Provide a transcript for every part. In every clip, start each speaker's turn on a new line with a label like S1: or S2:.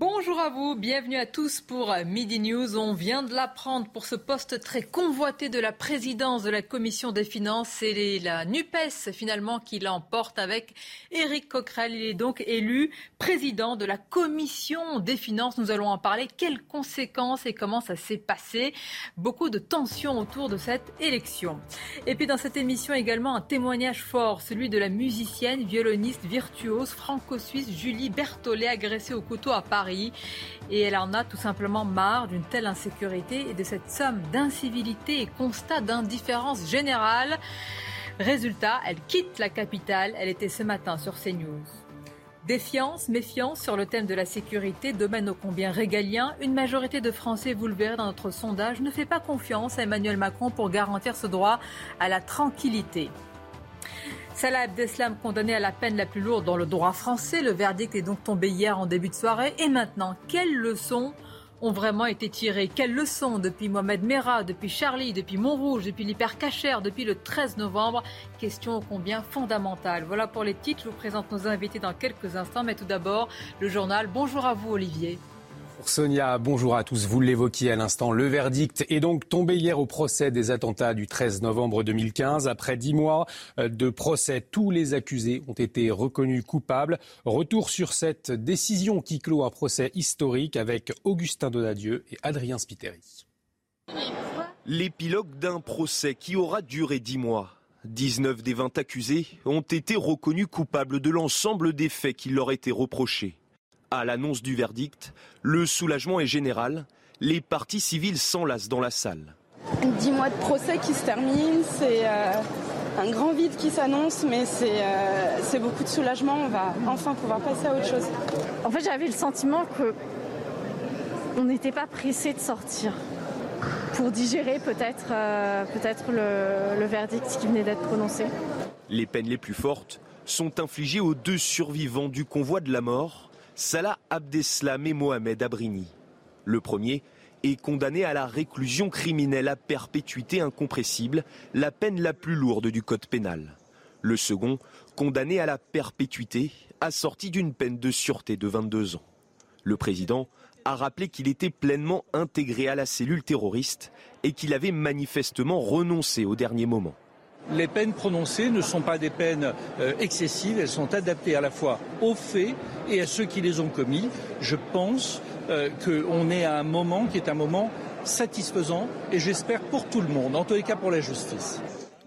S1: Bonjour à vous, bienvenue à tous pour Midi News. On vient de l'apprendre pour ce poste très convoité de la présidence de la Commission des finances. C'est la NUPES finalement qui l'emporte avec Éric Coquerel. Il est donc élu président de la Commission des finances. Nous allons en parler. Quelles conséquences et comment ça s'est passé? Beaucoup de tensions autour de cette élection. Et puis dans cette émission également un témoignage fort, celui de la musicienne, violoniste, virtuose franco-suisse Julie Berthollet agressée au couteau à Paris. Et elle en a tout simplement marre d'une telle insécurité et de cette somme d'incivilité et constat d'indifférence générale. Résultat, elle quitte la capitale. Elle était ce matin sur CNews. Défiance, méfiance sur le thème de la sécurité, domaine ô combien régalien. Une majorité de Français, vous le verrez dans notre sondage, ne fait pas confiance à Emmanuel Macron pour garantir ce droit à la tranquillité. Salah Abdeslam condamné à la peine la plus lourde dans le droit français. Le verdict est donc tombé hier en début de soirée. Et maintenant, quelles leçons ont vraiment été tirées? Quelles leçons depuis Mohamed Merah, depuis Charlie, depuis Montrouge, depuis l'hypercachère, depuis le 13 novembre? Question combien fondamentale. Voilà pour les titres. Je vous présente nos invités dans quelques instants. Mais tout d'abord, le journal. Bonjour à vous, Olivier.
S2: Sonia, bonjour à tous. Vous l'évoquiez à l'instant, le verdict est donc tombé hier au procès des attentats du 13 novembre 2015. Après dix mois de procès, tous les accusés ont été reconnus coupables. Retour sur cette décision qui clôt un procès historique avec Augustin Donadieu et Adrien Spiteri.
S3: L'épilogue d'un procès qui aura duré dix mois. 19 des 20 accusés ont été reconnus coupables de l'ensemble des faits qui leur étaient reprochés. À l'annonce du verdict, le soulagement est général. Les parties civiles s'enlacent dans la salle.
S4: Dix mois de procès qui se terminent, c'est euh, un grand vide qui s'annonce, mais euh, c'est beaucoup de soulagement. On va enfin pouvoir passer à autre chose.
S5: En fait, j'avais le sentiment que on n'était pas pressé de sortir pour digérer peut-être euh, peut-être le, le verdict qui venait d'être prononcé.
S3: Les peines les plus fortes sont infligées aux deux survivants du convoi de la mort Salah Abdeslam et Mohamed Abrini. Le premier est condamné à la réclusion criminelle à perpétuité incompressible, la peine la plus lourde du code pénal. Le second, condamné à la perpétuité, assorti d'une peine de sûreté de 22 ans. Le président a rappelé qu'il était pleinement intégré à la cellule terroriste et qu'il avait manifestement renoncé au dernier moment.
S6: Les peines prononcées ne sont pas des peines euh, excessives, elles sont adaptées à la fois aux faits et à ceux qui les ont commis. Je pense euh, qu'on est à un moment qui est un moment satisfaisant et j'espère pour tout le monde, en tous les cas pour la justice.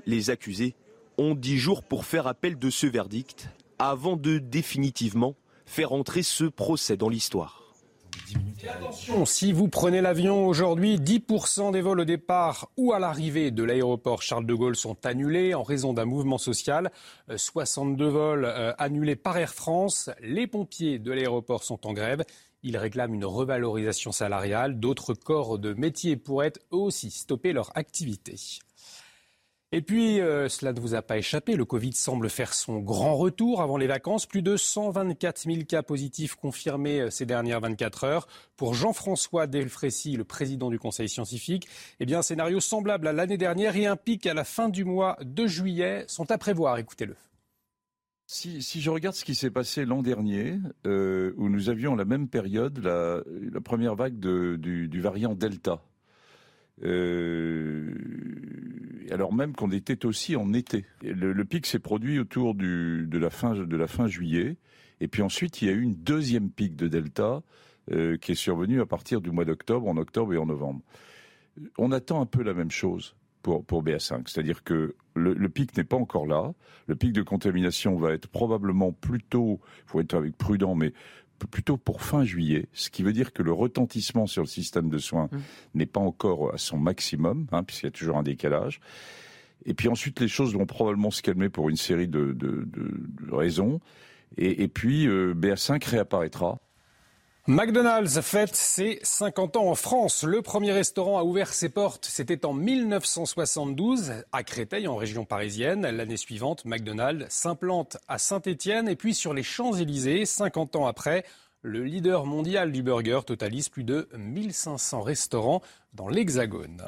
S3: Les accusés ont dix jours pour faire appel de ce verdict avant de définitivement faire entrer ce procès dans l'histoire.
S2: Attention, si vous prenez l'avion aujourd'hui, 10% des vols au départ ou à l'arrivée de l'aéroport Charles de Gaulle sont annulés en raison d'un mouvement social. 62 euh, vols euh, annulés par Air France. Les pompiers de l'aéroport sont en grève. Ils réclament une revalorisation salariale. D'autres corps de métier pourraient eux aussi stopper leur activité. Et puis, euh, cela ne vous a pas échappé, le Covid semble faire son grand retour avant les vacances. Plus de 124 000 cas positifs confirmés euh, ces dernières 24 heures. Pour Jean-François Delfrécy, le président du Conseil scientifique, eh un scénario semblable à l'année dernière et un pic à la fin du mois de juillet sont à prévoir. Écoutez-le.
S7: Si, je regarde ce qui s'est passé l'an dernier, euh, où nous avions la même période, la, première vague du, variant Delta, euh, alors même qu'on était aussi en été. Le, pic s'est produit autour de, la fin, de la fin juillet. Et puis ensuite, il y a eu une deuxième pic de Delta euh, qui est survenue à partir du mois d'octobre, en octobre et en novembre. On attend un peu la même chose pour, pour BA5. C'est-à-dire que le, pic n'est pas encore là. Le pic de contamination va être probablement plutôt, il faut être avec prudent, mais plutôt pour fin juillet, ce qui veut dire que le retentissement sur le système de soins mmh. n'est pas encore à son maximum, hein, puisqu'il y a toujours un décalage. Et puis ensuite, les choses vont probablement se calmer pour une série de, de, de, raisons. Et, puis BA5 réapparaîtra.
S2: McDonald's fête ses 50 ans en France. Le premier restaurant a ouvert ses portes, c'était en 1972 à Créteil en région parisienne. L'année suivante, McDonald's s'implante à Saint-Étienne et puis sur les Champs-Élysées. 50 ans après, le leader mondial du burger totalise plus de 1500 restaurants dans l'Hexagone.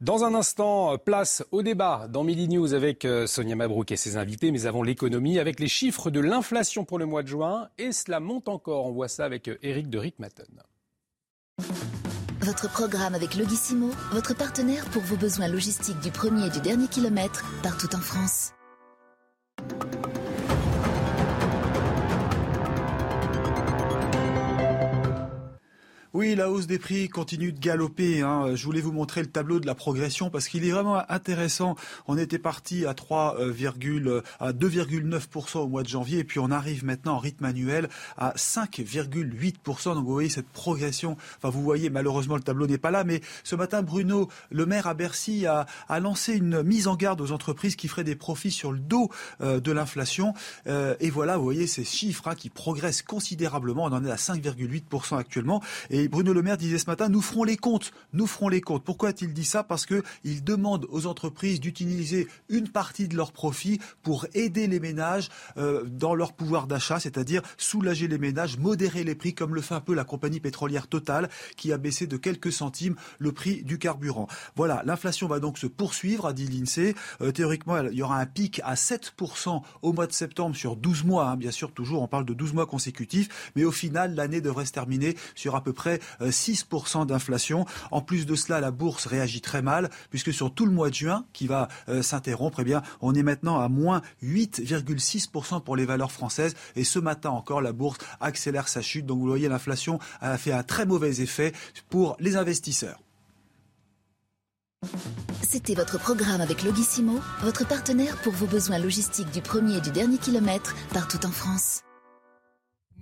S2: Dans un instant, place au débat dans Midi News avec euh, Sonia Mabrouk et ses invités, mais avant l'économie, avec les chiffres de l'inflation pour le mois de juin, et cela monte encore. On voit ça avec Eric euh, de Rickmatten.
S8: Votre programme avec Logissimo, votre partenaire pour vos besoins logistiques du premier et du dernier kilomètre, partout en France.
S9: Oui, la hausse des prix continue de galoper. Hein. Je voulais vous montrer le tableau de la progression parce qu'il est vraiment intéressant. On était parti à 3, euh, à 2,9% au mois de janvier et puis on arrive maintenant en rythme annuel à 5,8%. Donc vous voyez cette progression. Enfin, vous voyez, malheureusement, le tableau n'est pas là, mais ce matin, Bruno, le maire à Bercy, a, lancé une mise en garde aux entreprises qui feraient des profits sur le dos euh, de l'inflation. Euh, et voilà, vous voyez ces chiffres hein, qui progressent considérablement. On en est à 5,8% actuellement. Et Bruno Le Maire disait ce matin, nous ferons les comptes, nous ferons les comptes. Pourquoi a-t-il dit ça? Parce qu'il demande aux entreprises d'utiliser une partie de leurs profits pour aider les ménages euh, dans leur pouvoir d'achat, c'est-à-dire soulager les ménages, modérer les prix, comme le fait un peu la compagnie pétrolière Total, qui a baissé de quelques centimes le prix du carburant. Voilà, l'inflation va donc se poursuivre, a dit l'INSEE. Euh, théoriquement, il y aura un pic à 7% au mois de septembre sur 12 mois. Hein. Bien sûr, toujours, on parle de 12 mois consécutifs. Mais au final, l'année devrait se terminer sur à peu près 6% euh, d'inflation. En plus de cela, la bourse réagit très mal, puisque sur tout le mois de juin, qui va euh, s'interrompre, eh bien, on est maintenant à moins 8,6% pour les valeurs françaises. Et ce matin encore, la bourse accélère sa chute. Donc vous voyez, l'inflation a fait un très mauvais effet pour les investisseurs.
S8: C'était votre programme avec Logissimo, votre partenaire pour vos besoins logistiques du premier et du dernier kilomètre partout en France.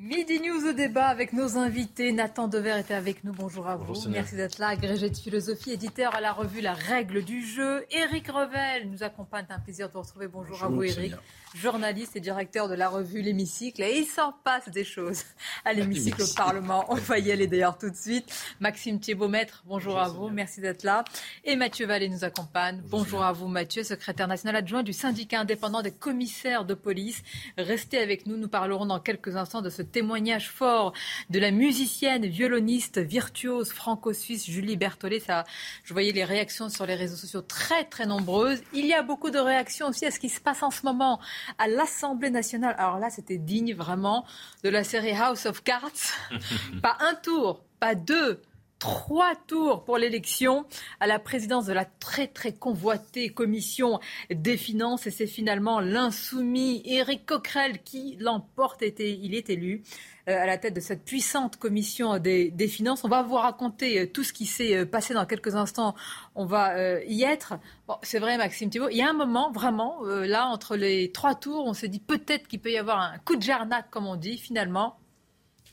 S1: Midi News au débat avec nos invités. Nathan Dever était avec nous. Bonjour à vous. Merci d'être là. Agrégé de philosophie, éditeur à la revue La Règle du jeu. Éric Revel nous accompagne. Un plaisir de vous retrouver. Bonjour, à vous, Éric journaliste et directeur de la revue L'Hémicycle. Et il s'en passe des choses à l'Hémicycle au Parlement. On va y aller d'ailleurs tout de suite. Maxime Thiebaud-Maître, bonjour, à vous. Merci d'être là. Et Mathieu Vallée nous accompagne. Bonjour, à vous, Mathieu, secrétaire national adjoint du syndicat indépendant des commissaires de police. Restez avec nous. Nous parlerons dans quelques instants de ce témoignage fort de la musicienne, violoniste, virtuose franco-suisse Julie Berthollet. Ça, je voyais les réactions sur les réseaux sociaux très, très nombreuses. Il y a beaucoup de réactions aussi à ce qui se passe en ce moment à l'Assemblée nationale. Alors là, c'était digne vraiment de la série House of Cards. pas un tour, pas deux, trois tours pour l'élection à la présidence de la très très convoitée commission des finances et c'est finalement l'insoumis Éric Coquerel qui l'emporte. Il est élu. Euh, à la tête de cette puissante commission des, finances. On va vous raconter euh, tout ce qui s'est euh, passé dans quelques instants. On va y être. C'est vrai, Maxime Thibault. Il y a un moment, vraiment, là, entre les trois tours, on s'est dit peut-être qu'il peut y avoir un coup de jarnac, comme on dit. Finalement,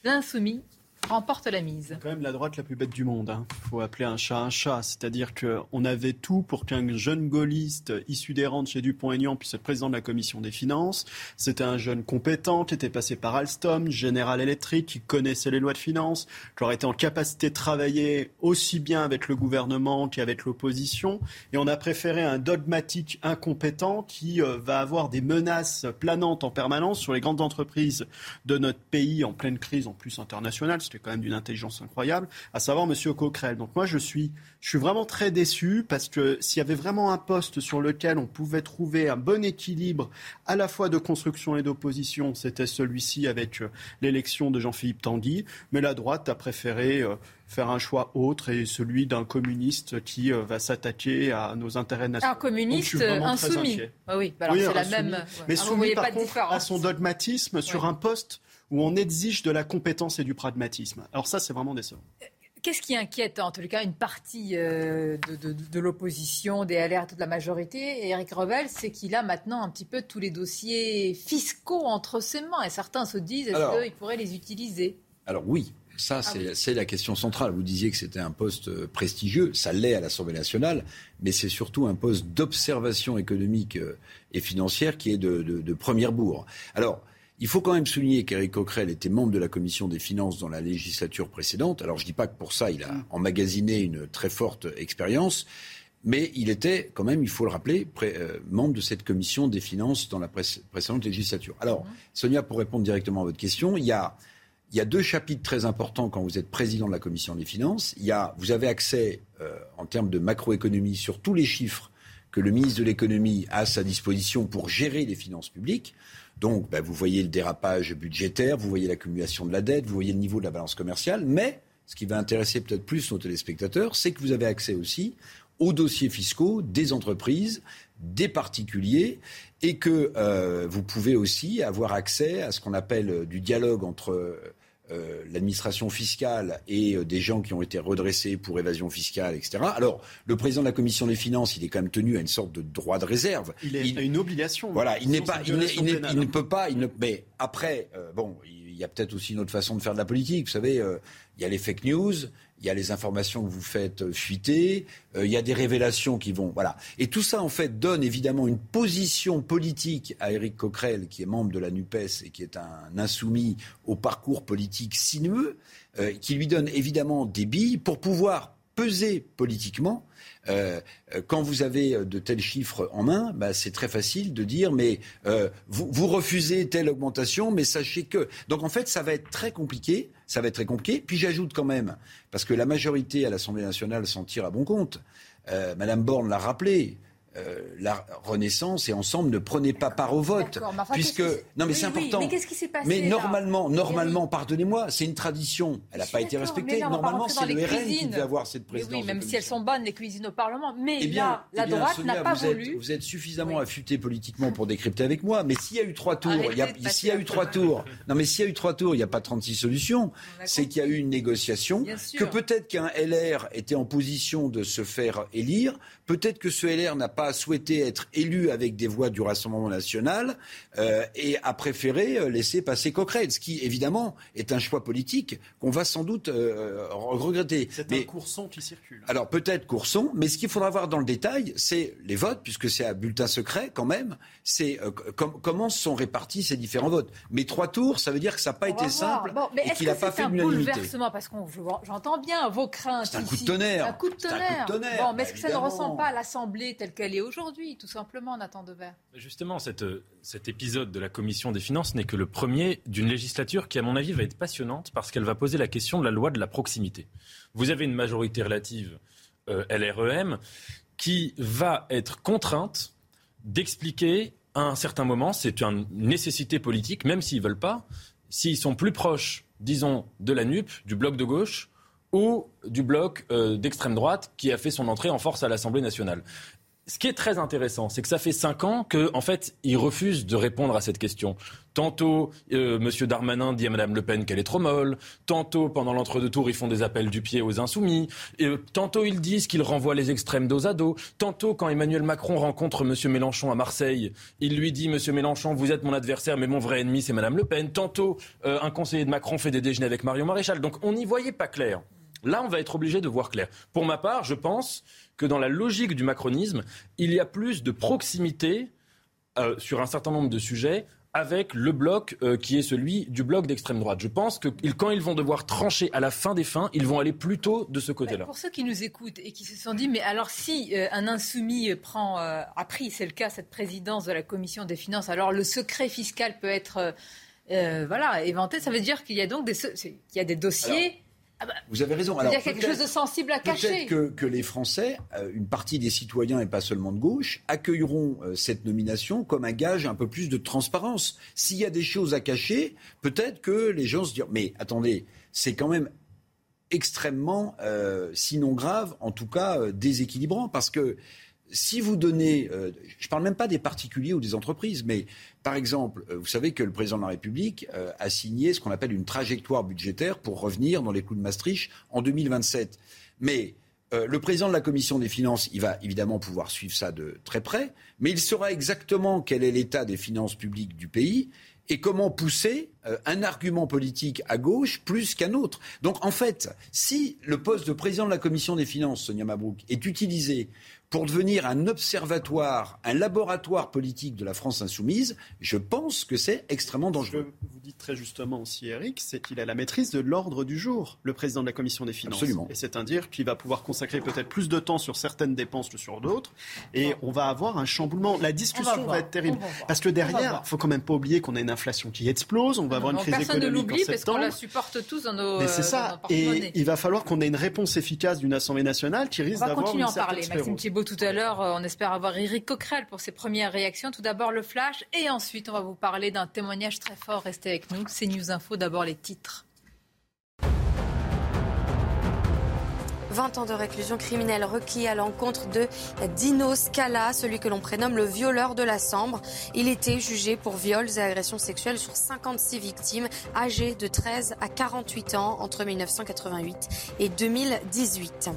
S1: l'insoumis remporte la mise.
S10: C'est quand même la droite la plus bête du monde. Il hein. faut appeler un chat un chat. C'est-à-dire qu'on avait tout pour qu'un jeune gaulliste issu des rangs de chez Dupont-Aignan puisse être président de la commission des finances. C'était un jeune compétent qui était passé par Alstom, General Electric, qui connaissait les lois de finances, qui aurait été en capacité de travailler aussi bien avec le gouvernement qu'avec l'opposition. Et on a préféré un dogmatique incompétent qui euh, va avoir des menaces planantes en permanence sur les grandes entreprises de notre pays en pleine crise en plus internationale quand même d'une intelligence incroyable, à savoir Monsieur Coquerel. Donc moi, je suis, je suis vraiment très déçu parce que s'il y avait vraiment un poste sur lequel on pouvait trouver un bon équilibre à la fois de construction et d'opposition, c'était celui-ci avec euh, l'élection de Jean-Philippe Tanguy. Mais la droite a préféré euh, faire un choix autre et celui d'un communiste qui euh, va s'attaquer à nos intérêts nationaux.
S1: Un communiste insoumis. Ah oui, bah c'est la même.
S10: Mais ah, soumis par contre à son dogmatisme sur un poste où on exige de la compétence et du pragmatisme. Alors ça, c'est vraiment décevant.
S1: Qu'est-ce qui inquiète en tout cas une partie euh, de, l'opposition, des LR, de la majorité, et Eric Revel, c'est qu'il a maintenant un petit peu tous les dossiers fiscaux entre ses mains. Et certains se disent, est-ce qu'il pourrait les utiliser?
S11: Alors oui, ça, ah c'est la question centrale. Vous disiez que c'était un poste euh, prestigieux, ça l'est à l'Assemblée nationale, mais c'est surtout un poste d'observation économique euh, et financière qui est de, de, de première bourre. Alors, Il faut quand même souligner qu'Éric Coquerel était membre de la commission des finances dans la législature précédente. Alors je ne dis pas que pour ça, il a mm. emmagasiné une très forte expérience, mais il était quand même, il faut le rappeler, euh, membre de cette commission des finances dans la précédente législature. Alors, mm. Sonia, pour répondre directement à votre question, il y a, il y a deux chapitres très importants quand vous êtes président de la commission des finances. Il y a, vous avez accès euh, en termes de macroéconomie sur tous les chiffres que le ministre de l'économie a à sa disposition pour gérer les finances publiques. Donc, ben, vous voyez le dérapage budgétaire, vous voyez l'accumulation de la dette, vous voyez le niveau de la balance commerciale, mais ce qui va intéresser peut-être plus nos téléspectateurs, c'est que vous avez accès aussi aux dossiers fiscaux des entreprises, des particuliers, et que euh, vous pouvez aussi avoir accès à ce qu'on appelle du dialogue entre euh, l'administration fiscale et euh, des gens qui ont été redressés pour évasion fiscale, etc. Alors, le président de la commission des finances, il est quand même tenu à une sorte de droit de réserve.
S10: Il, a une obligation.
S11: Voilà, il n'est pas, il, ne peut pas, il ne, mais après, euh, bon, il y a peut-être aussi une autre façon de faire de la politique. Vous savez, il y a les fake news, il y a les informations que vous faites euh, fuiter, euh, il y a des révélations qui vont. Voilà. Et tout ça, en fait, donne évidemment une position politique à Éric Coquerel, qui est membre de la NUPES et qui est un insoumis au parcours politique sinueux, euh, qui lui donne évidemment des billes pour pouvoir peser politiquement quand vous avez de tels chiffres en main, bah, c'est très facile de dire mais vous, vous, refusez telle augmentation, mais sachez que. Donc en fait, ça va être très compliqué. Ça va être très compliqué. Puis j'ajoute quand même, parce que la majorité à l'Assemblée nationale s'en tire à bon compte. Madame Borne l'a rappelé. Euh, la Renaissance et ensemble ne prenez pas part au vote, puisque non mais c'est important.
S1: mais qu'est-ce qui s'est passé
S11: Mais normalement, normalement, pardonnez-moi, c'est une tradition. Elle n'a pas été respectée. Normalement, c'est le RN qui devait avoir cette présidence.
S1: oui, même si elles sont bonnes les cuisines au Parlement. Mais eh là, la eh droite n'a pas voulu.
S11: vous êtes suffisamment affûté politiquement pour décrypter avec moi. Mais s'il y a eu trois tours, s'il y a eu trois tours, non mais s'il y a eu trois tours, il n'y a pas 36 solutions. C'est qu'il y a eu une négociation, que peut-être qu'un LR était en position de se faire élire, peut-être que ce LR n'a pas souhaité être élu avec des voix du Rassemblement national euh, et a préféré euh, laisser passer Coquerel, ce qui évidemment est un choix politique qu'on va sans doute euh, regretter.
S10: C'est un courson qui circule.
S11: Alors peut-être courson, mais ce qu'il faudra voir dans le détail, c'est les votes, puisque c'est à bulletin secret quand même, c'est comment sont répartis ces différents votes. Mais trois tours, ça veut dire que ça n'a pas été simple et qu'il n'a pas fait l'unanimité.
S1: bouleversement? Parce que j'entends bien vos craintes.
S11: C'est un, coup de tonnerre.
S1: Un coup de tonnerre. Bon, mais est-ce que ça ne ressemble pas l'Assemblée telle qu'elle aujourd'hui, tout simplement, Nathan Devers
S12: Justement, cette, cet épisode de la Commission des finances n'est que le premier d'une législature qui, à mon avis, va être passionnante parce qu'elle va poser la question de la loi de la proximité. Vous avez une majorité relative euh, LREM qui va être contrainte d'expliquer à un certain moment, c'est une nécessité politique, même s'ils ne veulent pas, s'ils sont plus proches, disons, de la NUP, du bloc de gauche, ou du bloc euh, d'extrême droite qui a fait son entrée en force à l'Assemblée nationale ce qui est très intéressant, c'est que ça fait cinq ans qu'en en fait, ils refusent de répondre à cette question. Tantôt, euh, M. Darmanin dit à Mme Le Pen qu'elle est trop molle. Tantôt, pendant l'entre-deux tours, ils font des appels du pied aux insoumis. Et, euh, tantôt, ils disent qu'ils renvoient les extrêmes dos à dos. Tantôt, quand Emmanuel Macron rencontre M. Mélenchon à Marseille, il lui dit, M. Mélenchon, vous êtes mon adversaire, mais mon vrai ennemi, c'est Mme Le Pen. Tantôt, un conseiller de Macron fait des déjeuners avec Marion Maréchal. Donc, on n'y voyait pas clair. Là, on va être obligé de voir clair. Pour ma part, je pense que dans la logique du macronisme, il y a plus de proximité euh, sur un certain nombre de sujets avec le bloc euh, qui est celui du bloc d'extrême droite. Je pense que quand ils vont devoir trancher à la fin des fins, ils vont aller plutôt de ce côté-là.
S1: Pour ceux qui nous écoutent et qui se sont dit, mais alors si euh, un insoumis prend, a pris, c'est le cas, cette présidence de la commission des finances, alors le secret fiscal peut être voilà, éventé. Ça veut dire qu'il y a donc des, qu'il y a des dossiers.
S11: Ah bah, Vous avez raison.
S1: il y a quelque chose de sensible à cacher.
S11: Que, que les Français, euh, une partie des citoyens et pas seulement de gauche, accueilleront euh, cette nomination comme un gage un peu plus de transparence. S'il y a des choses à cacher, peut-être que les gens se diront mais attendez, c'est quand même extrêmement, euh, sinon grave, en tout cas déséquilibrant, parce que si vous donnez, je ne parle même pas des particuliers ou des entreprises, mais par exemple, euh, vous savez que le président de la République euh, a signé ce qu'on appelle une trajectoire budgétaire pour revenir dans les clous de Maastricht en 2027. Mais euh, le président de la commission des finances, il va évidemment pouvoir suivre ça de très près, mais il saura exactement quel est l'état des finances publiques du pays et comment pousser euh, un argument politique à gauche plus qu'un autre. Donc en fait, si le poste de président de la commission des finances, Sonia Mabrouk, est utilisé pour devenir un observatoire, un laboratoire politique de la France insoumise, je pense que c'est extrêmement dangereux.
S10: vous dites très justement aussi, Eric, c'est qu'il a la maîtrise de l'ordre du jour, le président de la Commission des finances.
S11: Absolument.
S10: Et c'est à dire qu'il va pouvoir consacrer peut-être plus de temps sur certaines dépenses que sur d'autres. Et on va avoir un chamboulement. La discussion va, être terrible. Parce que derrière, il faut quand même pas oublier qu'on a une inflation qui explose, on va avoir une crise
S1: personne
S10: économique
S1: ne l'oublie
S10: parce
S1: qu'on la supporte tous dans nos.
S10: Mais c'est ça. Et il va falloir qu'on ait une réponse efficace d'une Assemblée nationale qui risque d'avoir.
S1: On va continuer
S10: à
S1: en parler, Maxime Thibault, tout à l'heure. Euh, on espère avoir Eric Coquerel pour ses premières réactions. Tout d'abord le flash et ensuite on va vous parler d'un témoignage très fort. Restez avec nous. C'est News Info. D'abord les titres.
S13: 20 ans de réclusion criminelle requis à l'encontre de Dino Scala, celui que l'on prénomme le violeur de la Sambre. Il était jugé pour viols et agressions sexuelles sur 56 victimes âgées de 13 à 48 ans entre 1988 et 2018.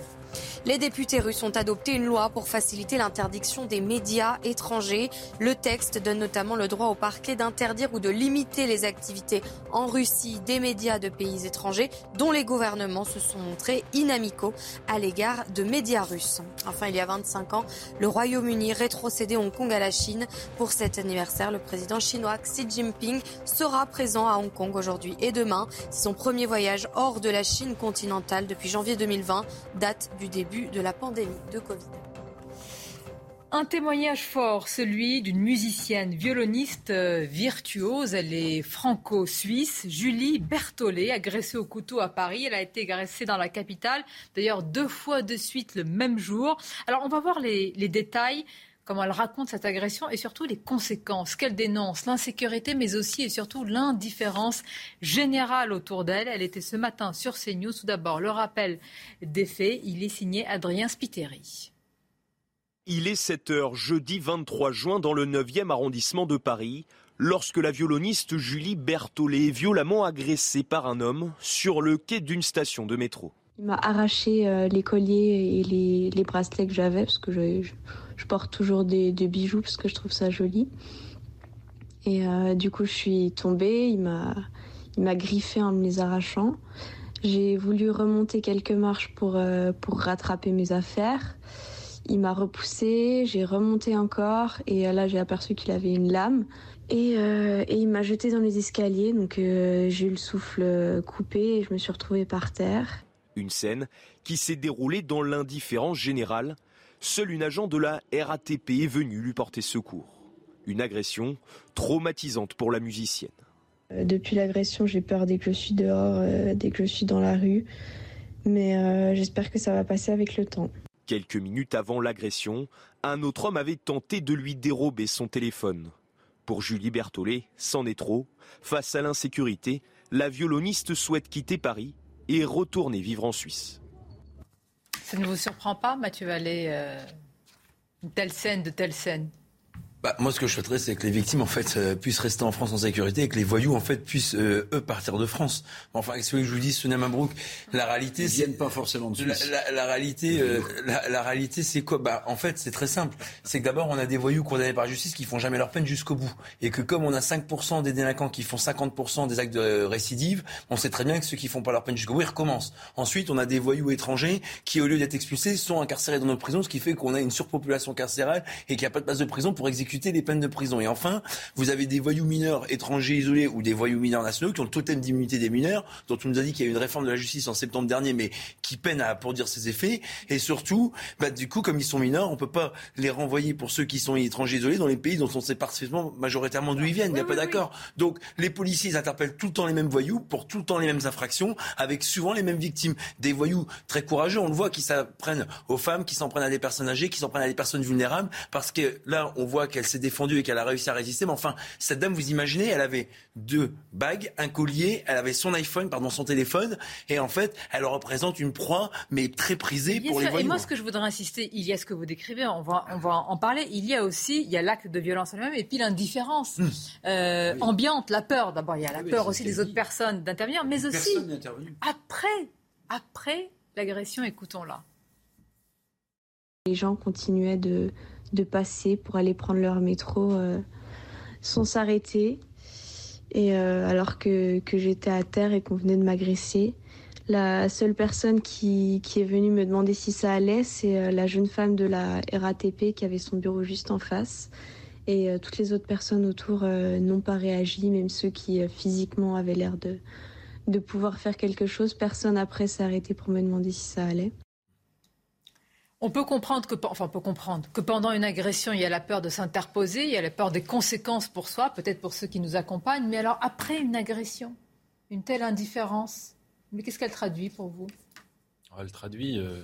S13: Les députés russes ont adopté une loi pour faciliter l'interdiction des médias étrangers. Le texte donne notamment le droit au parquet d'interdire ou de limiter les activités en Russie des médias de pays étrangers dont les gouvernements se sont montrés inamicaux à l'égard de médias russes. Enfin, il y a 25 ans, le Royaume-Uni rétrocédait Hong Kong à la Chine. Pour cet anniversaire, le président chinois Xi Jinping sera présent à Hong Kong aujourd'hui et demain. C'est son premier voyage hors de la Chine continentale depuis janvier 2020, date du début de la pandémie de Covid.
S1: Un témoignage fort, celui d'une musicienne violoniste euh, virtuose. Elle est franco-suisse, Julie Berthollet, agressée au couteau à Paris. Elle a été agressée dans la capitale, d'ailleurs deux fois de suite le même jour. Alors on va voir les, les détails comment elle raconte cette agression et surtout les conséquences qu'elle dénonce, l'insécurité, mais aussi et surtout l'indifférence générale autour d'elle. Elle était ce matin sur CNews. Tout d'abord, le rappel des faits. Il est signé Adrien Spiteri.
S3: Il est 7 heures jeudi 23 juin dans le 9e arrondissement de Paris lorsque la violoniste Julie Berthollet est violemment agressée par un homme sur le quai d'une station de métro.
S14: Il m'a arraché euh, les colliers et les, bracelets que j'avais parce que je, je porte toujours des, bijoux parce que je trouve ça joli. Et euh, du coup, je suis tombée, il m'a, il m'a griffé en me les arrachant. J'ai voulu remonter quelques marches pour, euh, pour rattraper mes affaires. Il m'a repoussé, j'ai remonté encore et là j'ai aperçu qu'il avait une lame et, euh, et il m'a jeté dans les escaliers donc j'ai eu le souffle coupé et je me suis retrouvée par terre.
S3: Une scène qui s'est déroulée dans l'indifférence générale seule une agent de la RATP est venue lui porter secours. Une agression traumatisante pour la musicienne.
S14: Euh, depuis l'agression, j'ai peur dès que je suis dehors, euh, dès que je suis dans la rue. Mais euh, j'espère que ça va passer avec le temps.
S3: Quelques minutes avant l'agression, un autre homme avait tenté de lui dérober son téléphone. Pour Julie Berthollet, c'en est trop. Face à l'insécurité, la violoniste souhaite quitter Paris et retourner vivre en Suisse.
S1: Ça ne vous surprend pas, Mathieu Vallée, euh, une telle scène de telle scène?
S15: Bah, moi, ce que je souhaiterais, c'est que les victimes, en fait, euh, puissent rester en France en sécurité et que les voyous, en fait, puissent, euh, eux, partir de France. Enfin, qu'est-ce que je vous dis, Sonia Mabrouk La réalité,
S11: Ils viennent pas forcément de Suisse.
S15: La, la, réalité, euh, la, la, réalité, c'est quoi? Bah, en fait, c'est très simple. C'est que d'abord, on a des voyous condamnés par justice qui font jamais leur peine jusqu'au bout. Et que comme on a 5% des délinquants qui font 50% des actes de récidive, on sait très bien que ceux qui font pas leur peine jusqu'au bout, ils recommencent. Ensuite, on a des voyous étrangers qui, au lieu d'être expulsés, sont incarcérés dans nos prisons, ce qui fait qu'on a une surpopulation carcérale et qu'il n'y a pas de place de prison pour exécuter les peines de prison. Et enfin, vous avez des voyous mineurs étrangers isolés ou des voyous mineurs nationaux qui ont le totem d'immunité des mineurs, dont on nous a dit qu'il y a eu une réforme de la justice en septembre dernier, mais qui peine à produire ses effets. Et surtout, bah, du coup, comme ils sont mineurs, on peut pas les renvoyer pour ceux qui sont étrangers isolés dans les pays dont on sait parfaitement majoritairement d'où ils viennent. Il n'y a pas d'accord. Donc, les policiers, ils interpellent tout le temps les mêmes voyous pour tout le temps les mêmes infractions, avec souvent les mêmes victimes. Des voyous très courageux, on le voit, qui s'en prennent aux femmes, qui s'en prennent à des personnes âgées, qui s'en prennent à des personnes vulnérables, parce que là, on voit qu'elle s'est défendue et qu'elle a réussi à résister. Mais enfin, cette dame, vous imaginez, elle avait deux bagues, un collier, elle avait son iPhone, pardon, son téléphone, et en fait, elle représente une proie, mais très prisée pour les voyous.
S1: Et moi, ce que je voudrais insister, il y a ce que vous décrivez, on va, on va en parler. Il y a aussi, il y a l'acte de violence elle-même, et puis l'indifférence hmm. euh, ambiante, la peur. D'abord, il y a la peur aussi des autres personnes d'intervenir, mais aussi après, après l'agression, écoutons-la.
S14: Les gens continuaient de, de passer pour aller prendre leur métro euh, sans s'arrêter. et alors que, que j'étais à terre et qu'on venait de m'agresser. La seule personne qui, qui, est venue me demander si ça allait, c'est la jeune femme de la RATP qui avait son bureau juste en face. Et toutes les autres personnes autour n'ont pas réagi, même ceux qui physiquement avaient l'air de, de pouvoir faire quelque chose. Personne après s'est arrêté pour me demander si ça allait.
S1: On peut comprendre que, enfin, peut comprendre que pendant une agression, il y a la peur de s'interposer, il y a la peur des conséquences pour soi, peut-être pour ceux qui nous accompagnent. Mais alors, après une agression, une telle indifférence, mais qu'est-ce qu'elle traduit pour vous?
S12: Elle traduit. Euh,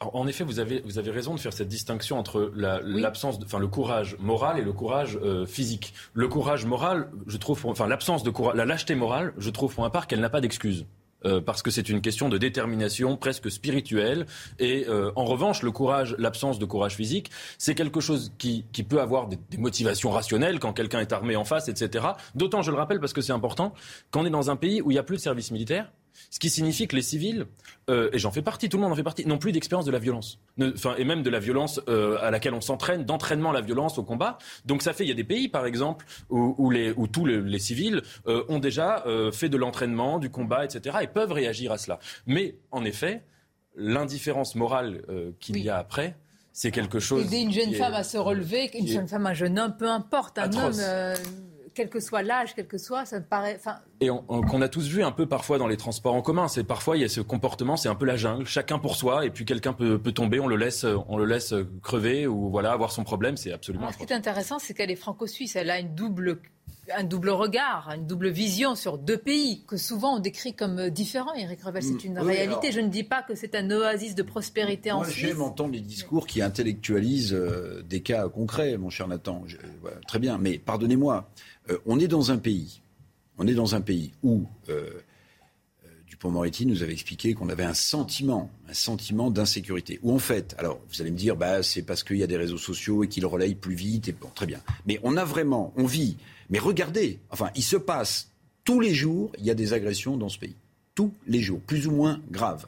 S12: en effet, vous avez, vous avez raison de faire cette distinction entre l'absence, enfin le courage moral et le courage euh, physique. Le courage moral, je trouve, enfin l'absence de courage, la lâcheté morale, je trouve pour ma part qu'elle n'a pas d'excuse. Euh, parce que c'est une question de détermination presque spirituelle. Et euh, en revanche, le courage, l'absence de courage physique, c'est quelque chose qui, qui peut avoir des, des, motivations rationnelles quand quelqu'un est armé en face, etc. D'autant, je le rappelle parce que c'est important, qu'on est dans un pays où il n'y a plus de service militaire. Ce qui signifie que les civils, euh, et j'en fais partie, tout le monde en fait partie, n'ont plus d'expérience de la violence. Enfin, et même de la violence euh, à laquelle on s'entraîne, d'entraînement à la violence, au combat. Donc ça fait, il y a des pays, par exemple, où, où, les, où tous les, les civils euh, ont déjà fait de l'entraînement, du combat, etc. et peuvent réagir à cela. Mais en effet, l'indifférence morale qu'il oui. y a après, c'est quelque chose.
S1: Aider une jeune
S12: est,
S1: femme à se relever, une jeune femme, un jeune homme, peu importe, un
S12: atroce.
S1: homme quel que soit l'âge, quel que soit, ça me paraît.
S12: Et qu'on a tous vu un peu parfois dans les transports en commun. C'est parfois il y a ce comportement, c'est un peu la jungle, chacun pour soi, et puis quelqu'un peut, peut, tomber, on le laisse, on le laisse crever ou voilà avoir son problème. C'est absolument.
S1: Alors, ce qui est intéressant, c'est qu'elle est franco-suisse. Elle a une double un double regard, une double vision sur deux pays que souvent on décrit comme différents. Eric Revel, c'est une
S11: oui,
S1: réalité.
S11: alors,
S1: Je ne dis pas que c'est un oasis de prospérité
S11: moi,
S1: en Suisse.
S11: j'aime entendre les discours qui intellectualisent euh, des cas concrets, mon cher Nathan. Je, voilà, très bien, mais pardonnez-moi, euh, on est dans un pays, on est dans un pays où euh, Dupont-Moretti nous avait expliqué qu'on avait un sentiment, un sentiment d'insécurité. Où en fait, alors vous allez me dire, bah, c'est parce qu'il y a des réseaux sociaux et qu'ils relayent plus vite. Et très bien. Mais on a vraiment, on vit. Mais regardez, enfin, il se passe tous les jours, il y a des agressions dans ce pays. Tous les jours, plus ou moins graves.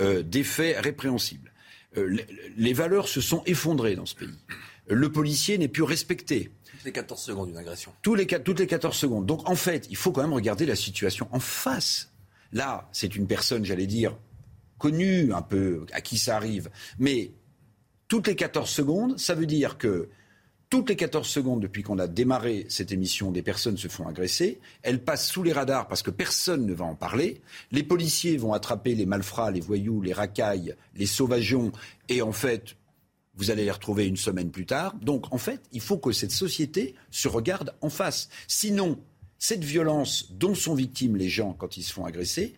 S11: Euh, des faits répréhensibles. Euh, les, les valeurs se sont effondrées dans ce pays. Le policier n'est plus respecté.
S15: Toutes les 14 secondes d'une agression.
S11: Toutes les 14 secondes. Donc en fait, il faut quand même regarder la situation en face. Là, c'est une personne, j'allais dire, connue un peu, à qui ça arrive. Mais toutes les 14 secondes, ça veut dire que toutes les 14 secondes depuis qu'on a démarré cette émission, des personnes se font agresser. Elles passent sous les radars parce que personne ne va en parler. Les policiers vont attraper les malfrats, les voyous, les racailles, les sauvageons. Et en fait, vous allez les retrouver une semaine plus tard. Donc, en fait, il faut que cette société se regarde en face. Sinon, cette violence dont sont victimes les gens quand ils se font agresser,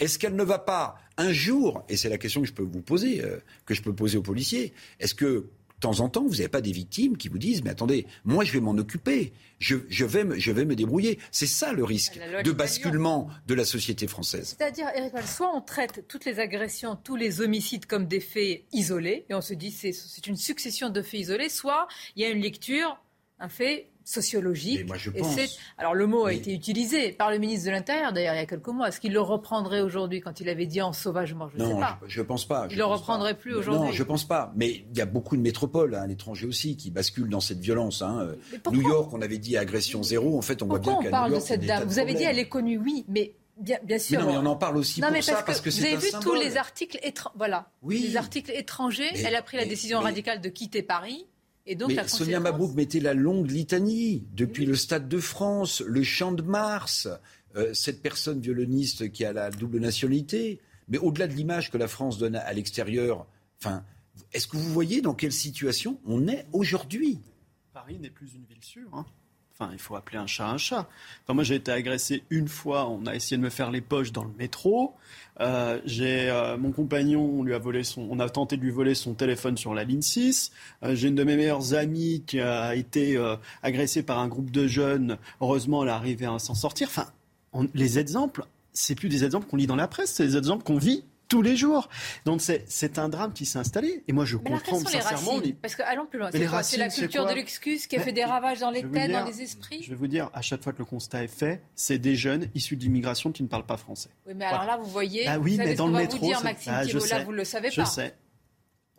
S11: est-ce qu'elle ne va pas un jour, et c'est la question que je peux vous poser, euh, que je peux poser aux policiers, est-ce que de temps en temps, vous n'avez pas des victimes qui vous disent Mais attendez, moi je vais m'en occuper, je, je, vais me, je vais me débrouiller. C'est ça le risque de basculement de la société française.
S1: C'est-à-dire, Eric, soit on traite toutes les agressions, tous les homicides comme des faits isolés, et on se dit c'est c'est une succession de faits isolés, soit il y a une lecture, un fait sociologique.
S11: Moi, je pense.
S1: Alors le mot a été utilisé par le ministre de l'Intérieur d'ailleurs il y a quelques mois. Est-ce qu'il le reprendrait aujourd'hui quand il avait dit en sauvagement Je ne sais pas.
S11: je, pense pas.
S1: Il
S11: je
S1: le reprendrait
S11: pas.
S1: plus aujourd'hui.
S11: Non, je pense pas. Mais il y a beaucoup de métropoles hein, à l'étranger aussi qui basculent dans cette violence. hein.
S1: Pourquoi
S11: New York, on avait dit agression zéro. En fait, on voit
S1: Pourquoi
S11: bien
S1: on
S11: qu'à
S1: parle
S11: New
S1: de
S11: York, il y a
S1: cette dame?
S11: de
S1: Vous avez dit elle est connue, oui, mais bien, bien sûr.
S11: Mais non, mais on en parle aussi
S1: Non,
S11: pour
S1: mais
S11: ça,
S1: parce
S11: parce que
S1: vous
S11: c'est
S1: avez
S11: un
S1: vu tous les articles étrangers. Voilà.
S11: Oui.
S1: Les articles étrangers.
S11: Mais-
S1: elle a pris la décision radicale de quitter Paris. Et donc
S11: Mais
S1: la
S11: Sonia
S1: conséquence-
S11: Mabrouk mettait la longue litanie depuis le Stade de France, le Champ de Mars, euh, cette personne violoniste qui a la double nationalité. Mais au-delà de l'image que la France donne à, à l'extérieur, enfin, est-ce que vous voyez dans quelle situation on est aujourd'hui?
S10: Paris n'est plus une ville sûre. hein. Enfin, il faut appeler un chat un chat. Enfin, moi, j'ai été agressé une fois. On a essayé de me faire les poches dans le métro. Euh, j'ai euh, mon compagnon, on lui a volé son, on a tenté de lui voler son téléphone sur la ligne 6. Euh, j'ai une de mes meilleures amies qui a été agressée par un groupe de jeunes. Heureusement, elle est arrivée à s'en sortir. Enfin, les exemples, c'est plus des exemples qu'on lit dans la presse, c'est des exemples qu'on vit tous les jours. Donc c'est un drame qui s'est installé. Et moi, je
S1: Mais
S10: comprends sincèrement. les-
S1: Parce que allons plus loin. C'est la culture de l'excuse qui a fait des ravages dans les
S10: je vous
S1: têtes, dans les esprits.
S10: Je vais vous dire, à chaque fois que le constat est fait, c'est des jeunes issus de l'immigration qui ne parlent pas français.
S1: Oui, mais alors là, vous voyez,
S10: Bah oui,
S1: vous savez
S10: mais dans le métro,
S1: vous dire, Maxime
S10: Ah, je
S1: Thibault, là,
S10: sais.
S1: vous ne le savez
S10: Je
S1: pas.
S10: sais.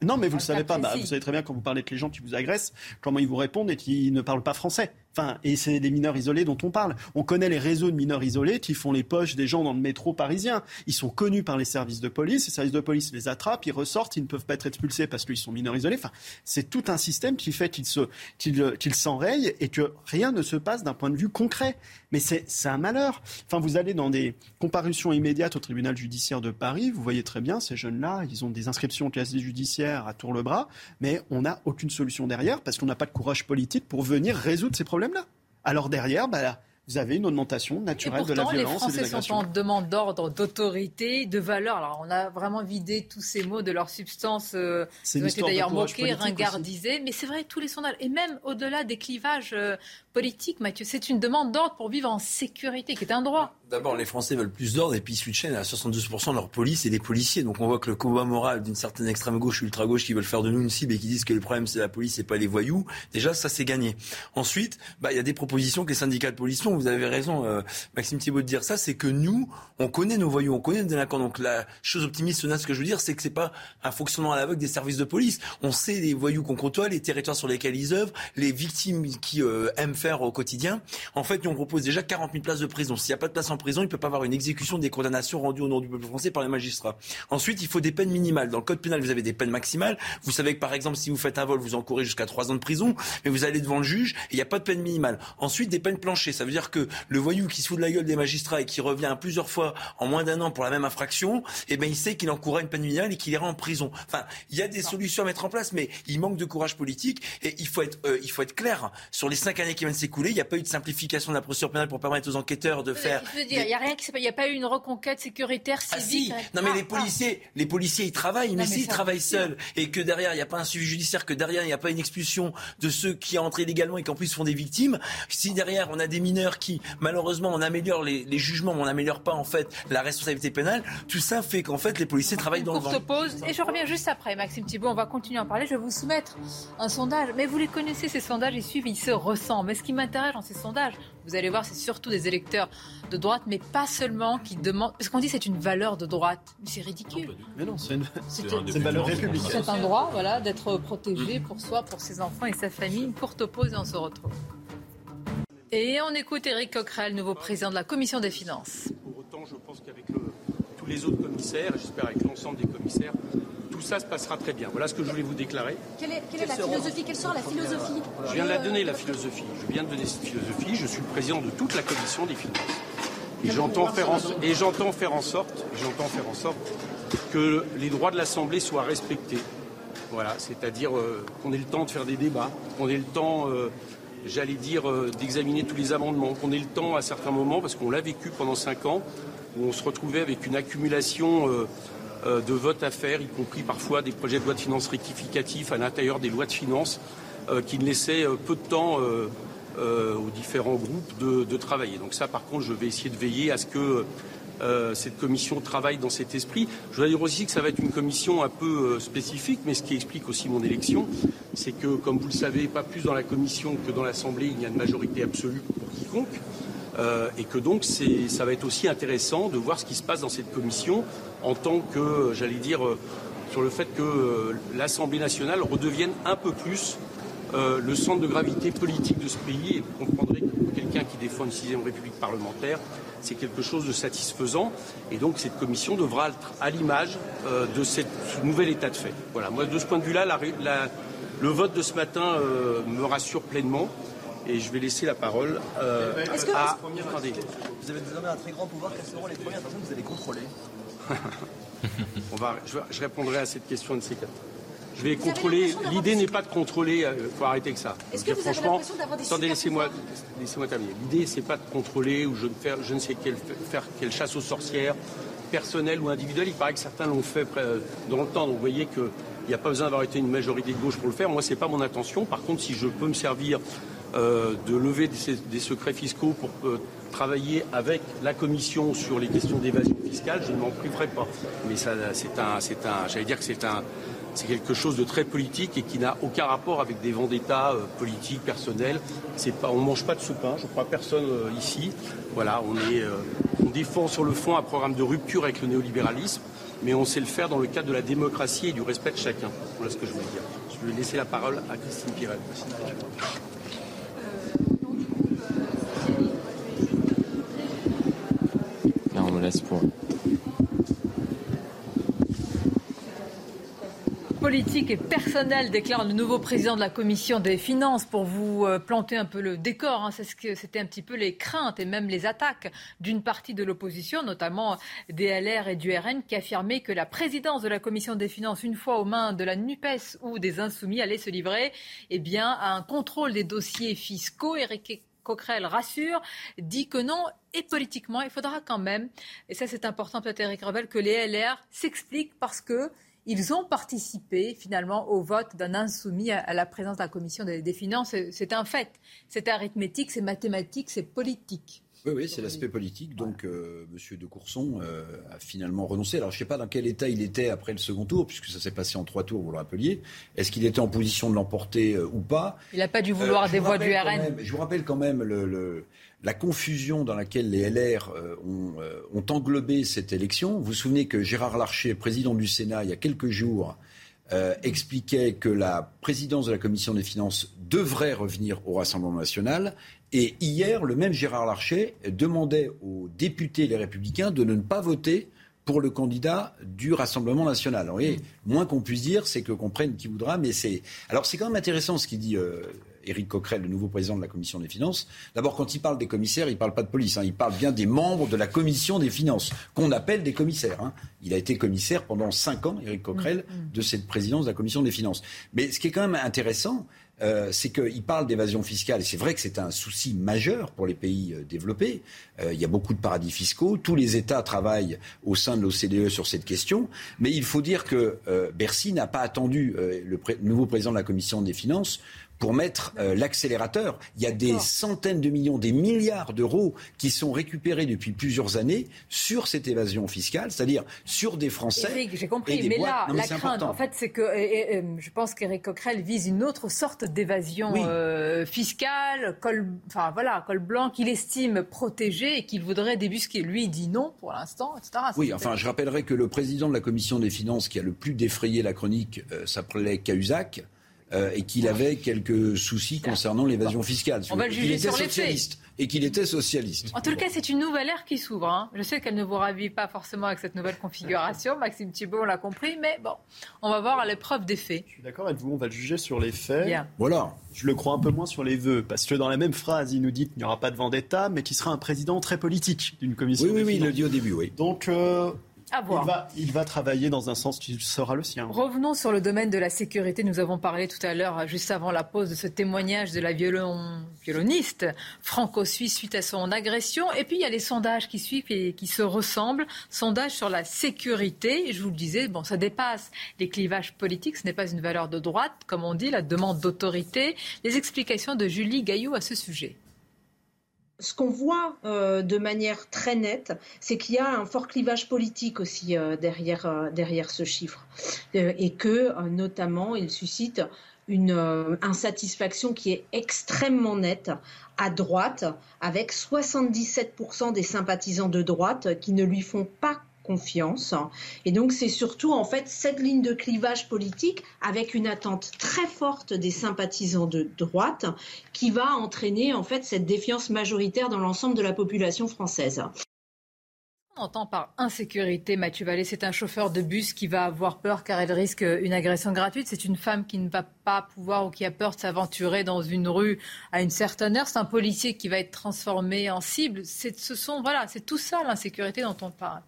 S10: Non, mais vous
S1: Un
S10: le savez pas. Bah, vous savez très bien quand vous parlez avec les gens qui vous agressent, comment ils vous répondent et qui ne parlent pas français. Enfin, et c'est des mineurs isolés dont on parle. On connaît les réseaux de mineurs isolés qui font les poches des gens dans le métro parisien. Ils sont connus par les services de police. Les services de police les attrapent, ils ressortent, ils ne peuvent pas être expulsés parce qu'ils sont mineurs isolés. Enfin, c'est tout un système qui fait qu'ils se, qu'ils, s'enrayent et que rien ne se passe d'un point de vue concret. Mais c'est, un malheur. Enfin, vous allez dans des comparutions immédiates au tribunal judiciaire de Paris, vous voyez très bien ces jeunes-là, ils ont des inscriptions au casier judiciaire à tour le bras, mais on n'a aucune solution derrière parce qu'on n'a pas de courage politique pour venir résoudre ces problèmes-là. Alors derrière, bah, vous avez une augmentation naturelle de la violence. Les
S1: Français sont en demande d'ordre, d'autorité, de valeur. Alors on a vraiment vidé tous ces mots de leur substance. Euh, ils ont été d'ailleurs moqués, ringardisés. Mais c'est vrai, tous les sondages, et même au-delà des clivages euh, politiques, Mathieu, c'est une demande d'ordre pour vivre en sécurité, qui est un droit.
S15: D'abord, les Français veulent plus d'ordre et puis ils chaîne à 72% de leur police et des policiers. Donc on voit que le combat moral d'une certaine extrême gauche ultra gauche qui veulent faire de nous une cible et qui disent que le problème c'est la police et pas les voyous, déjà ça c'est gagné. Ensuite, bah, il y a des propositions que les syndicats de police font. Vous avez raison, euh, Maxime Thibault, de dire ça. C'est que nous, on connaît nos voyous, on connaît nos délinquants. Donc la chose optimiste, ce que je veux dire, c'est que c'est pas un fonctionnement à l'aveugle des services de police. On sait les voyous qu'on côtoie, les territoires sur lesquels ils œuvrent, les victimes qui euh, aiment faire au quotidien. En fait, on propose déjà 40 000 places de prison. S'il n'y a pas de place en prison, il peut pas avoir une exécution des condamnations rendues au nom du peuple français par les magistrats. Ensuite, il faut des peines minimales. Dans le code pénal, vous avez des peines maximales. Vous savez que par exemple, si vous faites un vol, vous encourez jusqu'à trois ans de prison, mais vous allez devant le juge et il n'y a pas de peine minimale. Ensuite, des peines planchées. Ça veut dire que le voyou qui se fout de la gueule des magistrats et qui revient plusieurs fois en moins d'un an pour la même infraction, eh ben, il sait qu'il encourra une peine minimale et qu'il ira en prison. Enfin, il y a des solutions à mettre en place, mais il manque de courage politique et il faut être, euh, il faut être clair. Sur les cinq années qui viennent de s'écouler, il n'y a pas eu de simplification de la procédure pénale pour permettre aux enquêteurs de faire.
S1: il n'y a rien qui Il n'y a pas eu une reconquête sécuritaire
S15: ah, civique. Non mais les policiers, les policiers ils travaillent, mais s'ils travaillent seuls et que derrière il n'y a pas un suivi judiciaire, que derrière il n'y a pas une expulsion de ceux qui entré illégalement et qu'en plus font des victimes, si derrière on a des mineurs qui malheureusement on améliore les, jugements, mais on n'améliore pas en fait la responsabilité pénale, tout ça fait qu'en fait les policiers travaillent dans le vent.
S1: pose et je reviens juste après Maxime Thibault, on va continuer à en parler, je vais vous soumettre un sondage, mais vous les connaissez ces sondages, ils suivent, ils se ressemblent. Qui m'intéresse dans ces sondages, vous allez voir, c'est surtout des électeurs de droite, mais pas seulement qui demandent. Parce qu'on dit c'est une valeur de droite. C'est ridicule.
S10: Mais non, c'est une, valeur républicaine.
S1: C'est un droit voilà, d'être protégé pour soi, pour ses enfants et sa famille. Une courte pause et on se retrouve. Et on écoute Éric Coquerel, nouveau président de la Commission des finances.
S16: Pour autant, je pense qu'avec tous les autres commissaires, j'espère avec l'ensemble des commissaires, tout ça se passera très bien. Voilà ce que je voulais vous déclarer.
S1: Quelle est, la philosophie Quelle sera la philosophie
S16: Je viens de la donner, la philosophie. Je viens de donner cette philosophie. Je suis le président de toute la commission des finances. Et j'entends faire, en, et j'entends faire en sorte, j'entends faire en sorte que les droits de l'Assemblée soient respectés. Voilà, c'est-à-dire euh, qu'on ait le temps de faire des débats, qu'on ait le temps, euh, j'allais dire, euh, d'examiner tous les amendements, qu'on ait le temps à certains moments, parce qu'on l'a vécu pendant cinq ans, où on se retrouvait avec une accumulation euh, de votes à faire, y compris parfois des projets de loi de finances rectificatifs à l'intérieur des lois de finances, euh, qui ne laissaient euh, peu de temps aux différents groupes de, travailler. Donc ça, par contre, je vais essayer de veiller à ce que cette commission travaille dans cet esprit. Je voudrais dire aussi que ça va être une commission un peu spécifique, mais ce qui explique aussi mon élection, c'est que, comme vous le savez, pas plus dans la commission que dans l'Assemblée, il y a une majorité absolue pour quiconque. Et que donc ça va être aussi intéressant de voir ce qui se passe dans cette commission en tant que, j'allais dire, euh, sur le fait que euh, l'Assemblée nationale redevienne un peu plus euh, le centre de gravité politique de ce pays. Et vous comprendrez que pour quelqu'un qui défend une sixième république parlementaire, c'est quelque chose de satisfaisant. Et donc cette commission devra être à l'image de ce nouvel état de fait. Voilà, moi de ce point de vue-là, le vote de ce matin me rassure pleinement. Et je vais laisser la parole à...
S17: Vous avez désormais un très grand pouvoir. Quelles seront les premières personnes que vous allez contrôler
S16: On va, je, répondrai à cette question de ces quatre. Je vais contrôler. L'idée n'est pas de contrôler. Il euh, faut arrêter avec ça.
S1: Est-ce que vous franchement, avez des
S16: attendez, laissez-moi, laissez-moi terminer. L'idée, c'est pas de contrôler ou je, faire, je ne sais quelle, faire quelle chasse aux sorcières, personnelle ou individuelle. Il paraît que certains l'ont fait dans le temps. Donc vous voyez qu'il n'y a pas besoin d'avoir été une majorité de gauche pour le faire. Moi, c'est pas mon intention. Par contre, si je peux me servir euh, de lever des, secrets fiscaux pour euh, travailler avec la Commission sur les questions d'évasion fiscale, je ne m'en priverai pas. Mais c'est quelque chose de très politique et qui n'a aucun rapport avec des vendettas euh, politiques, personnels. C'est pas, on mange pas de soupe, hein, je crois personne ici. Voilà, on défend sur le fond un programme de rupture avec le néolibéralisme, mais on sait le faire dans le cadre de la démocratie et du respect de chacun. Voilà ce que je voulais dire. Je vais laisser la parole à Christine Pirel.
S1: Politique et personnel, déclare le nouveau président de la commission des finances pour vous euh, planter un peu le décor. Hein. C'est ce que c'était un petit peu les craintes et même les attaques d'une partie de l'opposition, notamment des LR et du RN, qui affirmaient que la présidence de la commission des finances, une fois aux mains de la NUPES ou des insoumis, allait se livrer eh bien, à un contrôle des dossiers fiscaux. Eric Coquerel rassure, dit que non, et politiquement, il faudra quand même, et ça c'est important peut-être Eric Revel, que les LR s'expliquent parce que ils ont participé finalement au vote d'un insoumis à, la présence de la commission des, finances. C'est un fait. C'est arithmétique, c'est mathématique, c'est politique.
S11: Oui, oui, c'est l'aspect politique. Donc, euh, M. de Courson euh, a finalement renoncé. Alors, je ne sais pas dans quel état il était après le second tour, puisque ça s'est passé en trois tours, vous le rappeliez. Est-ce qu'il était en position de l'emporter euh, ou pas?
S1: Il n'a pas dû vouloir des voix du RN.
S11: je vous rappelle quand même le, la confusion dans laquelle les LR euh, euh, ont, englobé cette élection. Vous vous souvenez que Gérard Larcher, président du Sénat, il y a quelques jours, euh, expliquait que la présidence de la Commission des finances devrait revenir au Rassemblement national. Et hier, le même Gérard Larcher demandait aux députés les républicains de ne pas voter pour le candidat du Rassemblement national. Vous voyez, moins qu'on puisse dire, c'est que qu'on prenne qui voudra, mais c'est. Alors c'est quand même intéressant ce qu'il dit Éric Coquerel, le nouveau président de la Commission des finances. D'abord, quand il parle des commissaires, il ne parle pas de police. Hein. il parle bien des membres de la Commission des finances, qu'on appelle des commissaires. Hein. Il a été commissaire pendant cinq ans, Éric Coquerel, mm, mm. de cette présidence de la Commission des finances. Mais ce qui est quand même intéressant, euh, c'est qu'il parle d'évasion fiscale. Et c'est vrai que c'est un souci majeur pour les pays euh, développés. Euh, il y a beaucoup de paradis fiscaux. Tous les États travaillent au sein de l'OCDE sur cette question. Mais il faut dire que Bercy n'a pas attendu le nouveau président de la Commission des finances pour mettre euh, l'accélérateur. Il y a des centaines de millions, des milliards d'euros qui sont récupérés depuis plusieurs années sur cette évasion fiscale, c'est-à-dire sur des Français.
S1: J'ai compris, mais là, la crainte, en fait, c'est que euh, je pense qu'Éric Coquerel vise une autre sorte d'évasion euh, fiscale, col, enfin voilà, col blanc qu'il estime protégé et qu'il voudrait débusquer. Lui, il dit non pour l'instant, etc.
S11: Oui, enfin, je rappellerai que le président de la commission des finances qui a le plus défrayé la chronique s'appelait Cahuzac. Euh, et qu'il avait quelques soucis concernant l'évasion fiscale.
S1: On va le juger sur les faits.
S11: Et qu'il était socialiste.
S1: En tout cas, c'est une nouvelle ère qui s'ouvre. Hein. Je sais qu'elle ne vous ravit pas forcément avec cette nouvelle configuration. Maxime Thibault, on l'a compris. Mais bon, on va voir à l'épreuve des faits.
S10: Je suis d'accord avec vous. On va le juger sur les faits.
S11: Voilà.
S10: Je le crois un peu moins sur les vœux. Parce que dans la même phrase, il nous dit qu'il n'y aura pas de vendetta, mais qu'il sera un président très politique d'une commission.
S11: Oui, oui, oui, il le dit au début, oui.
S10: Donc, euh, il va, travailler dans un sens qui sera le sien.
S1: Revenons sur le domaine de la sécurité. Nous avons parlé tout à l'heure, juste avant la pause, de ce témoignage de la violoniste franco-suisse suite à son agression. Et puis il y a les sondages qui suivent et qui se ressemblent. Sondages sur la sécurité. Je vous le disais, bon, ça dépasse les clivages politiques. Ce n'est pas une valeur de droite, comme on dit, la demande d'autorité. Les explications de Julie Gaillot à ce sujet.
S18: Ce qu'on voit euh, de manière très nette, c'est qu'il y a un fort clivage politique aussi euh, derrière, euh, derrière ce chiffre. et que, notamment, il suscite une insatisfaction qui est extrêmement nette à droite, avec 77% des sympathisants de droite qui ne lui font pas confiance. Et donc c'est surtout en fait cette ligne de clivage politique avec une attente très forte des sympathisants de droite qui va entraîner en fait cette défiance majoritaire dans l'ensemble de la population française.
S1: On entend par insécurité, Mathieu Vallée, c'est un chauffeur de bus qui va avoir peur car elle risque une agression gratuite. C'est une femme qui ne va pas pouvoir ou qui a peur de s'aventurer dans une rue à une certaine heure. C'est un policier qui va être transformé en cible. Ce sont, voilà, c'est tout ça l'insécurité dont on parle.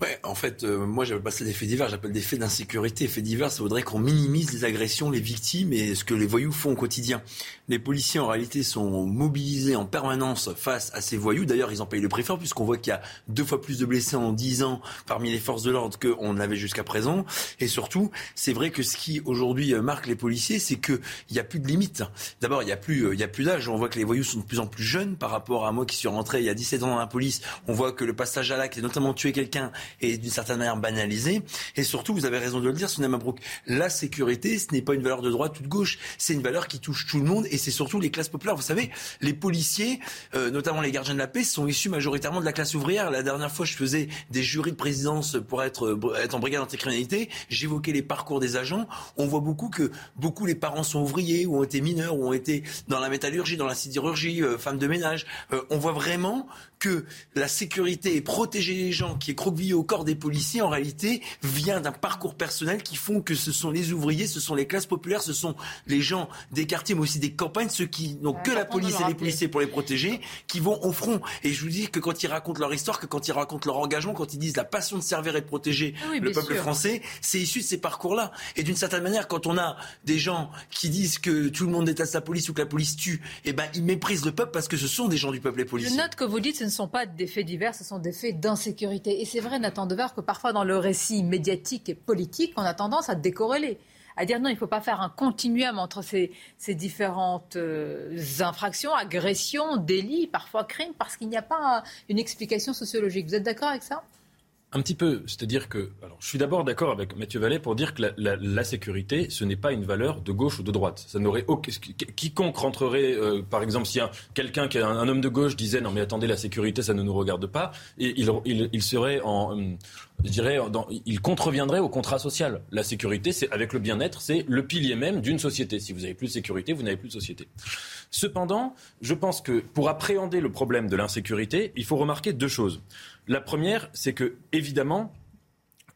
S15: Ouais, en fait, euh, moi, j'appelle pas ça des faits divers, j'appelle des faits d'insécurité. Faits divers, ça voudrait qu'on minimise les agressions, les victimes et ce que les voyous font au quotidien. Les policiers, en réalité, sont mobilisés en permanence face à ces voyous. D'ailleurs, ils en payent le prix fort, puisqu'on voit qu'il y a deux fois plus de blessés en dix ans parmi les forces de l'ordre qu'on n'avait jusqu'à présent. Et surtout, c'est vrai que ce qui, aujourd'hui, marque les policiers, c'est qu'il n'y a plus de limite. D'abord, il n'y a plus, euh, y a plus d'âge. On voit que les voyous sont de plus en plus jeunes par rapport à moi qui suis rentré il y a 17 ans dans la police. On voit que le passage à l'acte, et notamment tuer quelqu'un, est d'une certaine manière banalisé. Et surtout, vous avez raison de le dire, Sonia Mabrouk, la sécurité, ce n'est pas une valeur de droite ou de gauche, c'est une valeur qui touche tout le monde c'est surtout les classes populaires. Vous savez, les policiers, euh, notamment les gardiens de la paix, sont issus majoritairement de la classe ouvrière. La dernière fois, je faisais des jurys de présidence pour être, être en brigade anticriminalité. J'évoquais les parcours des agents. On voit beaucoup que beaucoup les parents sont ouvriers ou ont été mineurs ou ont été dans la métallurgie, dans la sidérurgie, euh, femmes de ménage. Euh, on voit vraiment que la sécurité et protéger les gens qui est croquevillé au corps des policiers, en réalité, vient d'un parcours personnel qui font que ce sont les ouvriers, ce sont les classes populaires, ce sont les gens des quartiers, mais aussi des campagnes, ceux qui n'ont que la police et les policiers pour les protéger, qui vont au front. Et je vous dis que quand ils racontent leur histoire, que quand ils racontent leur engagement, quand ils disent la passion de servir et de protéger
S1: Ah
S15: le peuple français, c'est issu de ces parcours-là. Et d'une certaine manière, quand on a des gens qui disent que tout le monde déteste la police ou que la police tue, eh ben, ils méprisent le peuple parce que ce sont des gens du peuple, les policiers.
S1: Je note que vous dites que ce ne sont pas des faits divers, ce sont des faits d'insécurité. Et c'est vrai, Nathan Dever, que parfois dans le récit médiatique et politique, on a tendance à décorréler à dire non, il ne faut pas faire un continuum entre ces, ces différentes euh, infractions, agressions, délits, parfois crimes, parce qu'il n'y a pas une explication sociologique. Vous êtes d'accord avec ça?
S12: Un petit peu. C'est-à-dire que. Alors, je suis d'abord d'accord avec Mathieu Vallet pour dire que la, la- la sécurité, ce n'est pas une valeur de gauche ou de droite. Ça n'aurait aucun- Quiconque rentrerait, euh, par exemple, si un- quelqu'un, qui un, homme de gauche, disait non, mais attendez, la sécurité, ça ne nous regarde pas, et il, il, il serait en. euh, Je dirais, il contreviendrait au contrat social. La sécurité, c'est avec le bien-être, c'est le pilier même d'une société. Si vous avez plus de sécurité, vous n'avez plus de société. Cependant, je pense que pour appréhender le problème de l'insécurité, il faut remarquer deux choses. La première, c'est que, évidemment,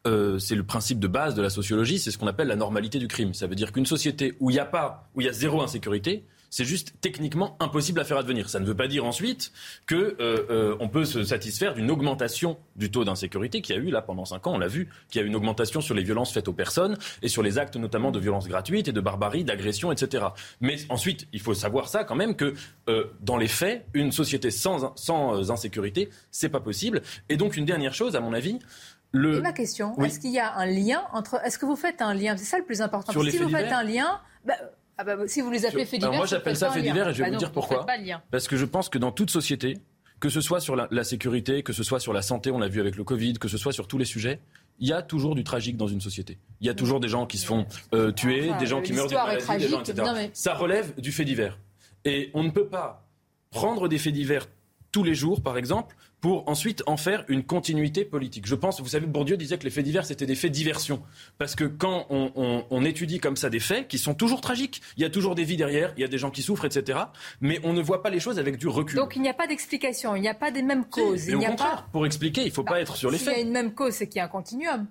S12: euh, c'est le principe de base de la sociologie, c'est ce qu'on appelle la normalité du crime. Ça veut dire qu'une société où il n'y a pas, où il y a zéro insécurité, c'est juste techniquement impossible à faire advenir. Ça ne veut pas dire ensuite que euh, euh, on peut se satisfaire d'une augmentation du taux d'insécurité qu'il y a eu là pendant cinq ans. On l'a vu, qu'il y a eu une augmentation sur les violences faites aux personnes et sur les actes notamment de violences gratuites et de barbarie, d'agression, etc. Mais ensuite, il faut savoir ça quand même que euh, dans les faits, une société sans, sans euh, insécurité, c'est pas possible. Et donc une dernière chose, à mon avis. Le...
S1: Et ma question,
S12: Oui.
S1: est-ce qu'il y a un lien entre. Est-ce que vous faites un lien C'est ça le plus important.
S12: Sur
S1: Parce que
S12: les
S1: si vous faites un lien. bah, ah bah, si vous les appelez faits
S12: Alors
S1: divers.
S12: moi j'appelle ça
S1: pas
S12: fait
S1: un lien.
S12: divers et je vais
S1: Bah
S12: vous
S1: non,
S12: dire pourquoi. Parce que je pense que dans toute société, que ce soit sur la, la sécurité, que ce soit sur la santé, on l'a vu avec le Covid, que ce soit sur tous les sujets, il y a toujours du tragique dans une société. Il y a toujours des gens qui se font euh, tuer,
S1: Enfin,
S12: des gens qui meurent d'une
S1: l'histoire est
S12: maladie, des gens,
S1: tragique.
S12: etc.
S1: Non, mais-
S12: Ça relève du fait divers. Et on ne peut pas prendre des faits divers tous les jours, par exemple, pour ensuite en faire une continuité politique. Je pense, vous savez, Bourdieu disait que les faits divers, c'était des faits diversion. Parce que quand on, on- on étudie comme ça des faits qui sont toujours tragiques, il y a toujours des vies derrière, il y a des gens qui souffrent, etc. Mais on ne voit pas les choses avec du recul.
S1: Donc il n'y a pas d'explication, il n'y a pas des mêmes causes. Il
S12: au
S1: a
S12: contraire,
S1: pas.
S12: pour expliquer, il ne faut pas être sur les
S1: S'il y a
S12: faits.
S1: une même cause, c'est qu'il y a un continuum.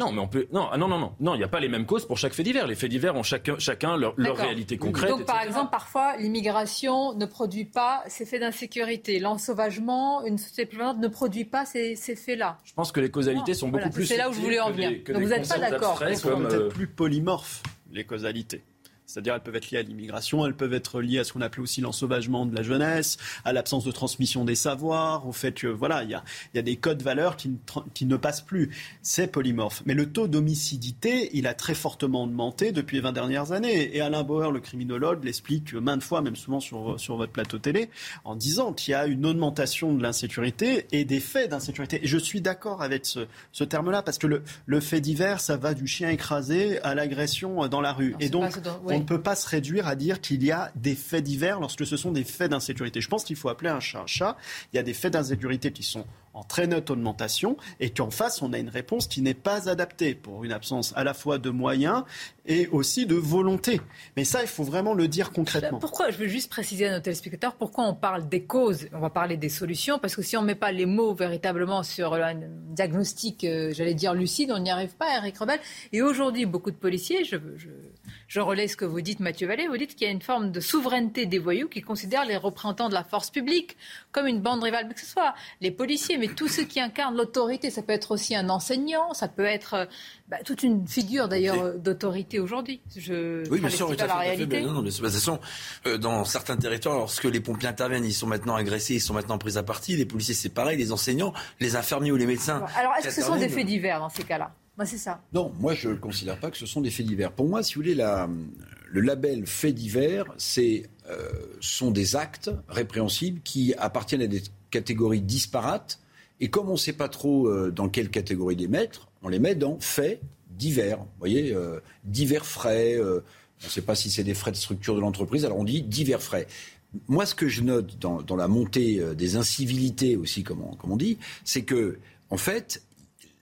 S12: Non, mais on peut. Non, ah non, non, non. Non, il n'y a pas les mêmes causes pour chaque fait divers. Les faits divers ont chacun, chacun leur, réalité concrète.
S1: Donc, par exemple, parfois, l'immigration ne produit pas ces faits d'insécurité. L'ensauvagement, une société plus ne produit pas ces, ces faits-là.
S12: Je pense que les causalités sont beaucoup
S1: Voilà,
S12: plus.
S1: c'est là où je voulais en venir. Donc vous n'êtes pas d'accord.
S10: Elles sont
S12: comme,
S10: peut-être
S12: euh,
S10: plus polymorphes, les causalités. C'est-à-dire elles peuvent être liées à l'immigration, elles peuvent être liées à ce qu'on appelait aussi l'ensauvagement de la jeunesse, à l'absence de transmission des savoirs, au fait que voilà, il y a, il y a des codes valeurs qui ne, qui ne passent plus. C'est polymorphe. Mais le taux d'homicidité, il a très fortement augmenté depuis les 20 dernières années. Et Alain Bauer, le criminologue, l'explique maintes fois, même souvent sur, sur votre plateau télé, en disant qu'il y a une augmentation de l'insécurité et des faits d'insécurité. Et je suis d'accord avec ce, ce terme-là, parce que le, le fait divers, ça va du chien écrasé à l'agression dans la rue.
S1: Non,
S10: et
S1: c'est
S10: donc,
S1: pas ce dont-
S10: on ne peut pas se réduire à dire qu'il y a des faits divers lorsque ce sont des faits d'insécurité. Je pense qu'il faut appeler un chat un chat. Il y a des faits d'insécurité qui sont en très nette augmentation et qu'en face, on a une réponse qui n'est pas adaptée pour une absence à la fois de moyens et aussi de volonté. Mais ça, il faut vraiment le dire concrètement.
S1: Pourquoi, je veux juste préciser à nos téléspectateurs, pourquoi on parle des causes, on va parler des solutions, parce que si on ne met pas les mots véritablement sur un diagnostic, euh, j'allais dire lucide, on n'y arrive pas, Eric Rebel. Et aujourd'hui, beaucoup de policiers, je, je relais ce que vous dites, Mathieu Vallée, vous dites qu'il y a une forme de souveraineté des voyous qui considèrent les représentants de la force publique comme une bande rivale, que ce soit les policiers, mais tous ceux qui incarnent l'autorité. Ça peut être aussi un enseignant, ça peut être euh, bah, toute une figure d'ailleurs euh, d'autorité aujourd'hui. Je
S15: Oui, bien sûr, oui,
S1: pas la
S15: fait, tout à fait.
S1: réalité.
S15: Non, non, mais de toute façon, euh, dans certains territoires, lorsque les pompiers interviennent, ils sont maintenant agressés, ils sont maintenant pris à partie. Les policiers, c'est pareil, les enseignants, les infirmiers ou les médecins.
S1: Alors, est-ce que ce sont des faits divers dans ces cas-là? Ça.
S11: Non, moi je ne considère pas que ce sont des faits divers. Pour moi, si vous voulez, le label fait divers, c'est euh, sont des actes répréhensibles qui appartiennent à des catégories disparates Et comme on ne sait pas trop euh, dans quelle catégorie les mettre, on les met dans faits divers. Vous voyez, euh, divers frais. On ne sait pas si c'est des frais de structure de l'entreprise, alors on dit divers frais. Moi, ce que je note dans, dans la montée des incivilités aussi, comme on, comme on dit, c'est que, en fait,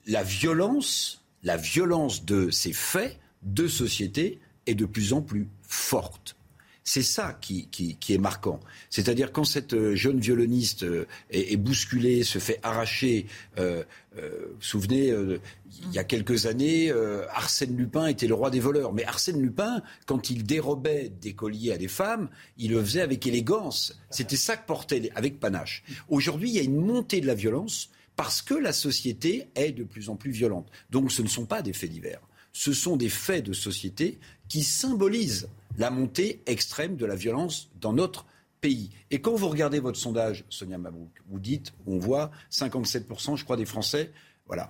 S11: la violence, la violence de ces faits de société est de plus en plus forte. C'est ça qui, qui, est marquant. C'est-à-dire quand cette euh, jeune violoniste euh, est, bousculée, se fait arracher. Euh, vous vous souvenez, il y a quelques années, Arsène Lupin était le roi des voleurs. Mais Arsène Lupin, quand il dérobait des colliers à des femmes, il le faisait avec élégance. C'était ça que portait avec panache. Aujourd'hui, il y a une montée de la violence parce que la société est de plus en plus violente. Donc ce ne sont pas des faits divers. Ce sont des faits de société qui symbolisent la montée extrême de la violence dans notre pays. Et quand vous regardez votre sondage, Sonia Mabrouk, vous dites, on voit 57%, je crois, des Français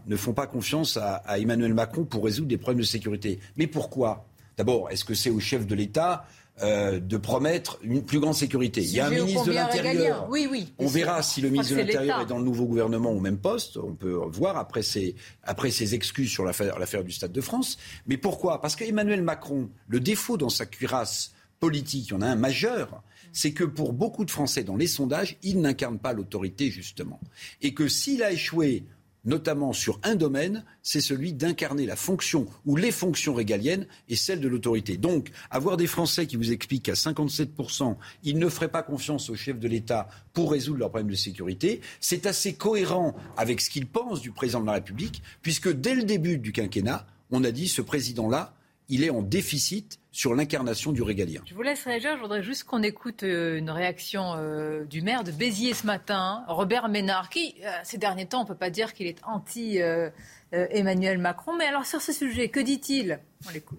S11: ne font pas confiance à, Emmanuel Macron pour résoudre des problèmes de sécurité. Mais pourquoi? D'abord, est-ce que c'est au chef de l'État? Euh, de promettre une plus grande sécurité. Il y a un ministre de l'Intérieur.
S1: Oui, oui.
S11: On verra si le ministre de l'Intérieur est dans le nouveau gouvernement au même poste. On peut voir après ses, après ses excuses sur l'affaire du Stade de France. Mais pourquoi? Parce qu'Emmanuel Macron, le défaut dans sa cuirasse politique, il y en a un majeur, c'est que pour beaucoup de Français dans les sondages, il n'incarne pas l'autorité, justement. Et que s'il a échoué notamment sur un domaine, c'est celui d'incarner la fonction ou les fonctions régaliennes et celles de l'autorité. Donc, avoir des Français qui vous expliquent qu'à 57%, ils ne feraient pas confiance au chef de l'État pour résoudre leurs problèmes de sécurité, c'est assez cohérent avec ce qu'ils pensent du président de la République, puisque dès le début du quinquennat, on a dit ce président-là, il est en déficit sur l'incarnation du régalien.
S1: Je vous laisse réagir. Je voudrais juste qu'on écoute euh, une réaction euh, du maire de Béziers ce matin, Robert Ménard, qui, euh, ces derniers temps, on ne peut pas dire qu'il est anti-Emmanuel Macron. Mais alors, sur ce sujet, que dit-il? On l'écoute.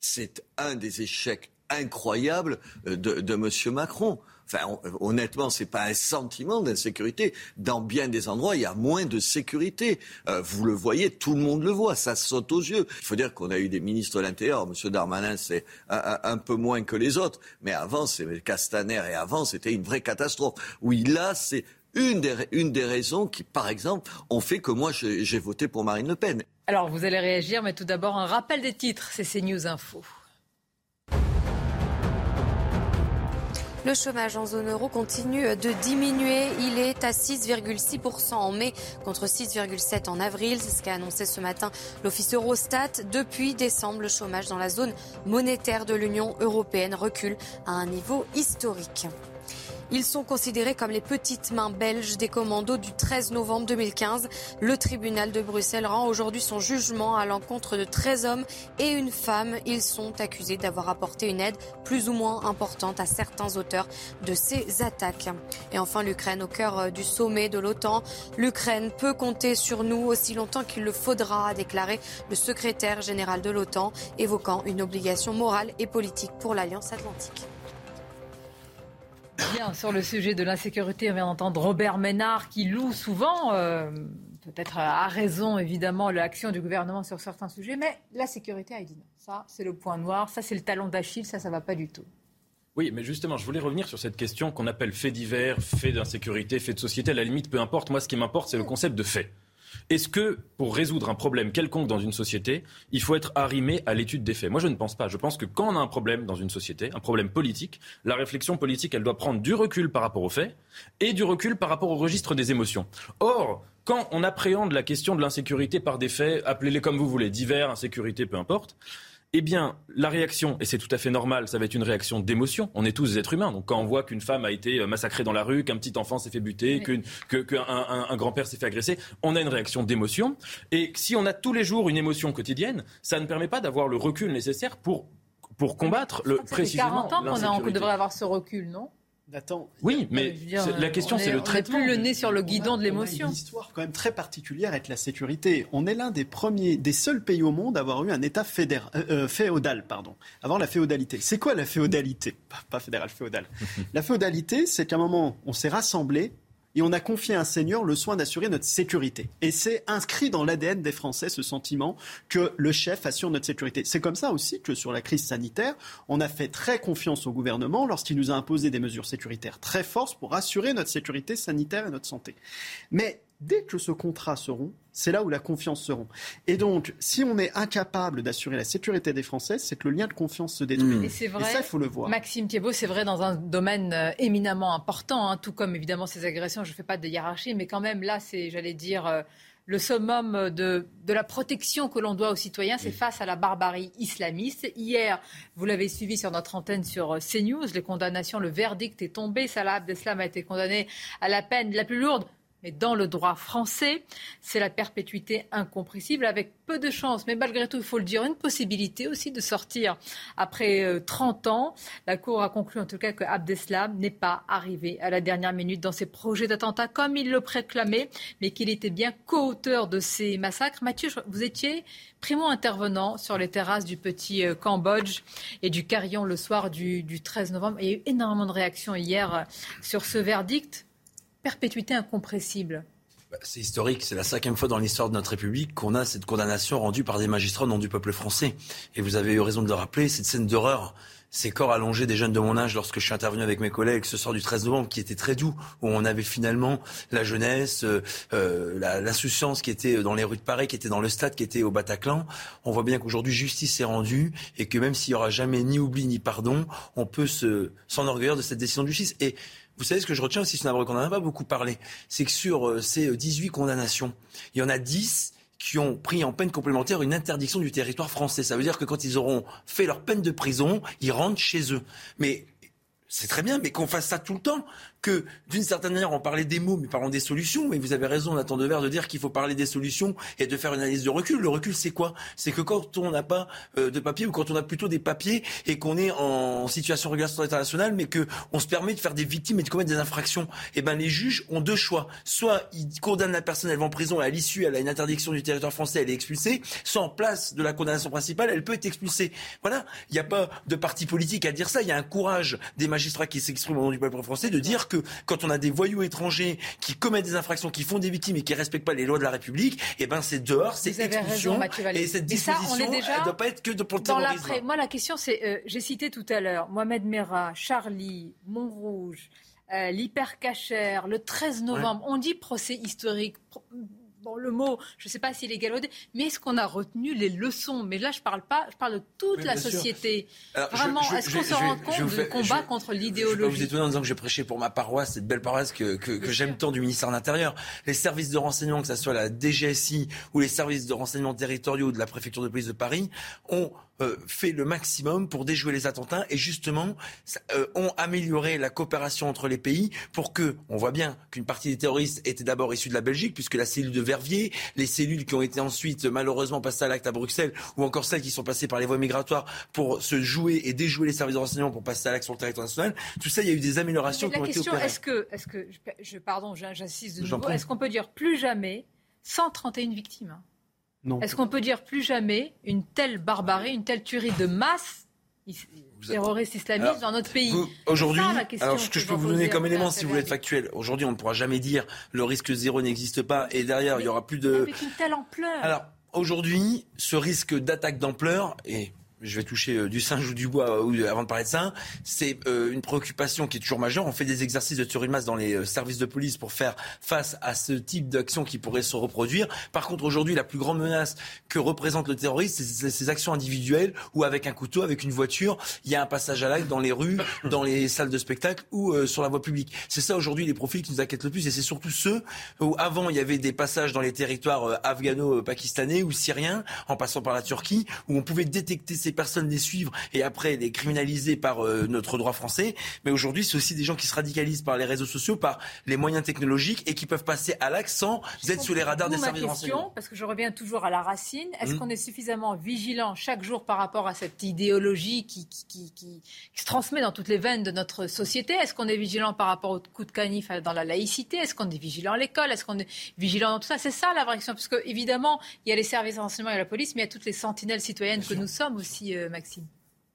S19: C'est un des échecs incroyables de, de M. Macron. Enfin, honnêtement, c'est pas un sentiment d'insécurité. Dans bien des endroits, il y a moins de sécurité. Euh, vous le voyez, tout le monde le voit, ça saute aux yeux. Il faut dire qu'on a eu des ministres de l'Intérieur. Monsieur Darmanin, c'est un, peu moins que les autres. Mais avant, c'est Castaner et avant, c'était une vraie catastrophe. Oui, là, c'est une des, une des raisons qui, par exemple, ont fait que moi, j'ai voté pour Marine Le Pen.
S1: Alors, vous allez réagir, mais tout d'abord, un rappel des titres. C'est CNews Info.
S20: Le chômage en zone euro continue de diminuer. Il est à 6,6% en mai contre 6,7% en avril. C'est ce qu'a annoncé ce matin l'Office Eurostat. Depuis décembre, le chômage dans la zone monétaire de l'Union européenne recule à un niveau historique. Ils sont considérés comme les petites mains belges des commandos du 13 novembre 2015. Le tribunal de Bruxelles rend aujourd'hui son jugement à l'encontre de 13 hommes et une femme. Ils sont accusés d'avoir apporté une aide plus ou moins importante à certains auteurs de ces attaques. Et enfin, l'Ukraine au cœur euh, du sommet de l'OTAN. L'Ukraine peut compter sur nous aussi longtemps qu'il le faudra, a déclaré le secrétaire général de l'OTAN, évoquant une obligation morale et politique pour l'Alliance atlantique.
S1: Bien, sur le sujet de l'insécurité, on vient d'entendre Robert Ménard qui loue souvent, euh, peut-être à raison évidemment, l'action du gouvernement sur certains sujets, mais la sécurité a dit. Ça, c'est le point noir, ça, c'est le talon d'Achille, ça, ça va pas du tout.
S12: Oui, mais justement, je voulais revenir sur cette question qu'on appelle fait divers, fait d'insécurité, fait de société. À la limite, peu importe. Moi, ce qui m'importe, c'est le concept de fait. Est-ce que pour résoudre un problème quelconque dans une société, il faut être arrimé à l'étude des faits? Moi, je ne pense pas. Je pense que quand on a un problème dans une société, un problème politique, la réflexion politique, elle doit prendre du recul par rapport aux faits et du recul par rapport au registre des émotions. Or, quand on appréhende la question de l'insécurité par des faits, appelez-les comme vous voulez, divers, insécurité, peu importe, eh bien, la réaction, et c'est tout à fait normal, ça va être une réaction d'émotion. On est tous des êtres humains. Donc, quand on voit qu'une femme a été euh, massacrée dans la rue, qu'un petit enfant s'est fait buter, qu'un un, grand-père s'est fait agresser, on a une réaction d'émotion. Et si on a tous les jours une émotion quotidienne, ça ne permet pas d'avoir le recul nécessaire pour, pour combattre le, précisément.
S1: 40 ans qu'on devrait avoir ce recul, non?
S12: Oui, mais la question, c'est le traitement.
S1: On plus le nez sur le guidon de l'émotion.
S10: Une histoire quand même très particulière avec la sécurité. On est l'un des premiers, des seuls pays au monde à avoir eu un État fédéral, euh, euh, féodal, pardon, avant la féodalité. C'est quoi la féodalité? Pas fédéral, féodal. la féodalité, c'est qu'à un moment, on s'est rassemblé et on a confié à un seigneur le soin d'assurer notre sécurité. Et c'est inscrit dans l'ADN des Français ce sentiment que le chef assure notre sécurité. C'est comme ça aussi que sur la crise sanitaire, on a fait très confiance au gouvernement lorsqu'il nous a imposé des mesures sécuritaires très fortes pour assurer notre sécurité sanitaire et notre santé. Mais dès que ce contrat se rompt, c'est là où la confiance se rompt. Et donc, si on est incapable d'assurer la sécurité des Français, c'est que le lien de confiance se détruit.
S1: Et c'est vrai.
S10: ça, il faut le voir.
S1: Maxime Thiebaud, c'est vrai dans un domaine euh, éminemment important, hein, tout comme évidemment ces agressions. Je ne fais pas de hiérarchie, mais quand même là, c'est, j'allais dire. euh, le summum de, de la protection que l'on doit aux citoyens, c'est face à la barbarie islamiste. Hier, vous l'avez suivi sur notre antenne sur euh, CNews, les condamnations, le verdict est tombé. Salah Abdeslam a été condamné à la peine la plus lourde mais dans le droit français, c'est la perpétuité incompressible avec peu de chance. Mais malgré tout, il faut le dire, une possibilité aussi de sortir après euh, 30 ans. La Cour a conclu en tout cas que Abdeslam n'est pas arrivé à la dernière minute dans ses projets d'attentat comme il le préclamait, mais qu'il était bien co-auteur de ces massacres. Mathieu, vous étiez primo-intervenant sur les terrasses du petit euh, Cambodge et du Carillon le soir du, du 13 novembre. Il y a eu énormément de réactions hier euh, sur ce verdict. Perpétuité incompressible.
S15: Bah, C'est historique, c'est la cinquième fois dans l'histoire de notre République qu'on a cette condamnation rendue par des magistrats au nom du peuple français. Et vous avez eu raison de le rappeler, cette scène d'horreur, ces corps allongés des jeunes de mon âge lorsque je suis intervenu avec mes collègues ce soir du 13 novembre, qui était très doux, où on avait finalement la jeunesse, euh, euh, l'insouciance qui était dans les rues de Paris, qui était dans le stade, qui était au Bataclan. On voit bien qu'aujourd'hui justice est rendue et que même s'il y aura jamais ni oubli ni pardon, on peut se s'enorgueillir de cette décision de justice. Vous savez ce que je retiens aussi, c'est qu'on n'en a pas beaucoup parlé, c'est que sur euh, ces euh, 18 condamnations, il y en a 10 qui ont pris en peine complémentaire une interdiction du territoire français. Ça veut dire que quand ils auront fait leur peine de prison, ils rentrent chez eux. Mais c'est très bien, mais qu'on fasse ça tout le temps. Que d'une certaine manière, on parlait des mots, mais parlons des solutions. Mais vous avez raison, Nathan Devers, de dire qu'il faut parler des solutions et de faire une analyse de recul. Le recul, c'est quoi? C'est que quand on n'a pas euh, de papier ou quand on a plutôt des papiers et qu'on est en situation régulation internationale, mais que on se permet de faire des victimes et de commettre des infractions, eh ben les juges ont deux choix. Soit ils condamnent la personne, elle va en prison et à l'issue, elle a une interdiction du territoire français, elle est expulsée. Soit en place de la condamnation principale, elle peut être expulsée. Voilà. Il n'y a pas de parti politique à dire ça. Il y a un courage des magistrats qui s'expriment au nom du peuple français de dire que quand on a des voyous étrangers qui commettent des infractions, qui font des victimes et qui respectent pas les lois de la République, eh ben c'est dehors, c'est expulsion.
S1: raison,
S15: et cette
S1: Mais ça, on
S15: disposition,
S1: est déjà
S15: elle doit pas être que de- pour le
S1: Dans
S15: terrorisme.
S1: l'après, moi, la question, c'est, euh, j'ai cité tout à l'heure, Mohamed Merah, Charlie, Montrouge, euh, l'hypercachère, le 13 novembre. On dit procès historique. Pro- Bon, le mot, je ne sais pas s'il est galvaudé, mais est-ce qu'on a retenu les leçons? Mais là, je parle pas, je parle de toute
S15: Oui,
S1: la société.
S15: Alors, je-
S1: Vraiment,
S15: je-
S1: est-ce
S15: je-
S1: qu'on se
S15: je-
S1: rend
S15: je
S1: compte du combat
S15: je-
S1: contre
S15: Je ne vais pas
S1: l'idéologie?
S15: vous étonner en disant que j'ai prêché pour ma paroisse, cette belle paroisse que, que, que j'aime tant du ministère de l'Intérieur. Les services de renseignement, que ce soit la DGSI ou les services de renseignement territoriaux de la préfecture de police de Paris, ont euh, fait le maximum pour déjouer les attentats et justement ça, euh, ont amélioré la coopération entre les pays pour que, on voit bien qu'une partie des terroristes était d'abord issue de la Belgique, puisque la cellule de Verviers, les cellules qui ont été ensuite malheureusement passées à l'acte à Bruxelles, ou encore celles qui sont passées par les voies migratoires pour se jouer et déjouer les services de renseignement pour passer à l'acte sur le territoire national, tout ça, il y a eu des améliorations
S1: Mais
S15: qui ont
S1: la
S15: été
S1: question,
S15: opérées.
S1: est-ce que, est-ce que, je, je- pardon, j'in- j'insiste de nouveau, est-ce qu'on peut dire plus jamais 131 victimes
S10: Non.
S1: Est-ce qu'on peut dire plus jamais une telle barbarie, une telle tuerie de masse is- terroristes islamistes
S15: Alors,
S1: dans notre pays
S15: Aujourd'hui, alors ce que je peux
S1: vous
S15: donner comme élément, si vous voulez être factuel, aujourd'hui on ne pourra jamais dire le risque zéro n'existe pas et derrière il y aura plus de.
S1: Avec une telle ampleur.
S15: Alors aujourd'hui, ce risque d'attaque d'ampleur et je vais toucher euh, du singe ou du bois euh, avant de parler de ça. C'est euh, une préoccupation qui est toujours majeure. On fait des exercices de masse dans les services de police pour faire face à ce type d'action qui pourrait se reproduire. Par contre, aujourd'hui, la plus grande menace que représente le terrorisme, c'est ces actions individuelles où avec un couteau, avec une voiture, il y a un passage à l'acte dans les rues, dans les salles de spectacle ou sur la voie publique. C'est ça aujourd'hui les profils qui nous inquiètent le plus et c'est surtout ceux où avant il y avait des passages dans les territoires afghano-pakistanais ou syriens en passant par la Turquie où on pouvait détecter ces personnes, les suivre et après les criminaliser par euh, notre droit français. Mais aujourd'hui, c'est aussi des gens qui se radicalisent par les réseaux sociaux, par les moyens technologiques et qui peuvent passer à l'acte sans être sous les radars des services de renseignement.
S1: parce que je reviens toujours à la racine. Est-ce
S15: Mhm.
S1: qu'on est suffisamment vigilant chaque jour par rapport à cette idéologie qui, qui, qui- qui- se transmet dans toutes les veines de notre société? Est-ce qu'on est vigilant par rapport au coup de canif dans la laïcité? Est-ce qu'on est vigilant à l'école? Est-ce qu'on est vigilant dans tout ça? C'est ça la vraie question. Parce que, évidemment, il y a les services de renseignement et la police, mais il y a toutes les sentinelles citoyennes que nous sommes aussi, euh, Maxime.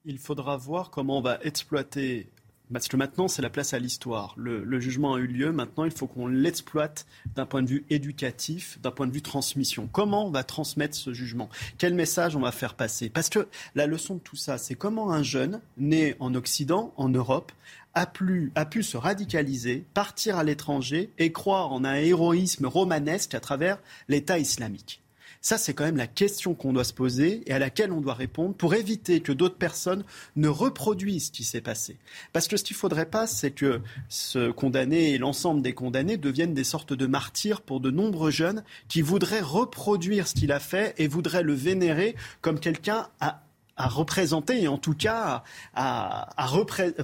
S10: Il faudra voir comment on va exploiter Parce que maintenant, c'est la place à l'histoire. Le, jugement a eu lieu. Maintenant, il faut qu'on l'exploite d'un point de vue éducatif, d'un point de vue transmission. Comment on va transmettre ce jugement? Quel message on va faire passer? Parce que la leçon de tout ça, c'est comment un jeune né en Occident, en Europe, a pu se radicaliser, partir à l'étranger et croire en un héroïsme romanesque à travers l'État islamique. Ça, c'est quand même la question qu'on doit se poser et à laquelle on doit répondre pour éviter que d'autres personnes ne reproduisent ce qui s'est passé. Parce que ce qu'il ne faudrait pas, c'est que ce condamné et l'ensemble des condamnés deviennent des sortes de martyrs pour de nombreux jeunes qui voudraient reproduire ce qu'il a fait et voudraient le vénérer comme quelqu'un à à représenter et en tout cas à,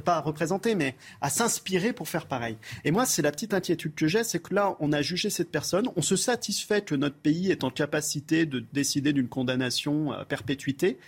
S10: pas à représenter mais à s'inspirer pour faire pareil. Et moi c'est la petite inquiétude que j'ai, c'est que là on a jugé cette personne, on se satisfait que notre pays est en capacité de décider d'une condamnation à perpétuité,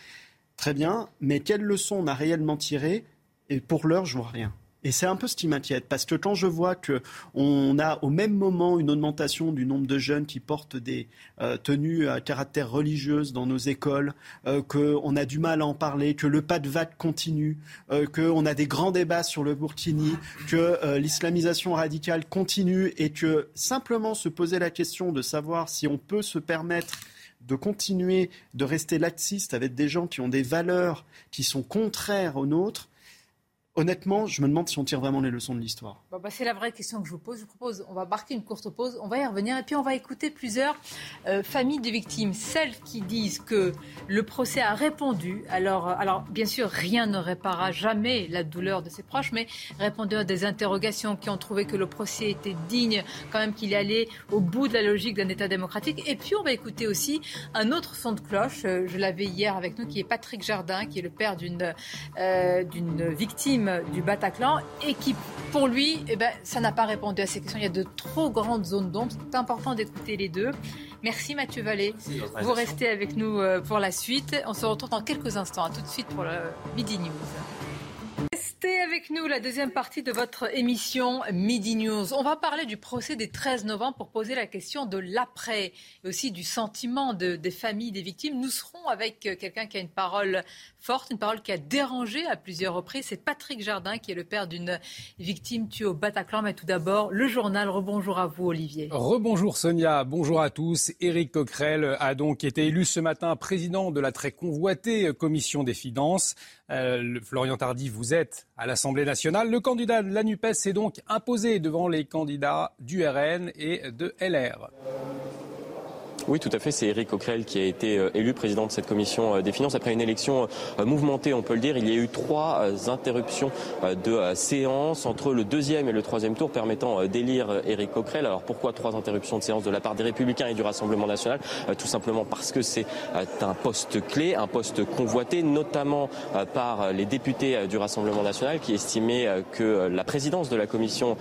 S10: très bien, mais quelle leçon on a réellement tiré Et pour l'heure je vois rien. Et c'est un peu ce qui m'inquiète, parce que quand je vois qu'on a au même moment une augmentation du nombre de jeunes qui portent des euh, tenues à caractère religieuse dans nos écoles, euh, qu'on a du mal à en parler, que le pas de vague continue, euh, qu'on a des grands débats sur le Burkini, que l'islamisation radicale continue et que simplement se poser la question de savoir si on peut se permettre de continuer de rester laxiste avec des gens qui ont des valeurs qui sont contraires aux nôtres, honnêtement, je me demande si on tire vraiment les leçons de l'histoire.
S1: bah, c'est la vraie question que je vous pose. Je vous propose, on va marquer une courte pause, on va y revenir et puis on va écouter plusieurs euh, familles de victimes. Celles qui disent que le procès a répondu. Alors, euh, alors bien sûr, rien ne réparera jamais la douleur de ses proches, mais répondu à des interrogations qui ont trouvé que le procès était digne, quand même qu'il allait au bout de la logique d'un État démocratique. Et puis on va écouter aussi un autre son de cloche. Euh, je l'avais hier avec nous, qui est Patrick Jardin, qui est le père d'une victime du Bataclan et qui, pour lui, eh ben, ça n'a pas répondu à ces questions. Il y a de trop grandes zones d'ombre. C'est important d'écouter les deux. Merci Mathieu Vallée. Vous restez avec nous euh, pour la suite. On se retrouve dans quelques instants. À tout de suite pour le Midi News. Restez avec nous, la deuxième partie de votre émission Midi News. On va parler du procès des 13 novembre pour poser la question de l'après et aussi du sentiment des familles des victimes. Nous serons avec euh, quelqu'un qui a une parole forte, une parole qui a dérangé à plusieurs reprises. C'est Patrick Jardin qui est le père d'une victime tuée au Bataclan. Mais tout d'abord, le journal. Rebonjour à vous, Olivier.
S2: Rebonjour Sonia, bonjour à tous. Éric Coquerel a donc été élu ce matin président de la très convoitée Commission des finances. Euh, Florian Tardif, vous êtes à l'Assemblée nationale. Le candidat de la NUPES s'est donc imposé devant les candidats du RN et de LR.
S21: Oui, tout à fait. C'est Éric Coquerel qui a été euh, élu président de cette commission euh, des finances après une élection euh, mouvementée, on peut le dire. Il y a eu trois interruptions de séance entre le deuxième et le troisième tour permettant d'élire Éric Coquerel. Alors pourquoi trois interruptions de séance de la part des Républicains et du Rassemblement national? Tout simplement parce que c'est un poste clé, un poste convoité, notamment par les députés du Rassemblement national qui estimaient que la présidence de la commission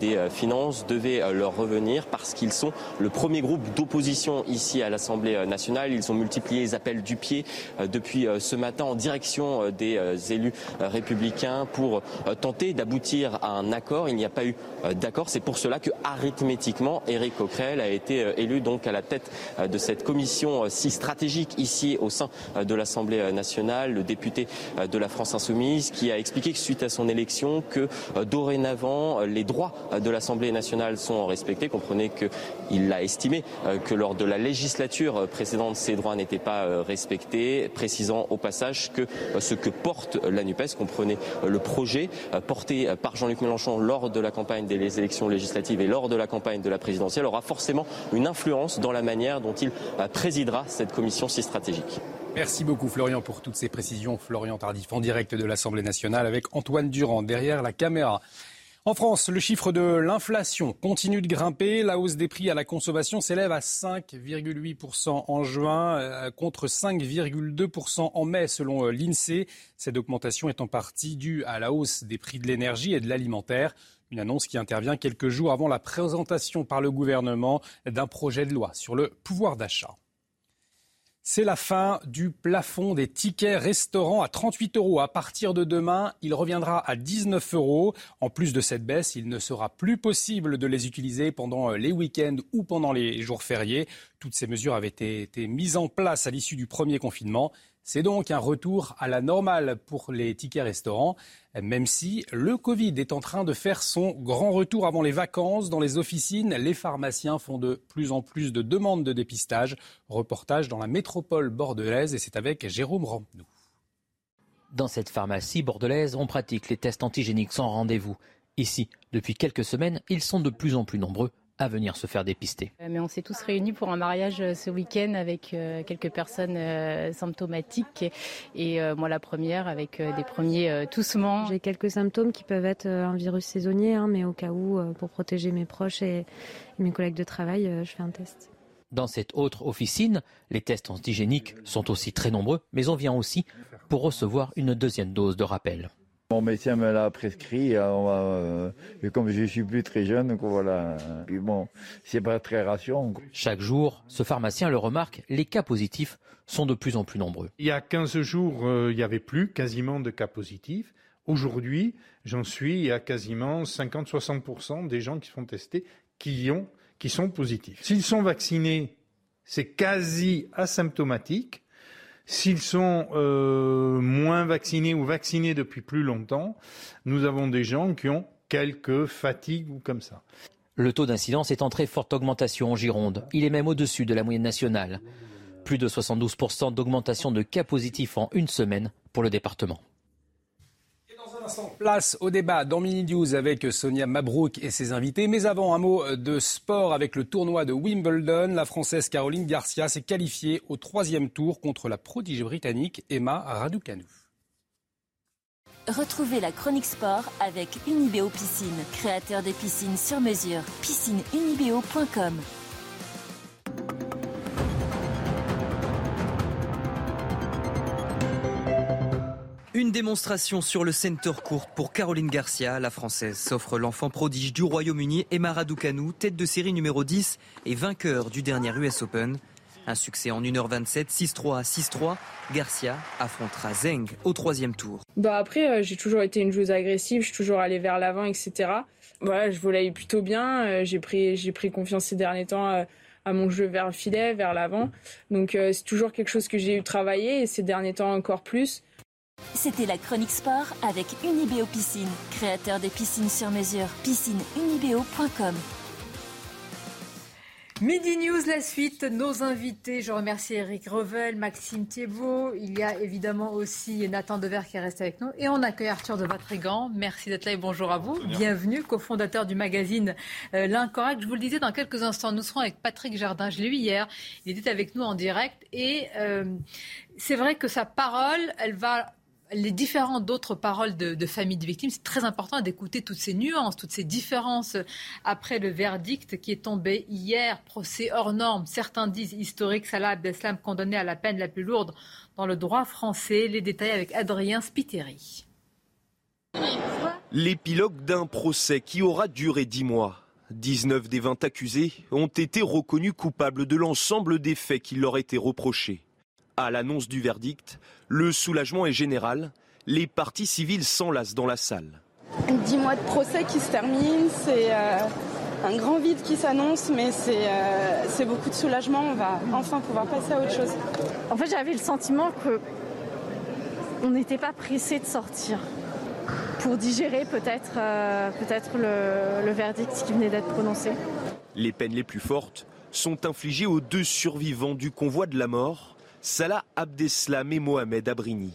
S21: des finances devait leur revenir parce qu'ils sont le premier groupe d'opposition ici à l'Assemblée nationale. Ils ont multiplié les appels du pied euh, depuis euh, ce matin en direction euh, des élus républicains pour tenter d'aboutir à un accord. Il n'y a pas eu d'accord. C'est pour cela que arithmétiquement, Éric Coquerel a été élu donc à la tête de cette commission si stratégique ici au sein de l'Assemblée nationale. Le député de la France insoumise qui a expliqué que suite à son élection que dorénavant les droits de l'Assemblée nationale sont respectés. Comprenez qu'il l'a estimé que lors de la législature précédente, ces droits n'étaient pas euh, respectés, précisant au passage que euh, ce que porte la NUPES, comprenait euh, le projet porté par Jean-Luc Mélenchon lors de la campagne des élections législatives et lors de la campagne de la présidentielle, aura forcément une influence dans la manière dont il présidera cette commission si stratégique.
S2: Merci beaucoup Florian pour toutes ces précisions. Florian Tardif en direct de l'Assemblée nationale avec Antoine Durand derrière la caméra. En France, le chiffre de l'inflation continue de grimper. La hausse des prix à la consommation s'élève à 5,8% en juin euh, contre 5,2% en mai selon euh, l'INSEE. Cette augmentation est en partie due à la hausse des prix de l'énergie et de l'alimentaire. Une annonce qui intervient quelques jours avant la présentation par le gouvernement d'un projet de loi sur le pouvoir d'achat. C'est la fin du plafond des tickets restaurants à 38 euros. À partir de demain, il reviendra à 19 euros. En plus de cette baisse, il ne sera plus possible de les utiliser pendant les week-ends ou pendant les jours fériés. Toutes ces mesures avaient été, mises en place à l'issue du premier confinement. C'est donc un retour à la normale pour les tickets restaurants, même si le Covid est en train de faire son grand retour avant les vacances. Dans les officines, les pharmaciens font de plus en plus de demandes de dépistage. Reportage dans la métropole bordelaise et c'est avec Jérôme Rampenou.
S22: Dans cette pharmacie bordelaise, on pratique les tests antigéniques sans rendez-vous. Ici, depuis quelques semaines, ils sont de plus en plus nombreux à venir se faire dépister.
S23: Euh, mais on s'est tous réunis pour un mariage euh, ce week-end avec euh, quelques personnes symptomatiques et moi la première avec des premiers toussements.
S24: J'ai quelques symptômes qui peuvent être un virus saisonnier, hein, mais au cas où, pour protéger mes proches et mes collègues de travail, je fais un test.
S22: Dans cette autre officine, les tests antigéniques sont aussi très nombreux, mais on vient aussi pour recevoir une deuxième dose de rappel.
S25: Mon médecin me l'a prescrit, euh, euh, et comme je suis plus très jeune, voilà. Puis bon, c'est pas très rassurant.
S22: Chaque jour, ce pharmacien le remarque, les cas positifs sont de plus en plus nombreux.
S26: Il y a 15 jours, euh, il n'y avait plus quasiment de cas positifs. Aujourd'hui, j'en suis à quasiment 50-60% des gens qui sont testés qui, ont, qui sont positifs. S'ils sont vaccinés, c'est quasi asymptomatique. S'ils sont euh, moins vaccinés ou vaccinés depuis plus longtemps, nous avons des gens qui ont quelques fatigues ou comme ça.
S22: Le taux d'incidence est en très forte augmentation en Gironde. Il est même au-dessus de la moyenne nationale. Plus de 72% d'augmentation de cas positifs en une semaine pour le département.
S2: Place au débat dans Mini News avec Sonia Mabrouk et ses invités. Mais avant, un mot de sport avec le tournoi de Wimbledon. La Française Caroline Garcia s'est qualifiée au troisième tour contre la prodige britannique Emma Raducanu.
S27: Retrouvez la chronique sport avec Unibeo Piscine, créateur des piscines sur mesure. Piscineunibeo.com
S28: Une démonstration sur le center court pour Caroline Garcia. La Française s'offre l'enfant prodige du Royaume-Uni, Emma Raducanu, tête de série numéro 10 et vainqueur du dernier US Open. Un succès en 1h27, 6-3 6-3. Garcia affrontera Zeng au troisième tour.
S29: Bah après, euh, j'ai toujours été une joueuse agressive, je suis toujours allée vers l'avant, etc. Voilà, je volais plutôt bien. Euh, j'ai pris, pris confiance ces derniers temps euh, à mon jeu vers le filet, vers l'avant. Donc c'est toujours quelque chose que j'ai eu travaillé et ces derniers temps encore plus.
S27: C'était la chronique sport avec Unibeo Piscine, créateur des piscines sur mesure. Piscineunibeo.com.
S1: Midi News, la suite, nos invités. Je remercie Eric Revel, Maxime Thiebaud. Il y a évidemment aussi Nathan Dever qui reste avec nous. Et on accueille Arthur de Vatrigan. Merci d'être là et bonjour à vous. Bienvenue, cofondateur du magazine euh, L'Incorrect. Je vous le disais, dans quelques instants, nous serons avec Patrick Jardin. Je l'ai eu hier. Il était avec nous en direct. Et euh, c'est vrai que sa parole, elle va les différentes d'autres paroles de, familles de victimes, c'est très important d'écouter toutes ces nuances, toutes ces différences après le verdict qui est tombé hier, procès hors norme. Certains disent historique, Salah Abdeslam condamné à la peine la plus lourde dans le droit français. Les détails avec Adrien Spiteri.
S3: L'épilogue d'un procès qui aura duré dix mois. 19 des 20 accusés ont été reconnus coupables de l'ensemble des faits qui leur étaient reprochés. À l'annonce du verdict, le soulagement est général. Les parties civiles s'enlacent dans la salle.
S4: Dix mois de procès qui se terminent, c'est euh, un grand vide qui s'annonce, mais euh, c'est beaucoup de soulagement. On va enfin pouvoir passer à autre chose.
S5: En fait, j'avais le sentiment que on n'était pas pressé de sortir pour digérer peut-être euh, peut-être le, le verdict qui venait d'être prononcé.
S3: Les peines les plus fortes sont infligées aux deux survivants du convoi de la mort Salah Abdeslam et Mohamed Abrini.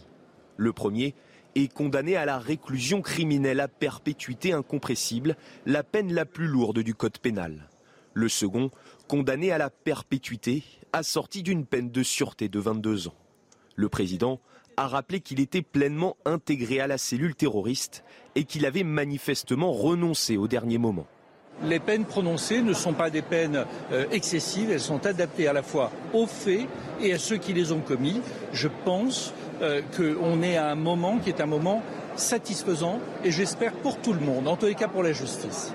S3: Le premier est condamné à la réclusion criminelle à perpétuité incompressible, la peine la plus lourde du code pénal. Le second, condamné à la perpétuité, assorti d'une peine de sûreté de 22 ans. Le président a rappelé qu'il était pleinement intégré à la cellule terroriste et qu'il avait manifestement renoncé au dernier moment
S6: les peines prononcées ne sont pas des peines euh, excessives, elles sont adaptées à la fois aux faits et à ceux qui les ont commis. Je pense euh, qu'on est à un moment qui est un moment satisfaisant et j'espère pour tout le monde, en tous les cas pour la justice.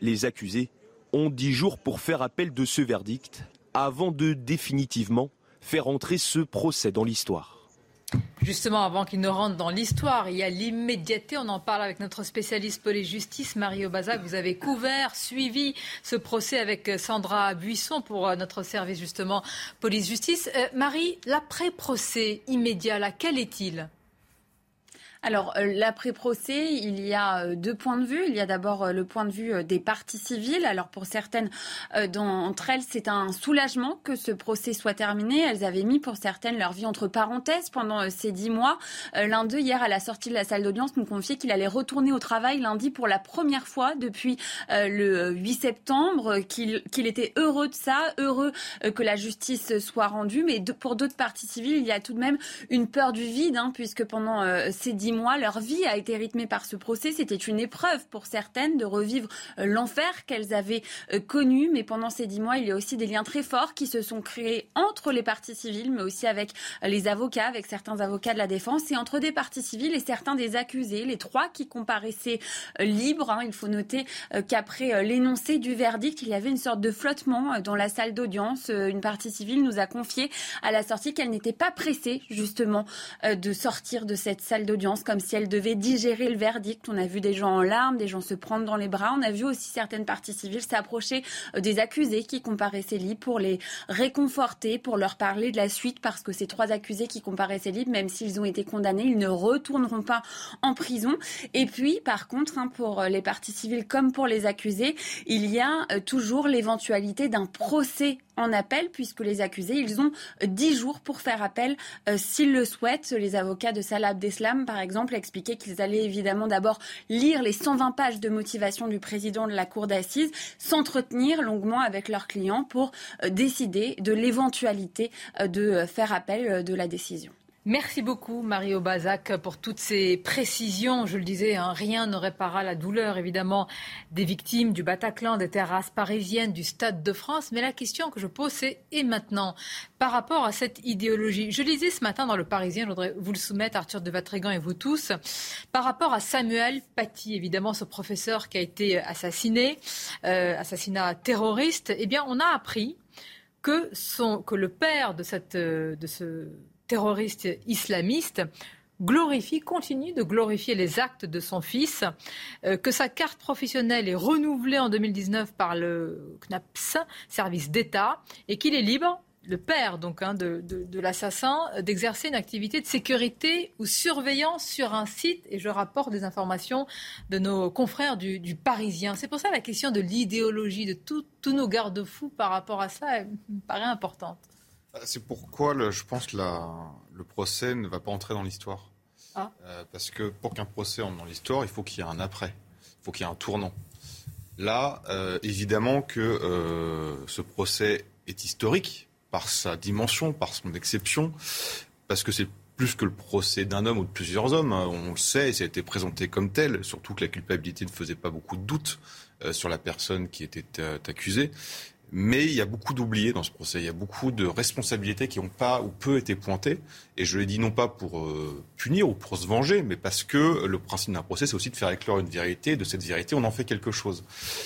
S3: Les accusés ont dix jours pour faire appel de ce verdict avant de définitivement faire entrer ce procès dans l'histoire.
S1: Justement, avant qu'il ne rentre dans l'histoire, il y a l'immédiateté. On en parle avec notre spécialiste police-justice, Marie Obazac. Vous avez couvert, suivi ce procès avec Sandra Buisson pour euh, notre service, justement, police-justice. Euh, Marie, l'après-procès immédiat, là, quel est-il?
S30: Alors, euh, l'après-procès, il y a euh, deux points de vue. Il y a d'abord euh, le point de vue des parties civiles. Alors, pour certaines d'entre elles, c'est un soulagement que ce procès soit terminé. Elles avaient mis pour certaines leur vie entre parenthèses pendant ces dix mois. L'un d'eux, hier, à la sortie de la salle d'audience, nous confiait qu'il allait retourner au travail lundi pour la première fois depuis le 8 septembre, qu'il était heureux de ça, heureux que la justice soit rendue. Mais pour d'autres parties civiles, il y a tout de même une peur du vide, hein, puisque pendant ces dix leur vie a été rythmée par ce procès. C'était une épreuve pour certaines de revivre euh, l'enfer qu'elles avaient euh, connu. Mais pendant ces dix mois, il y a aussi des liens très forts qui se sont créés entre les parties civiles, mais aussi avec euh, les avocats, avec certains avocats de la défense, et entre des parties civiles et certains des accusés. Les trois qui comparaissaient libres. Hein. Il faut noter qu'après l'énoncé du verdict, il y avait une sorte de flottement dans la salle d'audience. Une partie civile nous a confié à la sortie qu'elle n'était pas pressée, justement, de sortir de cette salle d'audience comme si elle devait digérer le verdict. On a vu des gens en larmes, des gens se prendre dans les bras. On a vu aussi certaines parties civiles s'approcher euh, des accusés qui comparaissaient libres pour les réconforter, pour leur parler de la suite, parce que ces trois accusés qui comparaissaient libres, même s'ils ont été condamnés, ils ne retourneront pas en prison. Et puis, par contre, hein, pour euh, les parties civiles comme pour les accusés, il y a euh, toujours l'éventualité d'un procès en appel, puisque les accusés, ils ont dix jours pour faire appel s'ils le souhaitent. Les avocats de Salah Abdeslam, par exemple, expliquaient qu'ils allaient évidemment d'abord lire les 120 pages de motivation du président de la cour d'assises, s'entretenir longuement avec leurs clients pour euh, décider de l'éventualité euh, de faire appel de la décision.
S1: Merci beaucoup, Mario Bazac, pour toutes ces précisions. Je le disais, hein, rien ne réparera la douleur, évidemment, des victimes du Bataclan, des terrasses parisiennes, du Stade de France. Mais la question que je pose, c'est et maintenant Par rapport à cette idéologie, je lisais ce matin dans Le Parisien, je voudrais vous le soumettre, Arthur de Vatrigan et vous tous, par rapport à Samuel Paty, évidemment, ce professeur qui a été assassiné, euh, assassinat terroriste. Eh bien, on a appris que, le père de, de ce terroriste islamiste glorifie, continue de glorifier les actes de son fils, euh, que sa carte professionnelle est renouvelée en 2019 par le CNAPS, service d'État, et qu'il est libre, le père donc hein, de, l'assassin, d'exercer une activité de sécurité ou surveillance sur un site. Et je rapporte des informations de nos confrères du, Parisien. C'est pour ça la question de l'idéologie, de tous nos garde-fous par rapport à ça, me paraît importante.
S31: Euh, c'est pourquoi je pense que le procès ne va pas entrer dans l'histoire. Ah. Euh, parce que pour qu'un procès entre dans l'histoire, il faut qu'il y ait un après. Il faut qu'il y ait un tournant. Là, euh, évidemment que ce procès est historique par sa dimension, par son exception, parce que c'est plus que le procès d'un homme ou de plusieurs hommes. Hein. On le sait, ça a été présenté comme tel, surtout que la culpabilité ne faisait pas beaucoup de doute sur la personne qui était accusée. Mais il y a beaucoup d'oubliés dans ce procès. Il y a beaucoup de responsabilités qui n'ont pas ou peu été pointées. Et je le dis non pas pour euh, punir ou pour se venger, mais parce que le principe d'un procès, c'est aussi de faire éclore une vérité. de cette vérité, on en fait quelque chose.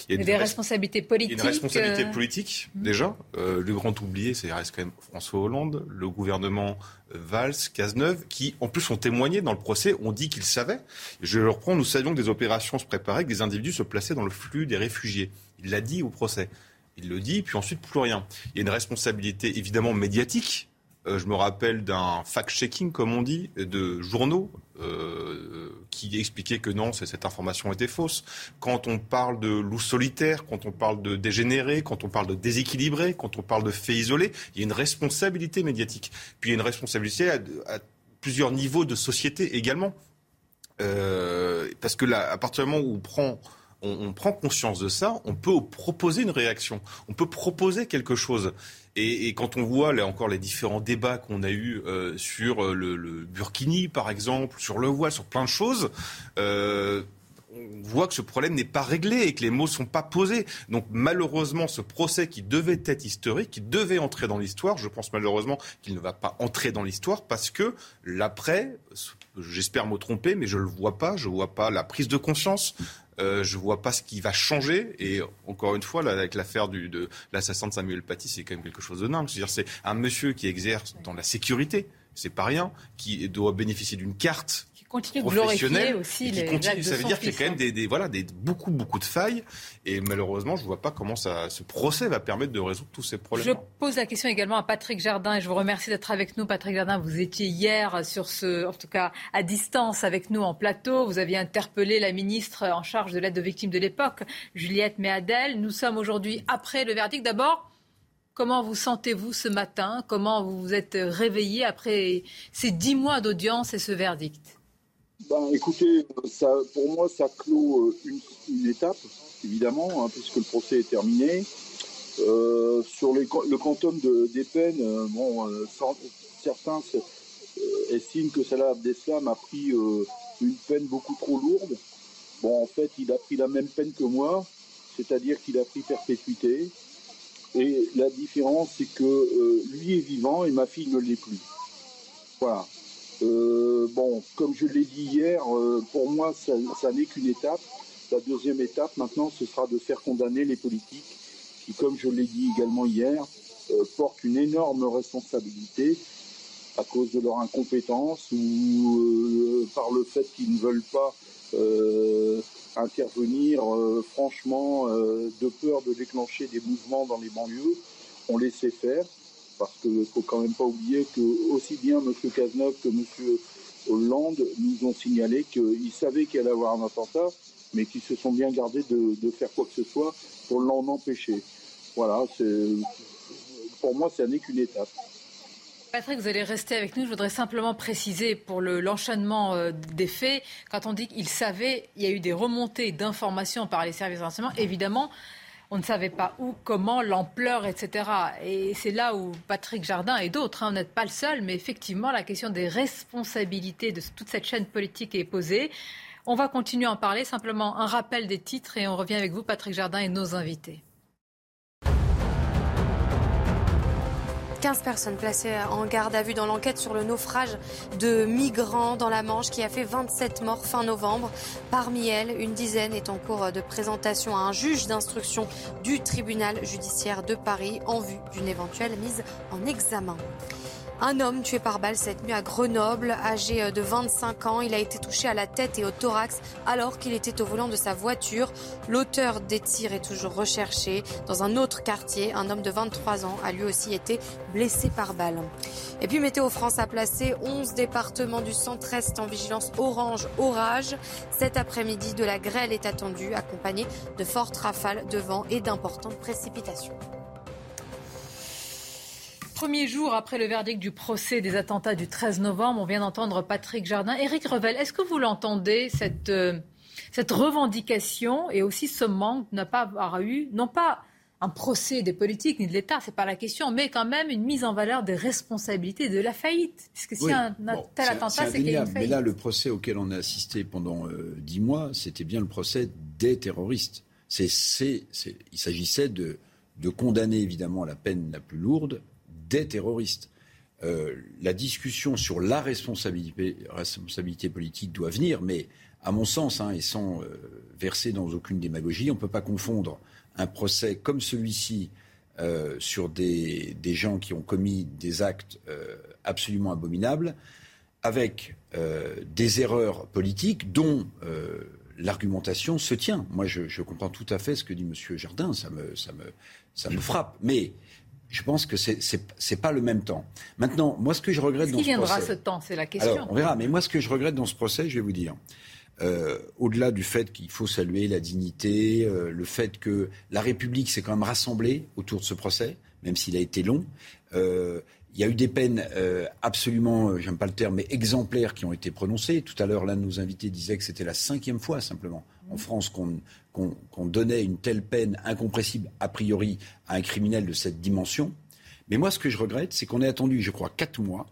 S1: Il y a des responsabilités politiques.
S31: Il y a une responsabilité euh, politique, mmh. déjà. Euh, le grand oublié, c'est reste quand même François Hollande, le gouvernement Valls, Cazeneuve, qui en plus ont témoigné dans le procès, ont dit qu'ils savaient. Je le reprends, nous savions que des opérations se préparaient, que des individus se plaçaient dans le flux des réfugiés. Il l'a dit au procès il le dit, puis ensuite plus rien. Il y a une responsabilité évidemment médiatique. Euh, je me rappelle d'un fact-checking, comme on dit, de journaux euh, qui expliquaient que non, cette information était fausse. Quand on parle de loup solitaire, quand on parle de dégénéré, quand on parle de déséquilibré, quand on parle de faits isolés, il y a une responsabilité médiatique. Puis il y a une responsabilité à, plusieurs niveaux de société également. Euh, parce que là, à partir du moment où on prend on, prend conscience de ça, on peut proposer une réaction, on peut proposer quelque chose. Et, quand on voit là encore les différents débats qu'on a eus euh, sur euh, le, Burkini, par exemple, sur le voile, sur plein de choses, euh, on voit que ce problème n'est pas réglé et que les mots ne sont pas posés. Donc malheureusement, ce procès qui devait être historique, qui devait entrer dans l'histoire, je pense malheureusement qu'il ne va pas entrer dans l'histoire parce que l'après, j'espère me tromper, mais je ne le vois pas, je ne vois pas la prise de conscience Euh, je vois pas ce qui va changer. Et encore une fois, avec l'affaire de l'assassin de Samuel Paty, c'est quand même quelque chose de dingue. C'est-à-dire, c'est un monsieur qui exerce dans la sécurité, c'est pas rien, qui doit bénéficier d'une carte
S1: continue de glorifier aussi
S31: les continue, Ça veut dire qu'il y a quand même des, des, voilà, des, beaucoup, beaucoup de failles. Et malheureusement, je ne vois pas comment ça, ce procès va permettre de résoudre tous ces problèmes.
S1: Je pose la question également à Patrick Jardin et je vous remercie d'être avec nous. Patrick Jardin, vous étiez hier sur ce, en tout cas à distance avec nous en plateau. Vous aviez interpellé la ministre en charge de l'aide aux victimes de l'époque, Juliette Méadel. Nous sommes aujourd'hui après le verdict. D'abord, Comment vous sentez-vous ce matin? Comment vous vous êtes réveillé après ces dix mois d'audience et ce verdict?
S32: Ben, Écoutez, ça, pour moi, ça clôt euh, une, étape, évidemment, hein, puisque le procès est terminé. Euh, sur le quantum de, des peines, euh, bon, certains estiment que Salah Abdeslam a pris une peine beaucoup trop lourde. Bon, en fait, il a pris la même peine que moi, c'est-à-dire qu'il a pris perpétuité. Et la différence, c'est que lui est vivant et ma fille ne l'est plus. Voilà. Euh, bon, comme je l'ai dit hier, euh, pour moi, ça, n'est qu'une étape. La deuxième étape, maintenant, ce sera de faire condamner les politiques qui, comme je l'ai dit également hier, euh, portent une énorme responsabilité à cause de leur incompétence ou par le fait qu'ils ne veulent pas intervenir franchement de peur de déclencher des mouvements dans les banlieues. On les sait faire parce qu'il ne faut quand même pas oublier que aussi bien M. Cazeneuve que M. Hollande nous ont signalé qu'ils savaient qu'il allait avoir un attentat, mais qu'ils se sont bien gardés de, faire quoi que ce soit pour l'en empêcher. Voilà, pour moi, ça n'est qu'une étape.
S1: Patrick, vous allez rester avec nous. Je voudrais simplement préciser pour l'enchaînement euh, des faits, quand on dit qu'il savait, il y a eu des remontées d'informations par les services de renseignement. Évidemment, on ne savait pas où, comment, l'ampleur, etc. Et c'est là où Patrick Jardin et d'autres, hein, n'êtes pas le seul, mais effectivement, la question des responsabilités de toute cette chaîne politique est posée. On va continuer à en parler, simplement un rappel des titres et on revient avec vous, Patrick Jardin, et nos invités.
S13: 15 personnes placées en garde à vue dans l'enquête sur le naufrage de migrants dans la Manche qui a fait 27 morts fin novembre. Parmi elles, une dizaine est en cours de présentation à un juge d'instruction du tribunal judiciaire de Paris en vue d'une éventuelle mise en examen. Un homme tué par balle cette nuit à Grenoble, âgé euh, de 25 ans. Il a été touché à la tête et au thorax alors qu'il était au volant de sa voiture. L'auteur des tirs est toujours recherché. Dans un autre quartier, un homme de 23 ans a lui aussi été blessé par balle. Et puis Météo France a placé 11 départements du centre-est en vigilance orange orage. Cet après-midi, de la grêle est attendue, accompagnée de fortes rafales de vent et d'importantes précipitations.
S1: Premier jour après le verdict du procès des attentats du 13 novembre, on vient d'entendre Patrick Jardin. Éric Revel, est-ce que vous l'entendez, cette, euh, cette revendication et aussi ce manque de ne pas avoir eu, non pas un procès des politiques ni de l'État, c'est pas la question, mais quand même une mise en valeur des responsabilités de la faillite? Puisque si un, tel attentat, c'est qu'il y a une faillite.
S11: Mais là, le procès auquel on a assisté pendant euh, dix mois, c'était bien le procès des terroristes. Il s'agissait de, de condamner évidemment la peine la plus lourde des terroristes. Euh, la discussion sur la responsabilité, politique doit venir, mais à mon sens, hein, et sans euh, verser dans aucune démagogie, on ne peut pas confondre un procès comme celui-ci euh, sur des, des, gens qui ont commis des actes absolument abominables avec des erreurs politiques dont l'argumentation se tient. Moi, je, je, comprends tout à fait ce que dit M. Jardin, ça me, ça me, ça me frappe. Mais je pense que c'est n'est pas le même temps. Maintenant, moi, ce que je regrette dans ce procès... Qui
S1: viendra ce temps? C'est la question.
S11: Alors, on verra. Mais moi, ce que je regrette dans ce procès, je vais vous dire, euh, au-delà du fait qu'il faut saluer la dignité, euh, le fait que la République s'est quand même rassemblée autour de ce procès, même s'il a été long. Euh, il y a eu des peines euh, absolument, j'aime pas le terme, mais exemplaires qui ont été prononcées. Tout à l'heure, l'un de nos invités disait que c'était la cinquième fois simplement en France qu'on donnait une telle peine incompressible a priori à un criminel de cette dimension. Mais moi, ce que je regrette, c'est qu'on ait attendu, je crois, quatre mois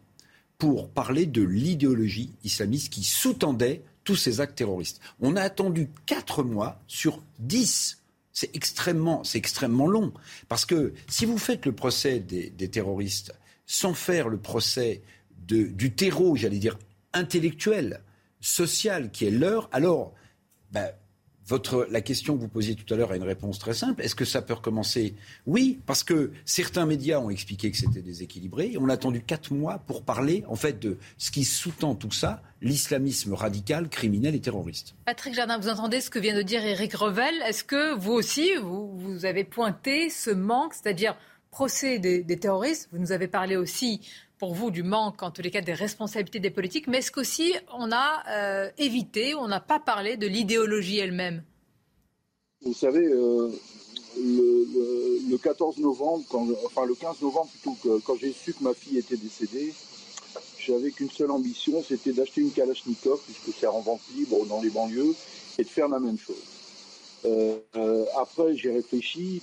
S11: pour parler de l'idéologie islamiste qui sous-tendait tous ces actes terroristes. On a attendu quatre mois sur dix. C'est extrêmement, extrêmement long. Parce que si vous faites le procès des, terroristes sans faire le procès du terreau, j'allais dire, intellectuel, social qui est leur, alors ben, la question que vous posiez tout à l'heure a une réponse très simple. Est-ce que ça peut recommencer? Oui, parce que certains médias ont expliqué que c'était déséquilibré. On a attendu quatre mois pour parler, en fait, de ce qui sous-tend tout ça, l'islamisme radical, criminel et terroriste.
S1: Patrick Jardin, vous entendez ce que vient de dire Éric Revel. Est-ce que vous aussi, vous, avez pointé ce manque, c'est-à-dire procès des terroristes? Vous nous avez parlé aussi pour vous du manque, en tous les cas, des responsabilités des politiques, mais est-ce qu'aussi on a euh, évité, on n'a pas parlé de l'idéologie elle-même?
S32: Vous savez, euh, le, le, 14 novembre, enfin le 15 novembre plutôt, quand j'ai su que ma fille était décédée, j'avais qu'une seule ambition, c'était d'acheter une Kalachnikov, puisque c'est en vente libre dans les banlieues, et de faire la même chose. Euh, après, j'ai réfléchi,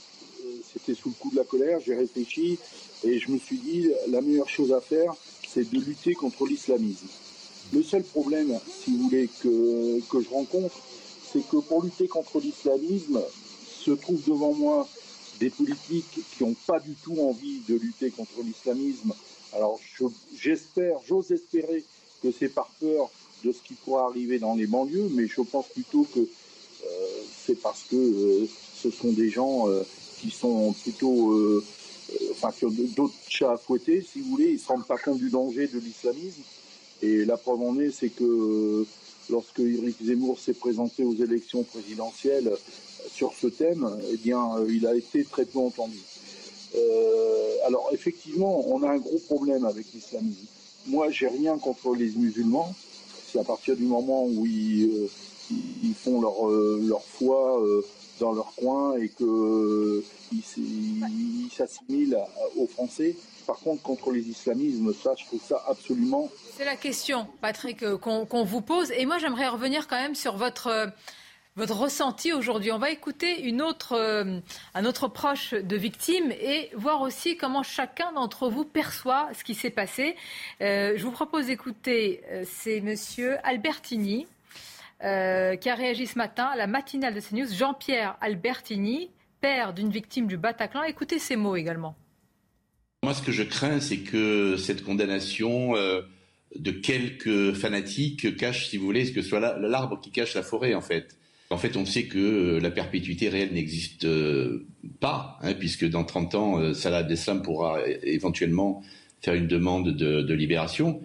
S32: c'était sous le coup de la colère, j'ai réfléchi, et je me suis dit, la meilleure chose à faire, c'est de lutter contre l'islamisme. Le seul problème, si vous voulez, que, que je rencontre, c'est que pour lutter contre l'islamisme, se trouvent devant moi des politiques qui n'ont pas du tout envie de lutter contre l'islamisme. Alors j'espère, j'ose espérer que c'est par peur de ce qui pourra arriver dans les banlieues, mais je pense plutôt que euh, c'est parce que euh, ce sont des gens euh, qui sont plutôt euh, enfin, qui ont d'autres chats à fouetter, si vous voulez. Ils ne se rendent pas compte du danger de l'islamisme. Et la preuve en est, c'est que euh, lorsque Éric Zemmour s'est présenté aux élections présidentielles euh, sur ce thème, eh bien, il a été très peu entendu. Alors, effectivement, on a un gros problème avec l'islamisme. Moi, j'ai rien contre les musulmans. C'est à partir du moment où ils, ils font leur, leur foi dans leur coin et qu'ils ils s'assimilent aux Français. Par contre, contre les islamismes, ça, je trouve ça absolument.
S1: C'est la question, Patrick, euh, qu'on vous pose. Et moi, j'aimerais revenir quand même sur votre. Euh, votre ressenti aujourd'hui. On va écouter une autre, euh, un autre proche de victime et voir aussi comment chacun d'entre vous perçoit ce qui s'est passé. je vous propose d'écouter, c'est Monsieur Albertini, euh, qui a réagi ce matin à la matinale de CNews, Jean-Pierre Albertini, père d'une victime du Bataclan. Écoutez ces mots également.
S33: Moi, ce que je crains, c'est que cette condamnation euh, de quelques fanatiques cache, si vous voulez, ce que soit l'arbre qui cache la forêt, en fait. En fait, on sait que la perpétuité réelle n'existe euh, pas, hein, puisque dans 30 ans, Salah Abdeslam pourra éventuellement faire une demande de, de libération.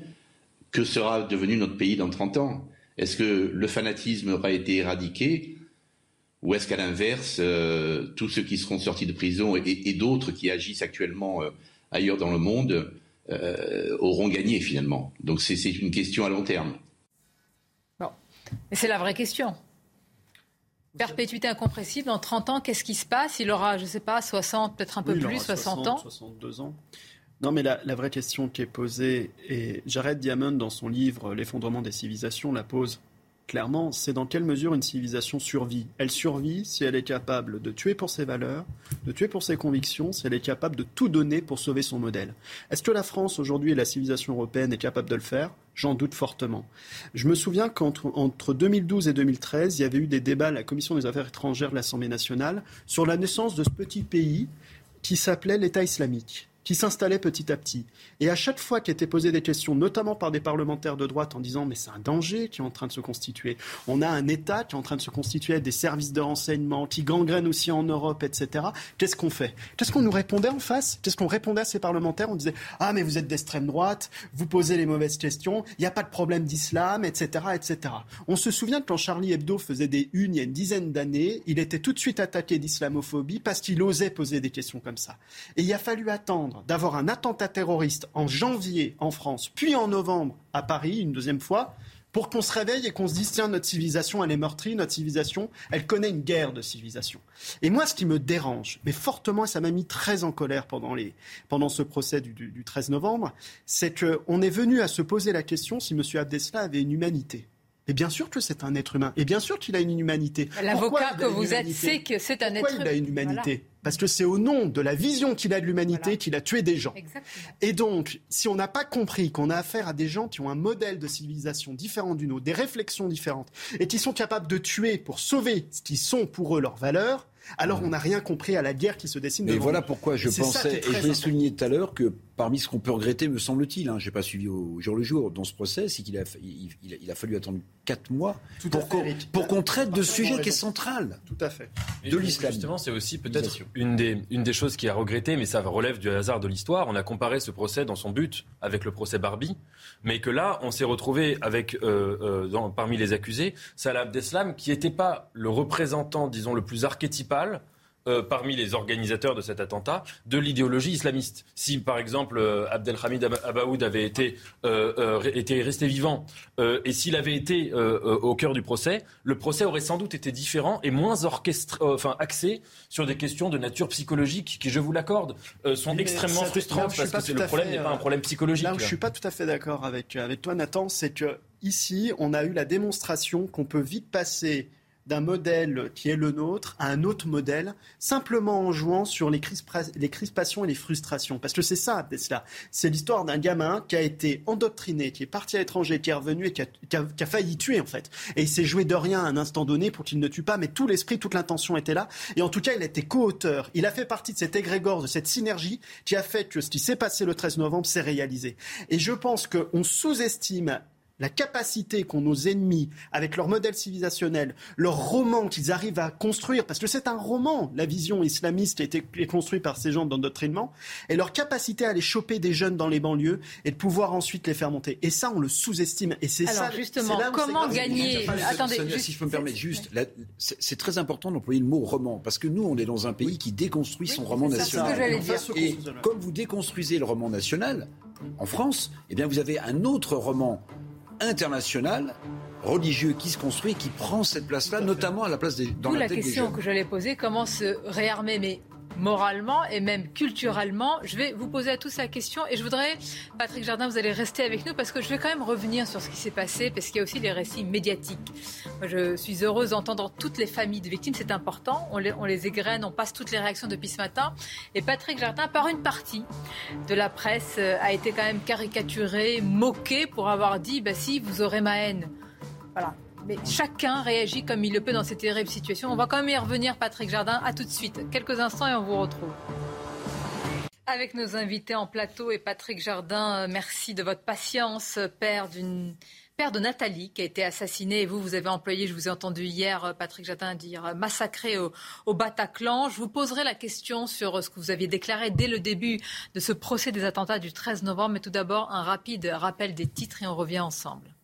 S33: Que sera devenu notre pays dans 30 ans? Est-ce que le fanatisme aura été éradiqué ou est-ce qu'à l'inverse, euh, tous ceux qui seront sortis de prison et, d'autres qui agissent actuellement euh, ailleurs dans le monde euh, auront gagné finalement? Donc c'est une question à long terme.
S1: Bon, mais c'est la vraie question. Perpétuité incompressible, dans 30 ans, qu'est-ce qui se passe? Il aura, je ne sais pas, 60, peut-être un peu plus, 60, ans?
S10: 62 ans. Non, mais la, vraie question qui est posée, et Jared Diamond, dans son livre L'effondrement des civilisations, la pose clairement, c'est dans quelle mesure une civilisation survit? Elle survit si elle est capable de tuer pour ses valeurs, de tuer pour ses convictions, si elle est capable de tout donner pour sauver son modèle. Est-ce que la France aujourd'hui et la civilisation européenne est capable de le faire? J'en doute fortement. Je me souviens qu'entre entre 2012 et 2013, il y avait eu des débats à la Commission des affaires étrangères de l'Assemblée nationale sur la naissance de ce petit pays qui s'appelait l'État islamique qui s'installait petit à petit. Et à chaque fois qu'étaient posées des questions, notamment par des parlementaires de droite, en disant mais c'est un danger qui est en train de se constituer. On a un État qui est en train de se constituer, des services de renseignement qui gangrènent aussi en Europe, etc. Qu'est-ce qu'on fait? Qu'est-ce qu'on nous répondait en face? Qu'est-ce qu'on répondait à ces parlementaires? On disait ah mais vous êtes d'extrême droite, vous posez les mauvaises questions, il n'y a pas de problème d'islam, etc., etc. On se souvient que quand Charlie Hebdo faisait des unes il y a une dizaine d'années, il était tout de suite attaqué d'islamophobie parce qu'il osait poser des questions comme ça. Et il a fallu attendre d'avoir un attentat terroriste en janvier en France, puis en novembre à Paris, une deuxième fois, pour qu'on se réveille et qu'on se dise tiens, notre civilisation, elle est meurtrie, notre civilisation, elle connaît une guerre de civilisation. Et moi, ce qui me dérange, mais fortement, et ça m'a mis très en colère pendant, les, pendant ce procès du, du 13 novembre, c'est qu'on est venu à se poser la question si M. Abdesla avait une humanité. Et bien sûr que c'est un être humain. Et bien sûr qu'il a une humanité.
S1: L'avocat que vous êtes sait que c'est un être
S10: humain. il a une humanité Parce que c'est au nom de la vision qu'il a de l'humanité qu'il a tué des gens. Et donc, si on n'a pas compris qu'on a affaire à des gens qui ont un modèle de civilisation différent d'une autre, des réflexions différentes, et qui sont capables de tuer pour sauver ce qui sont pour eux leurs valeurs, alors on n'a rien compris à la guerre qui se dessine.
S11: Mais voilà pourquoi je pensais, et je l'ai souligné tout à l'heure, que parmi ce qu'on peut regretter, me semble-t-il, hein, je n'ai pas suivi au jour le jour dans ce procès, c'est qu'il a, il, a fallu attendre quatre mois pour qu'on traite de ce sujet qui est central.
S10: Tout à fait.
S11: De l'islam.
S12: Justement, c'est aussi peut-être une des, une des choses qui a regretté, mais ça relève du hasard de l'histoire. On a comparé ce procès dans son but avec le procès Barbie, mais que là, on s'est retrouvé avec, euh, euh, dans, parmi les accusés, Salah Abdeslam, qui n'était pas le représentant, disons, le plus archétypal euh, parmi les organisateurs de cet attentat de l'idéologie islamiste. Si, par exemple, euh, Abdelhamid Abaoud avait été, euh, resté vivant et s'il avait été au cœur du procès, le procès aurait sans doute été différent et moins orchestré, enfin, axé sur des questions de nature psychologique qui, je vous l'accorde, sont extrêmement frustrantes parce que le problème n'est pas un problème psychologique.
S10: Là où je suis pas tout à fait d'accord avec, avec toi, Nathan, c'est que ici, on a eu la démonstration qu'on peut vite passer d'un modèle qui est le nôtre à un autre modèle, simplement en jouant sur les, crispations et les frustrations. Parce que c'est ça, Tesla. C'est l'histoire d'un gamin qui a été endoctriné, qui est parti à l'étranger, qui est revenu et qui a, failli tuer, en fait. Et il s'est joué de rien à un instant donné pour qu'il ne tue pas, mais tout l'esprit, toute l'intention était là. Et en tout cas, il a été co-auteur. Il a fait partie de cet égrégore, de cette synergie qui a fait que ce qui s'est passé le 13 novembre s'est réalisé. Et je pense qu'on sous-estime la capacité qu'ont nos ennemis, avec leur modèle civilisationnel, leur roman qu'ils arrivent à construire, parce que c'est un roman, la vision islamiste qui est construite par ces gens d'endoctrinement, et leur capacité à aller choper des jeunes dans les banlieues et de pouvoir ensuite les faire monter. Et ça, on le sous-estime. Et c'est ça.
S1: justement, comment gagner
S11: Attendez, si je peux me permettre, juste, c'est très important d'employer le mot roman, parce que nous, on est dans un pays qui déconstruit son roman national. Et comme vous déconstruisez le roman national, en France, eh bien, vous avez un autre roman international religieux qui se construit, qui prend cette place-là, notamment à la place des
S1: dans la, la question que j'allais poser, comment se réarmer? Mais moralement et même culturellement. Je vais vous poser à tous la question et je voudrais, Patrick Jardin, vous allez rester avec nous parce que je vais quand même revenir sur ce qui s'est passé parce qu'il y a aussi les récits médiatiques. Moi, je suis heureuse d'entendre toutes les familles de victimes, c'est important. On les, on les égrène, on passe toutes les réactions depuis ce matin. Et Patrick Jardin, par une partie de la presse, euh, a été quand même caricaturé, moqué pour avoir dit bah, si, vous aurez ma haine. Voilà. Mais chacun réagit comme il le peut dans cette terrible situation. On va quand même y revenir, Patrick Jardin. À tout de suite. Quelques instants et on vous retrouve. Avec nos invités en plateau et Patrick Jardin, merci de votre patience, père père de Nathalie qui a été assassinée. Et vous, vous avez employé, je vous ai entendu hier, Patrick Jardin dire massacré au, au, Bataclan. Je vous poserai la question sur ce que vous aviez déclaré dès le début de ce procès des attentats du 13 novembre. Mais tout d'abord, un rapide rappel des titres et on revient ensemble.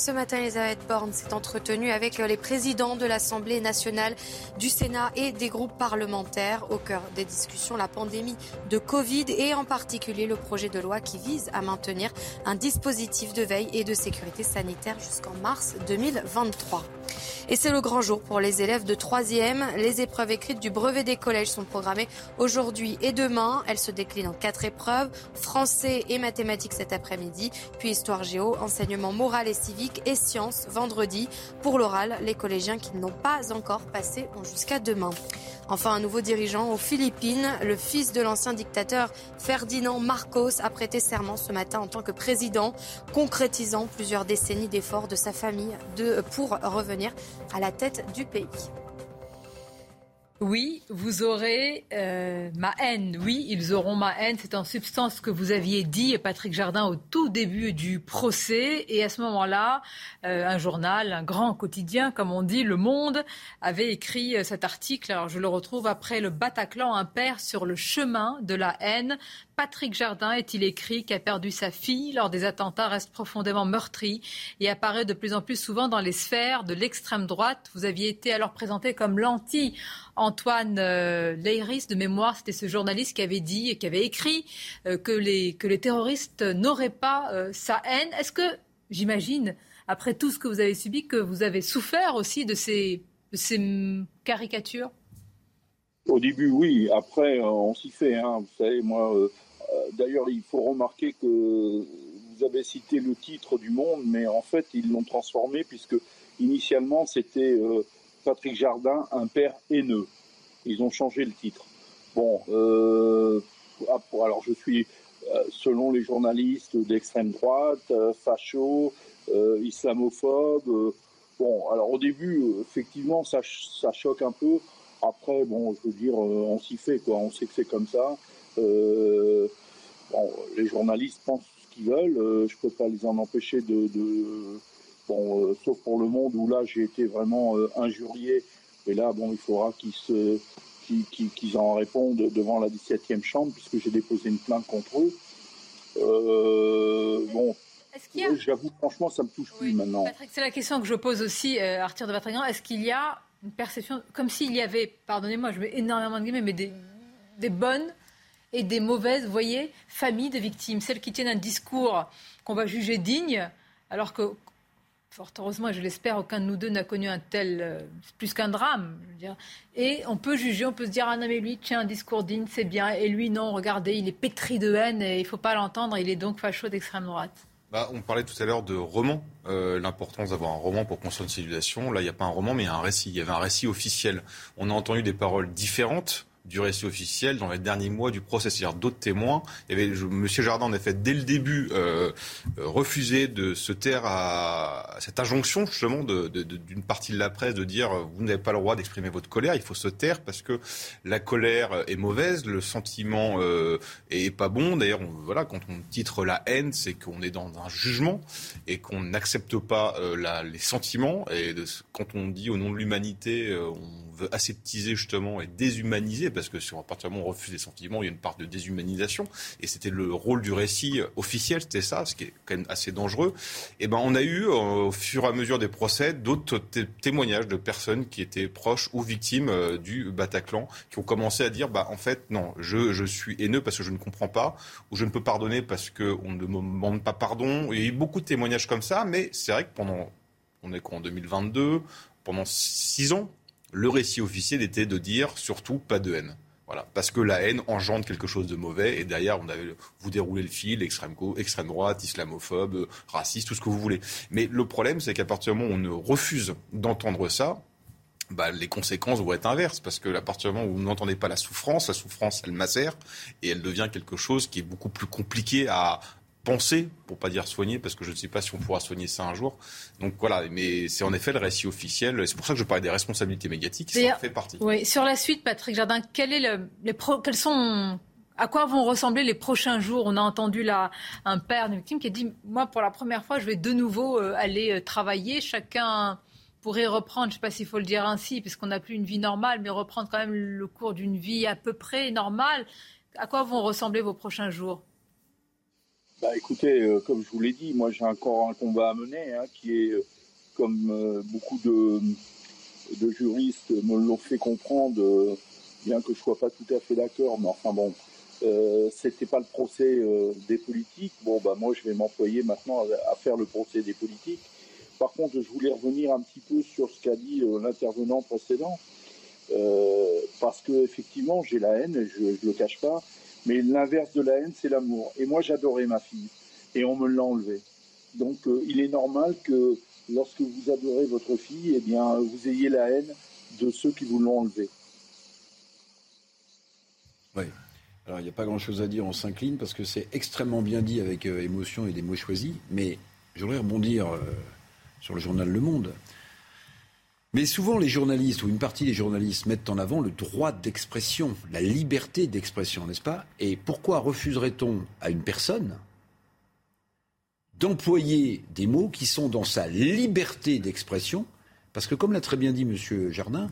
S13: Ce matin, Elisabeth Borne s'est entretenue avec les présidents de l'Assemblée nationale, du Sénat et des groupes parlementaires. Au cœur des discussions, la pandémie de Covid et en particulier le projet de loi qui vise à maintenir un dispositif de veille et de sécurité sanitaire jusqu'en mars 2023. Et c'est le grand jour pour les élèves de 3e. Les épreuves écrites du brevet des collèges sont programmées aujourd'hui et demain. Elles se déclinent en quatre épreuves, français et mathématiques cet après-midi, puis histoire géo, enseignement moral et civique et sciences vendredi. Pour l'oral, les collégiens qui n'ont pas encore passé ont jusqu'à demain. Enfin, un nouveau dirigeant aux Philippines, le fils de l'ancien dictateur Ferdinand Marcos a prêté serment ce matin en tant que président, concrétisant plusieurs décennies d'efforts de sa famille pour revenir à la tête du pays.
S1: Oui, vous aurez euh, ma haine. Oui, ils auront ma haine. C'est en substance ce que vous aviez dit, Patrick Jardin, au tout début du procès. Et à ce moment-là, euh, un journal, un grand quotidien, comme on dit, Le Monde, avait écrit euh, cet article. Alors je le retrouve après le Bataclan, un père sur le chemin de la haine. Patrick Jardin, est-il écrit, qui a perdu sa fille lors des attentats, reste profondément meurtri et apparaît de plus en plus souvent dans les sphères de l'extrême droite. Vous aviez été alors présenté comme l'anti Antoine euh, Leiris de mémoire, c'était ce journaliste qui avait dit et qui avait écrit euh, que, les, que les terroristes n'auraient pas euh, sa haine. Est-ce que, j'imagine, après tout ce que vous avez subi, que vous avez souffert aussi de ces, de ces caricatures?
S32: Au début, oui. Après, on s'y fait. Hein. Vous savez, moi, d'ailleurs, il faut remarquer que vous avez cité le titre du Monde, mais en fait, ils l'ont transformé puisque initialement, c'était euh, Patrick Jardin, un père haineux. Ils ont changé le titre. Bon, euh, ah, alors je suis, selon les journalistes d'extrême droite, facho, islamophobe. bon, alors au début, effectivement, ça, ça choque un peu. Après, bon, je veux dire, on s'y fait, quoi. On sait que c'est comme ça. Euh, bon, les journalistes pensent ce qu'ils veulent. Euh, je peux pas les en empêcher de. bon, euh, sauf pour le monde où là, j'ai été vraiment injurié. Et là, bon, il faudra qu'ils se qu'ils en répondent devant la 17e chambre, puisque j'ai déposé une plainte contre eux. bon, j'avoue, franchement, ça me touche plus maintenant.
S1: c'est la question que je pose aussi, à Arthur de Vatrigan. Est-ce qu'il y a une perception, comme s'il y avait, pardonnez-moi, je mets énormément de guillemets, mais des, des bonnes et des mauvaises, voyez, familles de victimes, celles qui tiennent un discours qu'on va juger digne, alors que, fort heureusement, je l'espère, aucun de nous deux n'a connu un tel, euh, plus qu'un drame. Et on peut juger, on peut se dire, ah non, mais lui tient un discours digne, c'est bien, et lui, non, regardez, il est pétri de haine et il ne faut pas l'entendre, il est donc facho d'extrême droite.
S31: Bah, on parlait tout à l'heure de roman, euh, l'importance d'avoir un roman pour construire une civilisation. Là, il n'y a pas un roman, mais un récit. Il y avait un récit officiel. On a entendu des paroles différentes du récit officiel dans les derniers mois du procès, c'est-à-dire d'autres témoins. Il y avait Monsieur Jardin en effet dès le début euh, euh, refusé de se taire à, cette injonction justement d'une partie de la presse de dire euh, vous n'avez pas le droit d'exprimer votre colère, il faut se taire parce que la colère est mauvaise, le sentiment euh, est pas bon. D'ailleurs, voilà, quand on titre la haine, c'est qu'on est dans un jugement et qu'on n'accepte pas euh, les sentiments. Et de, quand on dit au nom de l'humanité, on aseptiser justement et déshumaniser, parce que sur à partir du moment où on refuse des sentiments, il y a une part de déshumanisation, et c'était le rôle du récit officiel, c'était ça, ce qui est quand même assez dangereux. Et ben on a eu euh, au fur et à mesure des procès d'autres témoignages de personnes qui étaient proches ou victimes euh, du Bataclan, qui ont commencé à dire bah en fait non, je, je suis haineux parce que je ne comprends pas, ou je ne peux pardonner parce qu'on ne me demande pas pardon. Il y a eu beaucoup de témoignages comme ça, mais c'est vrai que pendant on est quoi en 2022 pendant six ans, le récit officiel était de dire surtout pas de haine. Voilà, parce que la haine engendre quelque chose de mauvais et derrière on avait vous déroulez le fil extrême extrême droite, islamophobe, raciste, tout ce que vous voulez. Mais le problème c'est qu'à partir du moment où on refuse d'entendre ça, bah, les conséquences vont être inverses parce que à partir du moment où vous n'entendez pas la souffrance, la souffrance elle macère et elle devient quelque chose qui est beaucoup plus compliqué à, penser, pour pas dire soigner, parce que je ne sais pas si on pourra soigner ça un jour. Donc voilà, mais c'est en effet le récit officiel. C'est pour ça que je parlais des responsabilités médiatiques, ça en fait partie.
S1: Oui, sur la suite, Patrick Jardin, quel est le, les quels sont à quoi vont ressembler les prochains jours? On a entendu là un père d'une victime qui a dit Moi, pour la première fois, je vais de nouveau euh, aller euh, travailler. Chacun pourrait reprendre, je ne sais pas s'il faut le dire ainsi, puisqu'on n'a plus une vie normale, mais reprendre quand même le cours d'une vie à peu près normale. À quoi vont ressembler vos prochains jours?
S32: Bah écoutez, euh, comme je vous l'ai dit, moi j'ai encore un combat à mener hein, qui est, euh, comme euh, beaucoup de, de, juristes me l'ont fait comprendre, bien que je sois pas tout à fait d'accord, mais enfin bon, c'était pas le procès des politiques. Bon bah moi je vais m'employer maintenant à, faire le procès des politiques. Par contre, je voulais revenir un petit peu sur ce qu'a dit l'intervenant précédent, parce que effectivement j'ai la haine, je, je le cache pas. Mais l'inverse de la haine, c'est l'amour. Et moi, j'adorais ma fille. Et on me l'a enlevée. Donc, euh, il est normal que lorsque vous adorez votre fille, eh bien, vous ayez la haine de ceux qui vous l'ont enlevée.
S11: Oui. Alors, il n'y a pas grand-chose à dire, on s'incline parce que c'est extrêmement bien dit avec euh, émotion et des mots choisis. Mais je voudrais rebondir euh, sur le journal Le Monde. Mais souvent, les journalistes, ou une partie des journalistes, mettent en avant le droit d'expression, la liberté d'expression, n'est-ce pas? Et pourquoi refuserait-on à une personne d'employer des mots qui sont dans sa liberté d'expression? Parce que, comme l'a très bien dit M. Jardin,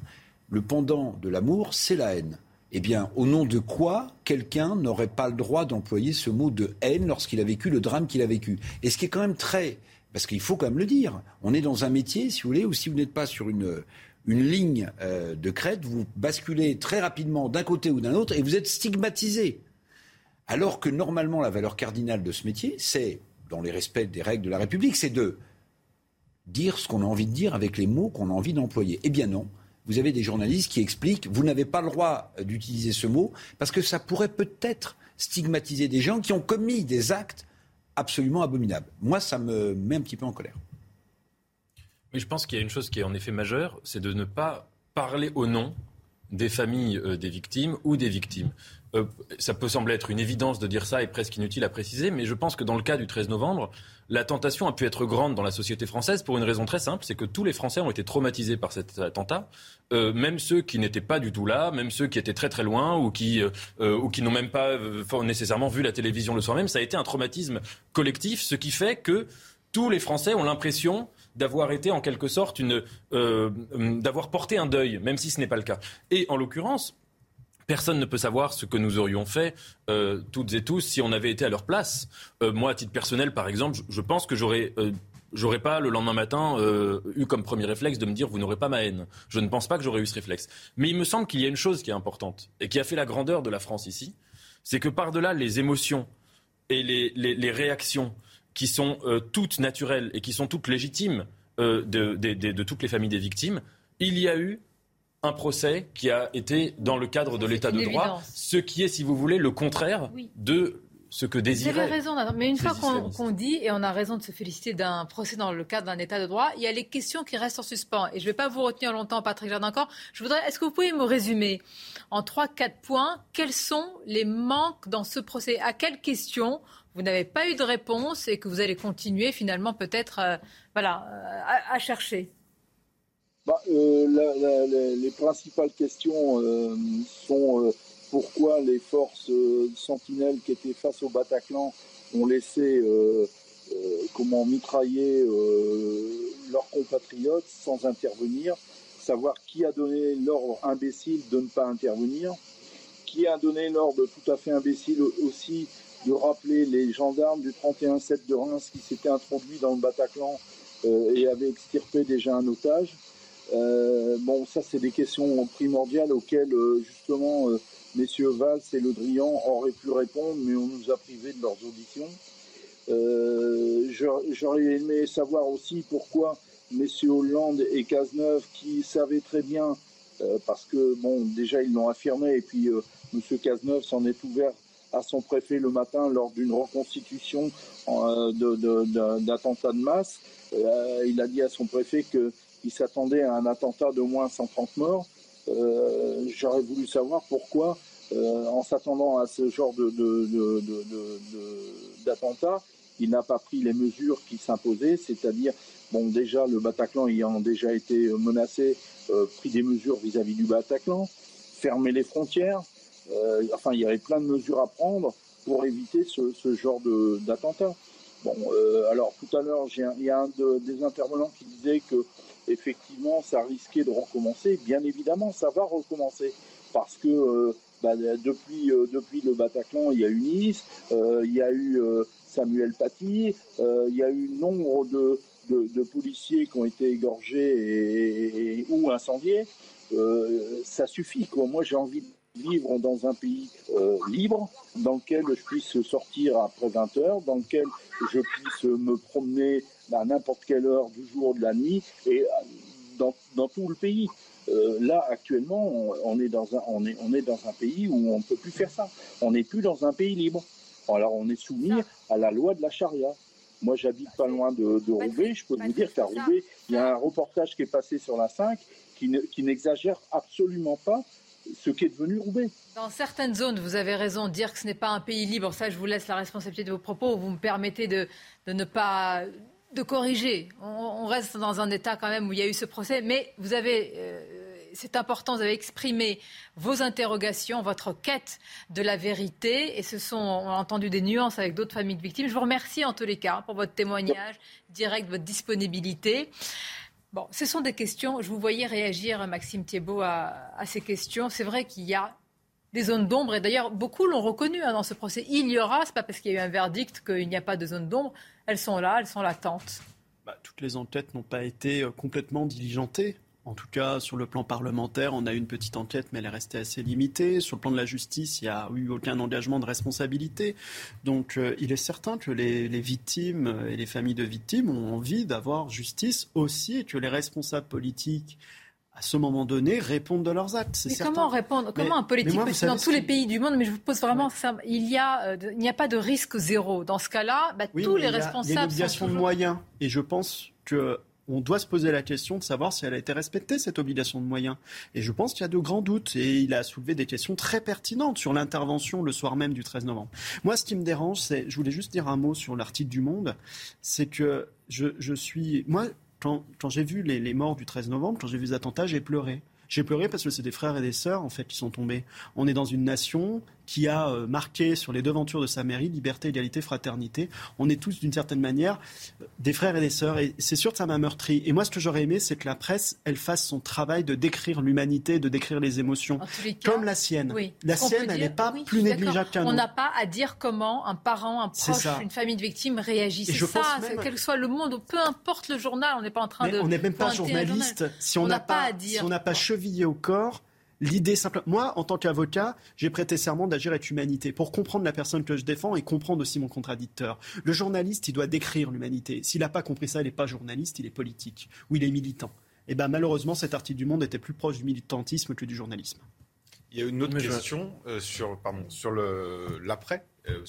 S11: le pendant de l'amour, c'est la haine. Eh bien, au nom de quoi quelqu'un n'aurait pas le droit d'employer ce mot de haine lorsqu'il a vécu le drame qu'il a vécu? Et ce qui est quand même très parce qu'il faut quand même le dire. On est dans un métier, si vous voulez, où si vous n'êtes pas sur une, ligne euh, de crête, vous basculez très rapidement d'un côté ou d'un autre et vous êtes stigmatisé. Alors que normalement, la valeur cardinale de ce métier, c'est, dans les respects des règles de la République, c'est de dire ce qu'on a envie de dire avec les mots qu'on a envie d'employer. Eh bien non. Vous avez des journalistes qui expliquent, vous n'avez pas le droit d'utiliser ce mot parce que ça pourrait peut-être stigmatiser des gens qui ont commis des actes absolument abominable. Moi, ça me met un petit peu en colère.
S12: Mais je pense qu'il y a une chose qui est en effet majeure, c'est de ne pas parler au nom des familles euh, des victimes ou des victimes. Euh, ça peut sembler être une évidence de dire ça et presque inutile à préciser, mais je pense que dans le cas du 13 novembre, la tentation a pu être grande dans la société française pour une raison très simple, c'est que tous les Français ont été traumatisés par cet attentat, euh, même ceux qui n'étaient pas du tout là, même ceux qui étaient très très loin ou qui, ou qui n'ont même pas nécessairement vu la télévision le soir même. Ça a été un traumatisme collectif, ce qui fait que tous les Français ont l'impression d'avoir été en quelque sorte une, euh, d'avoir porté un deuil, même si ce n'est pas le cas. Et en l'occurrence, Personne ne peut savoir ce que nous aurions fait, euh, toutes et tous, si on avait été à leur place. Euh, moi, à titre personnel, par exemple, je, pense que j'aurais j'aurais pas le lendemain matin eu comme premier réflexe de me dire vous n'aurez pas ma haine. Je ne pense pas que j'aurais eu ce réflexe. Mais il me semble qu'il y a une chose qui est importante et qui a fait la grandeur de la France ici, c'est que par-delà les émotions et les, les réactions qui sont euh, toutes naturelles et qui sont toutes légitimes euh, de, toutes les familles des victimes, il y a eu un procès qui a été dans le cadre de l'état de droit, ce qui est, si vous voulez, le contraire de ce que désirait. Vous
S1: avez raison, mais une fois qu'on dit, et on a raison de se féliciter d'un procès dans le cadre d'un état de droit, il y a les questions qui restent en suspens. Et je ne vais pas vous retenir longtemps, Patrick Jardin encore. Je voudrais, est-ce que vous pouvez me résumer en trois, quatre points quels sont les manques dans ce procès? À quelles questions vous n'avez pas eu de réponse et que vous allez continuer finalement peut-être euh, voilà, euh, à, chercher?
S32: Bah, euh, Les principales questions sont pourquoi les forces sentinelles qui étaient face au Bataclan ont laissé comment mitrailler leurs compatriotes sans intervenir, savoir qui a donné l'ordre imbécile de ne pas intervenir, qui a donné l'ordre tout à fait imbécile aussi de rappeler les gendarmes du 31-7 de Reims qui s'étaient introduits dans le Bataclan euh, et avaient extirpé déjà un otage. Euh, bon, ça, c'est des questions primordiales auxquelles, euh, justement, messieurs Valls et Le Drian auraient pu répondre, mais on nous a privés de leurs auditions. J'aurais aimé savoir aussi pourquoi messieurs Hollande et Cazeneuve, qui savaient très bien, parce que, bon, déjà, ils l'ont affirmé, et puis monsieur Cazeneuve s'en est ouvert à son préfet le matin lors d'une reconstitution euh, d'attentats de, masse. Euh, il a dit à son préfet qu'il s'attendait à un attentat de moins 130 morts. Euh, j'aurais voulu savoir pourquoi, en s'attendant à ce genre d'attentat, il n'a pas pris les mesures qui s'imposaient, c'est-à-dire, bon, déjà le Bataclan ayant déjà été menacé, pris des mesures vis-à-vis -vis du Bataclan, fermer les frontières, euh, enfin, il y avait plein de mesures à prendre pour éviter ce, genre d'attentat. Bon, euh, alors tout à l'heure, il y a un des intervenants qui disait que effectivement, ça risquait de recommencer. Bien évidemment, ça va recommencer parce que euh, bah, depuis, depuis le Bataclan, il y a eu Nice, il y a eu Samuel Paty, il y a eu nombre de, de, policiers qui ont été égorgés et, ou incendiés. ça suffit. Moi, j'ai envie vivre dans un pays euh, libre, dans lequel je puisse sortir après 20 heures, dans lequel je puisse me promener à n'importe quelle heure du jour, de la nuit, et euh, dans, tout le pays. Euh, là, actuellement, on, est dans un, on, est, on est dans un pays où on ne peut plus faire ça. On n'est plus dans un pays libre. Alors, on est soumis à la loi de la charia. Moi, j'habite pas loin de, Roubaix. Je peux vous dire qu'à Roubaix, il y a un reportage qui est passé sur la 5 qui n'exagère absolument pas ce qui est devenu Roubaix.
S1: Dans certaines zones, vous avez raison de dire que ce n'est pas un pays libre. Ça, je vous laisse la responsabilité de vos propos. Vous me permettez de, ne pas de corriger. On, reste dans un état quand même où il y a eu ce procès, mais vous avez, euh, c'est important, vous avez exprimé vos interrogations, votre quête de la vérité, et ce sont, on a entendu des nuances avec d'autres familles de victimes. Je vous remercie en tous les cas pour votre témoignage direct, votre disponibilité. Bon, ce sont des questions. Je vous voyais réagir, Maxime Thiebaud, à, ces questions. C'est vrai qu'il y a des zones d'ombre, et d'ailleurs, beaucoup l'ont reconnu hein, dans ce procès. Il y aura, ce n'est pas parce qu'il y a eu un verdict qu'il n'y a pas de zone d'ombre. Elles sont là, elles sont latentes.
S10: Bah, toutes les enquêtes n'ont pas été euh, complètement diligentées. En tout cas, sur le plan parlementaire, on a eu une petite enquête, mais elle est restée assez limitée. Sur le plan de la justice, il n'y a eu aucun engagement de responsabilité. Donc, euh, il est certain que les, victimes et les familles de victimes ont envie d'avoir justice aussi et que les responsables politiques à ce moment donné, répondent de leurs actes.
S1: Mais comment répondre? Comment un politique dans tous les pays du monde? Mais je vous pose vraiment ça. Il y a, euh, il n'y a pas de risque zéro. Dans ce cas-là, bah, tous les responsables. Il y a
S10: une obligation de moyens. Et je pense que on doit se poser la question de savoir si elle a été respectée, cette obligation de moyens. Et je pense qu'il y a de grands doutes. Et il a soulevé des questions très pertinentes sur l'intervention le soir même du 13 novembre. Moi, ce qui me dérange, c'est, je voulais juste dire un mot sur l'article du Monde, c'est que je, suis, moi, quand, j'ai vu les, morts du 13 novembre, quand j'ai vu les attentats, j'ai pleuré. J'ai pleuré parce que c'est des frères et des sœurs en fait qui sont tombés. On est dans une nation qui a euh, marqué sur les devantures de sa mairie liberté, égalité, fraternité. On est tous d'une certaine manière des frères et des sœurs et c'est sûr que ça m'a meurtri. Et moi ce que j'aurais aimé c'est que la presse elle fasse son travail de décrire l'humanité, de décrire les émotions comme la sienne. La sienne elle n'est pas plus négligeable qu'un autre.
S1: On n'a pas à dire comment un parent, un proche, une famille de victimes réagit. C'est ça, quel que soit le monde, peu importe le journal, on n'est pas en train de.
S10: On n'est même pas journaliste si on n'a pas, si on n'a pas chevillé au corps L'idée simple. Moi, en tant qu'avocat, j'ai prêté serment d'agir avec humanité pour comprendre la personne que je défends et comprendre aussi mon contradicteur. Le journaliste, il doit décrire l'humanité. S'il n'a pas compris ça, il n'est pas journaliste, il est politique ou il est militant. Et eh ben malheureusement, cet article du Monde était plus proche du militantisme que du journalisme.
S31: Il y a une autre question euh, sur, pardon, sur l'après. Euh,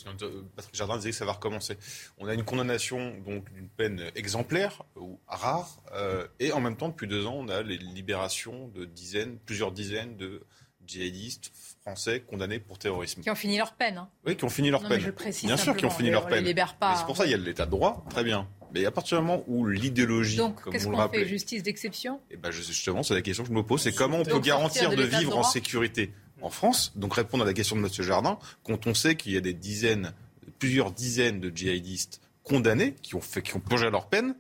S31: Patrick Jardin disait que ça va recommencer. On a une condamnation donc d'une peine exemplaire ou rare, euh, et en même temps depuis deux ans, on a les libérations de dizaines, plusieurs dizaines de djihadistes français condamnés pour terrorisme.
S1: Qui ont fini leur peine. Hein.
S31: Oui, qui ont fini leur peine. Bien sûr, qui ont fini leur peine. C'est pour ça qu'il y a l'état de droit, très bien. Mais à partir du moment où l'idéologie,
S1: Donc, qu'est-ce qu'on fait Justice d'exception?
S31: Eh ben, Justement, c'est la question que je me pose. C'est comment on peut garantir de, vivre en sécurité en France Donc répondre à la question de M. Jardin, quand on sait qu'il y a des dizaines, plusieurs dizaines de djihadistes condamnés, qui ont, fait, qui ont purgé leur peine,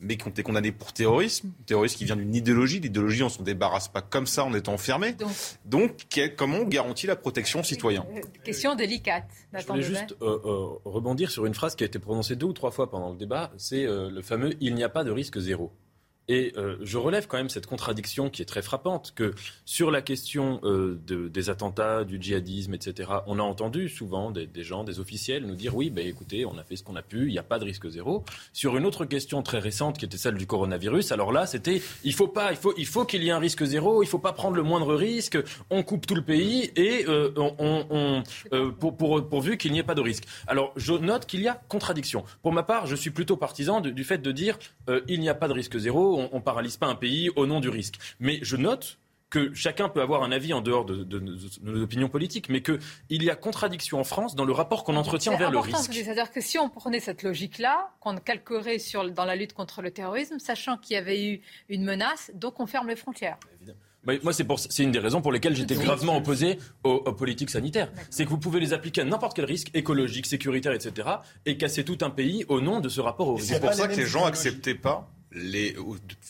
S31: mais qui ont été condamnés pour terrorisme, terrorisme qui vient d'une idéologie. L'idéologie, on ne s'en débarrasse pas comme ça en étant enfermé. Donc, comment on garantit la protection aux citoyens euh,
S1: Question délicate.
S12: Je voulais juste euh, euh, rebondir sur une phrase qui a été prononcée deux ou trois fois pendant le débat. C'est le fameux « il n'y a pas de risque zéro ». Et euh, je relève quand même cette contradiction qui est très frappante, que sur la question euh, de, des attentats, du djihadisme, etc., on a entendu souvent des, gens, des officiels nous dire oui, ben, écoutez, on a fait ce qu'on a pu, il n'y a pas de risque zéro. Sur une autre question très récente qui était celle du coronavirus, alors là, c'était il faut pas, il faut, il faut qu'il y ait un risque zéro, il faut pas prendre le moindre risque, on coupe tout le pays et euh, on pour, pour, pourvu qu'il n'y ait pas de risque. Alors je note qu'il y a contradiction. Pour ma part, je suis plutôt partisan du fait de dire il n'y a pas de risque zéro on, ne paralyse pas un pays au nom du risque. Mais je note que chacun peut avoir un avis en dehors de, nos opinions politiques, mais qu'il y a contradiction en France dans le rapport qu'on entretient envers le risque.
S1: C'est-à-dire que si on prenait cette logique-là, qu'on calquerait sur, dans la lutte contre le terrorisme, sachant qu'il y avait eu une menace, donc on ferme les frontières.
S12: Moi, c'est une des raisons pour lesquelles j'étais gravement opposé aux, politiques sanitaires. C'est que vous pouvez les appliquer à n'importe quel risque écologique, sécuritaire, etc., et casser tout un pays au nom de ce rapport au risque.
S31: C'est pour ça que les gens n'acceptaient pas les,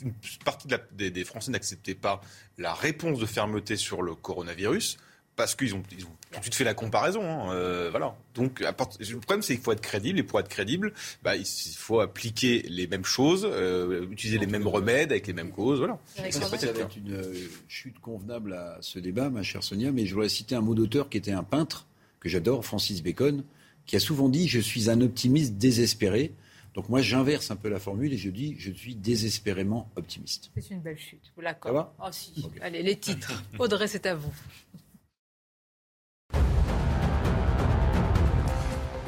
S31: une partie des, Français n'acceptaient pas la réponse de fermeté sur le coronavirus parce qu'ils ont, ils ont tout de suite fait la comparaison. Hein, euh, voilà. Donc, le problème, c'est qu'il faut être crédible. Et pour être crédible, bah, il faut appliquer les mêmes choses, euh, utiliser les mêmes remèdes avec les mêmes causes. Voilà.
S11: Ça va être une euh, chute convenable à ce débat, ma chère Sonia. Mais je voudrais citer un mot d'auteur qui était un peintre que j'adore, Francis Bacon, qui a souvent dit Je suis un optimiste désespéré. Donc moi, j'inverse un peu la formule et je dis, je suis désespérément optimiste.
S1: C'est une belle chute, vous l'accordez Oh si. Allez, les titres. Audrey, c'est à vous.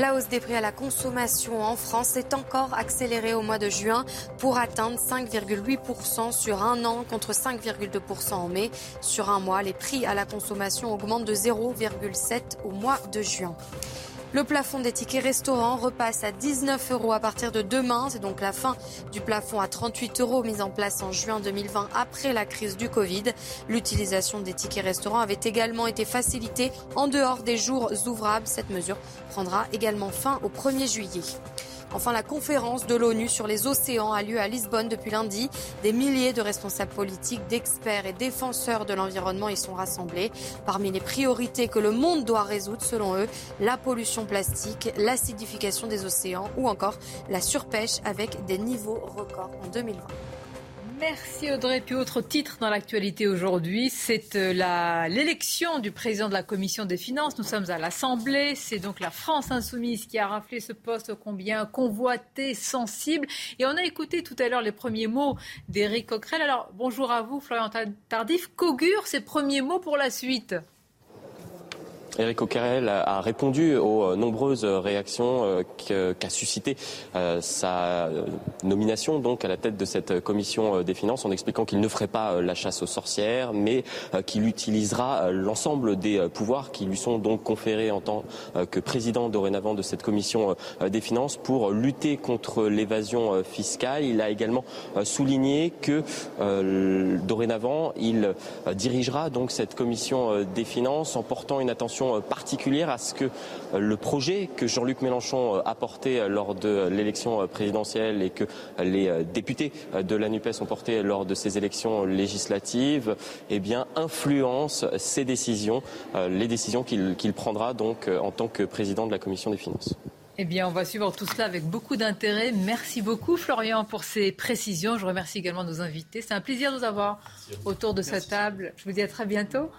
S13: La hausse des prix à la consommation en France s'est encore accélérée au mois de juin pour atteindre 5,8% sur un an contre 5,2% en mai. Sur un mois, les prix à la consommation augmentent de 0,7 au mois de juin. Le plafond des tickets restaurants repasse à 19 euros à partir de demain. C'est donc la fin du plafond à 38 euros mis en place en juin 2020 après la crise du Covid. L'utilisation des tickets restaurants avait également été facilitée en dehors des jours ouvrables. Cette mesure prendra également fin au 1er juillet. Enfin, la conférence de l'ONU sur les océans a lieu à Lisbonne depuis lundi. Des milliers de responsables politiques, d'experts et défenseurs de l'environnement y sont rassemblés. Parmi les priorités que le monde doit résoudre, selon eux, la pollution plastique, l'acidification des océans ou encore la surpêche avec des niveaux records en 2020.
S1: Merci Audrey. Puis autre titre dans l'actualité aujourd'hui, c'est euh, l'élection du président de la commission des finances. Nous sommes à l'Assemblée. C'est donc la France insoumise qui a raflé ce poste combien convoité, sensible. Et on a écouté tout à l'heure les premiers mots d'Éric Coquerel. Alors bonjour à vous, Florian Tardif. Qu'augure ces premiers mots pour la suite?
S21: Éric Coquerel a répondu aux nombreuses réactions qu'a suscité sa nomination donc à la tête de cette commission des finances en expliquant qu'il ne ferait pas la chasse aux sorcières, mais qu'il utilisera l'ensemble des pouvoirs qui lui sont donc conférés en tant que président dorénavant de cette commission des finances pour lutter contre l'évasion fiscale. Il a également souligné que dorénavant, il dirigera donc cette commission des finances en portant une attention particulière à ce que le projet que Jean-Luc Mélenchon a porté lors de l'élection présidentielle et que les députés de la NUPES ont porté lors de ces élections législatives, eh bien, influence ces décisions, les décisions qu'il prendra donc en tant que président de la commission des finances.
S1: Eh bien, on va suivre tout cela avec beaucoup d'intérêt. Merci beaucoup, Florian, pour ces précisions. Je remercie également nos invités. C'est un plaisir de vous avoir autour de cette table. Je vous dis à très bientôt.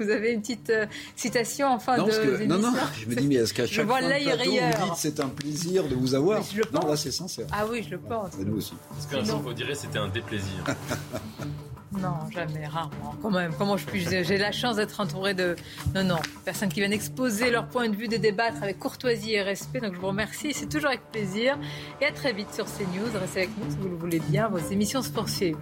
S1: Vous avez une petite euh, citation en fin
S11: non,
S1: de
S11: Non, non, je me dis, mais est-ce qu'à chaque fois vous dites c'est un plaisir de vous avoir Non, là, c'est sincère.
S1: Ah oui, je le pense.
S11: nous aussi.
S12: Parce qu'un jour, vous direz c'était un déplaisir.
S1: Non, jamais, rarement. Quand même, comment je puis J'ai la chance d'être entouré de. Non, non, personnes qui viennent exposer leur point de vue, de débattre avec courtoisie et respect. Donc je vous remercie. C'est toujours avec plaisir. Et à très vite sur CNews. Restez avec nous si vous le voulez bien. Vos émissions se poursuivent.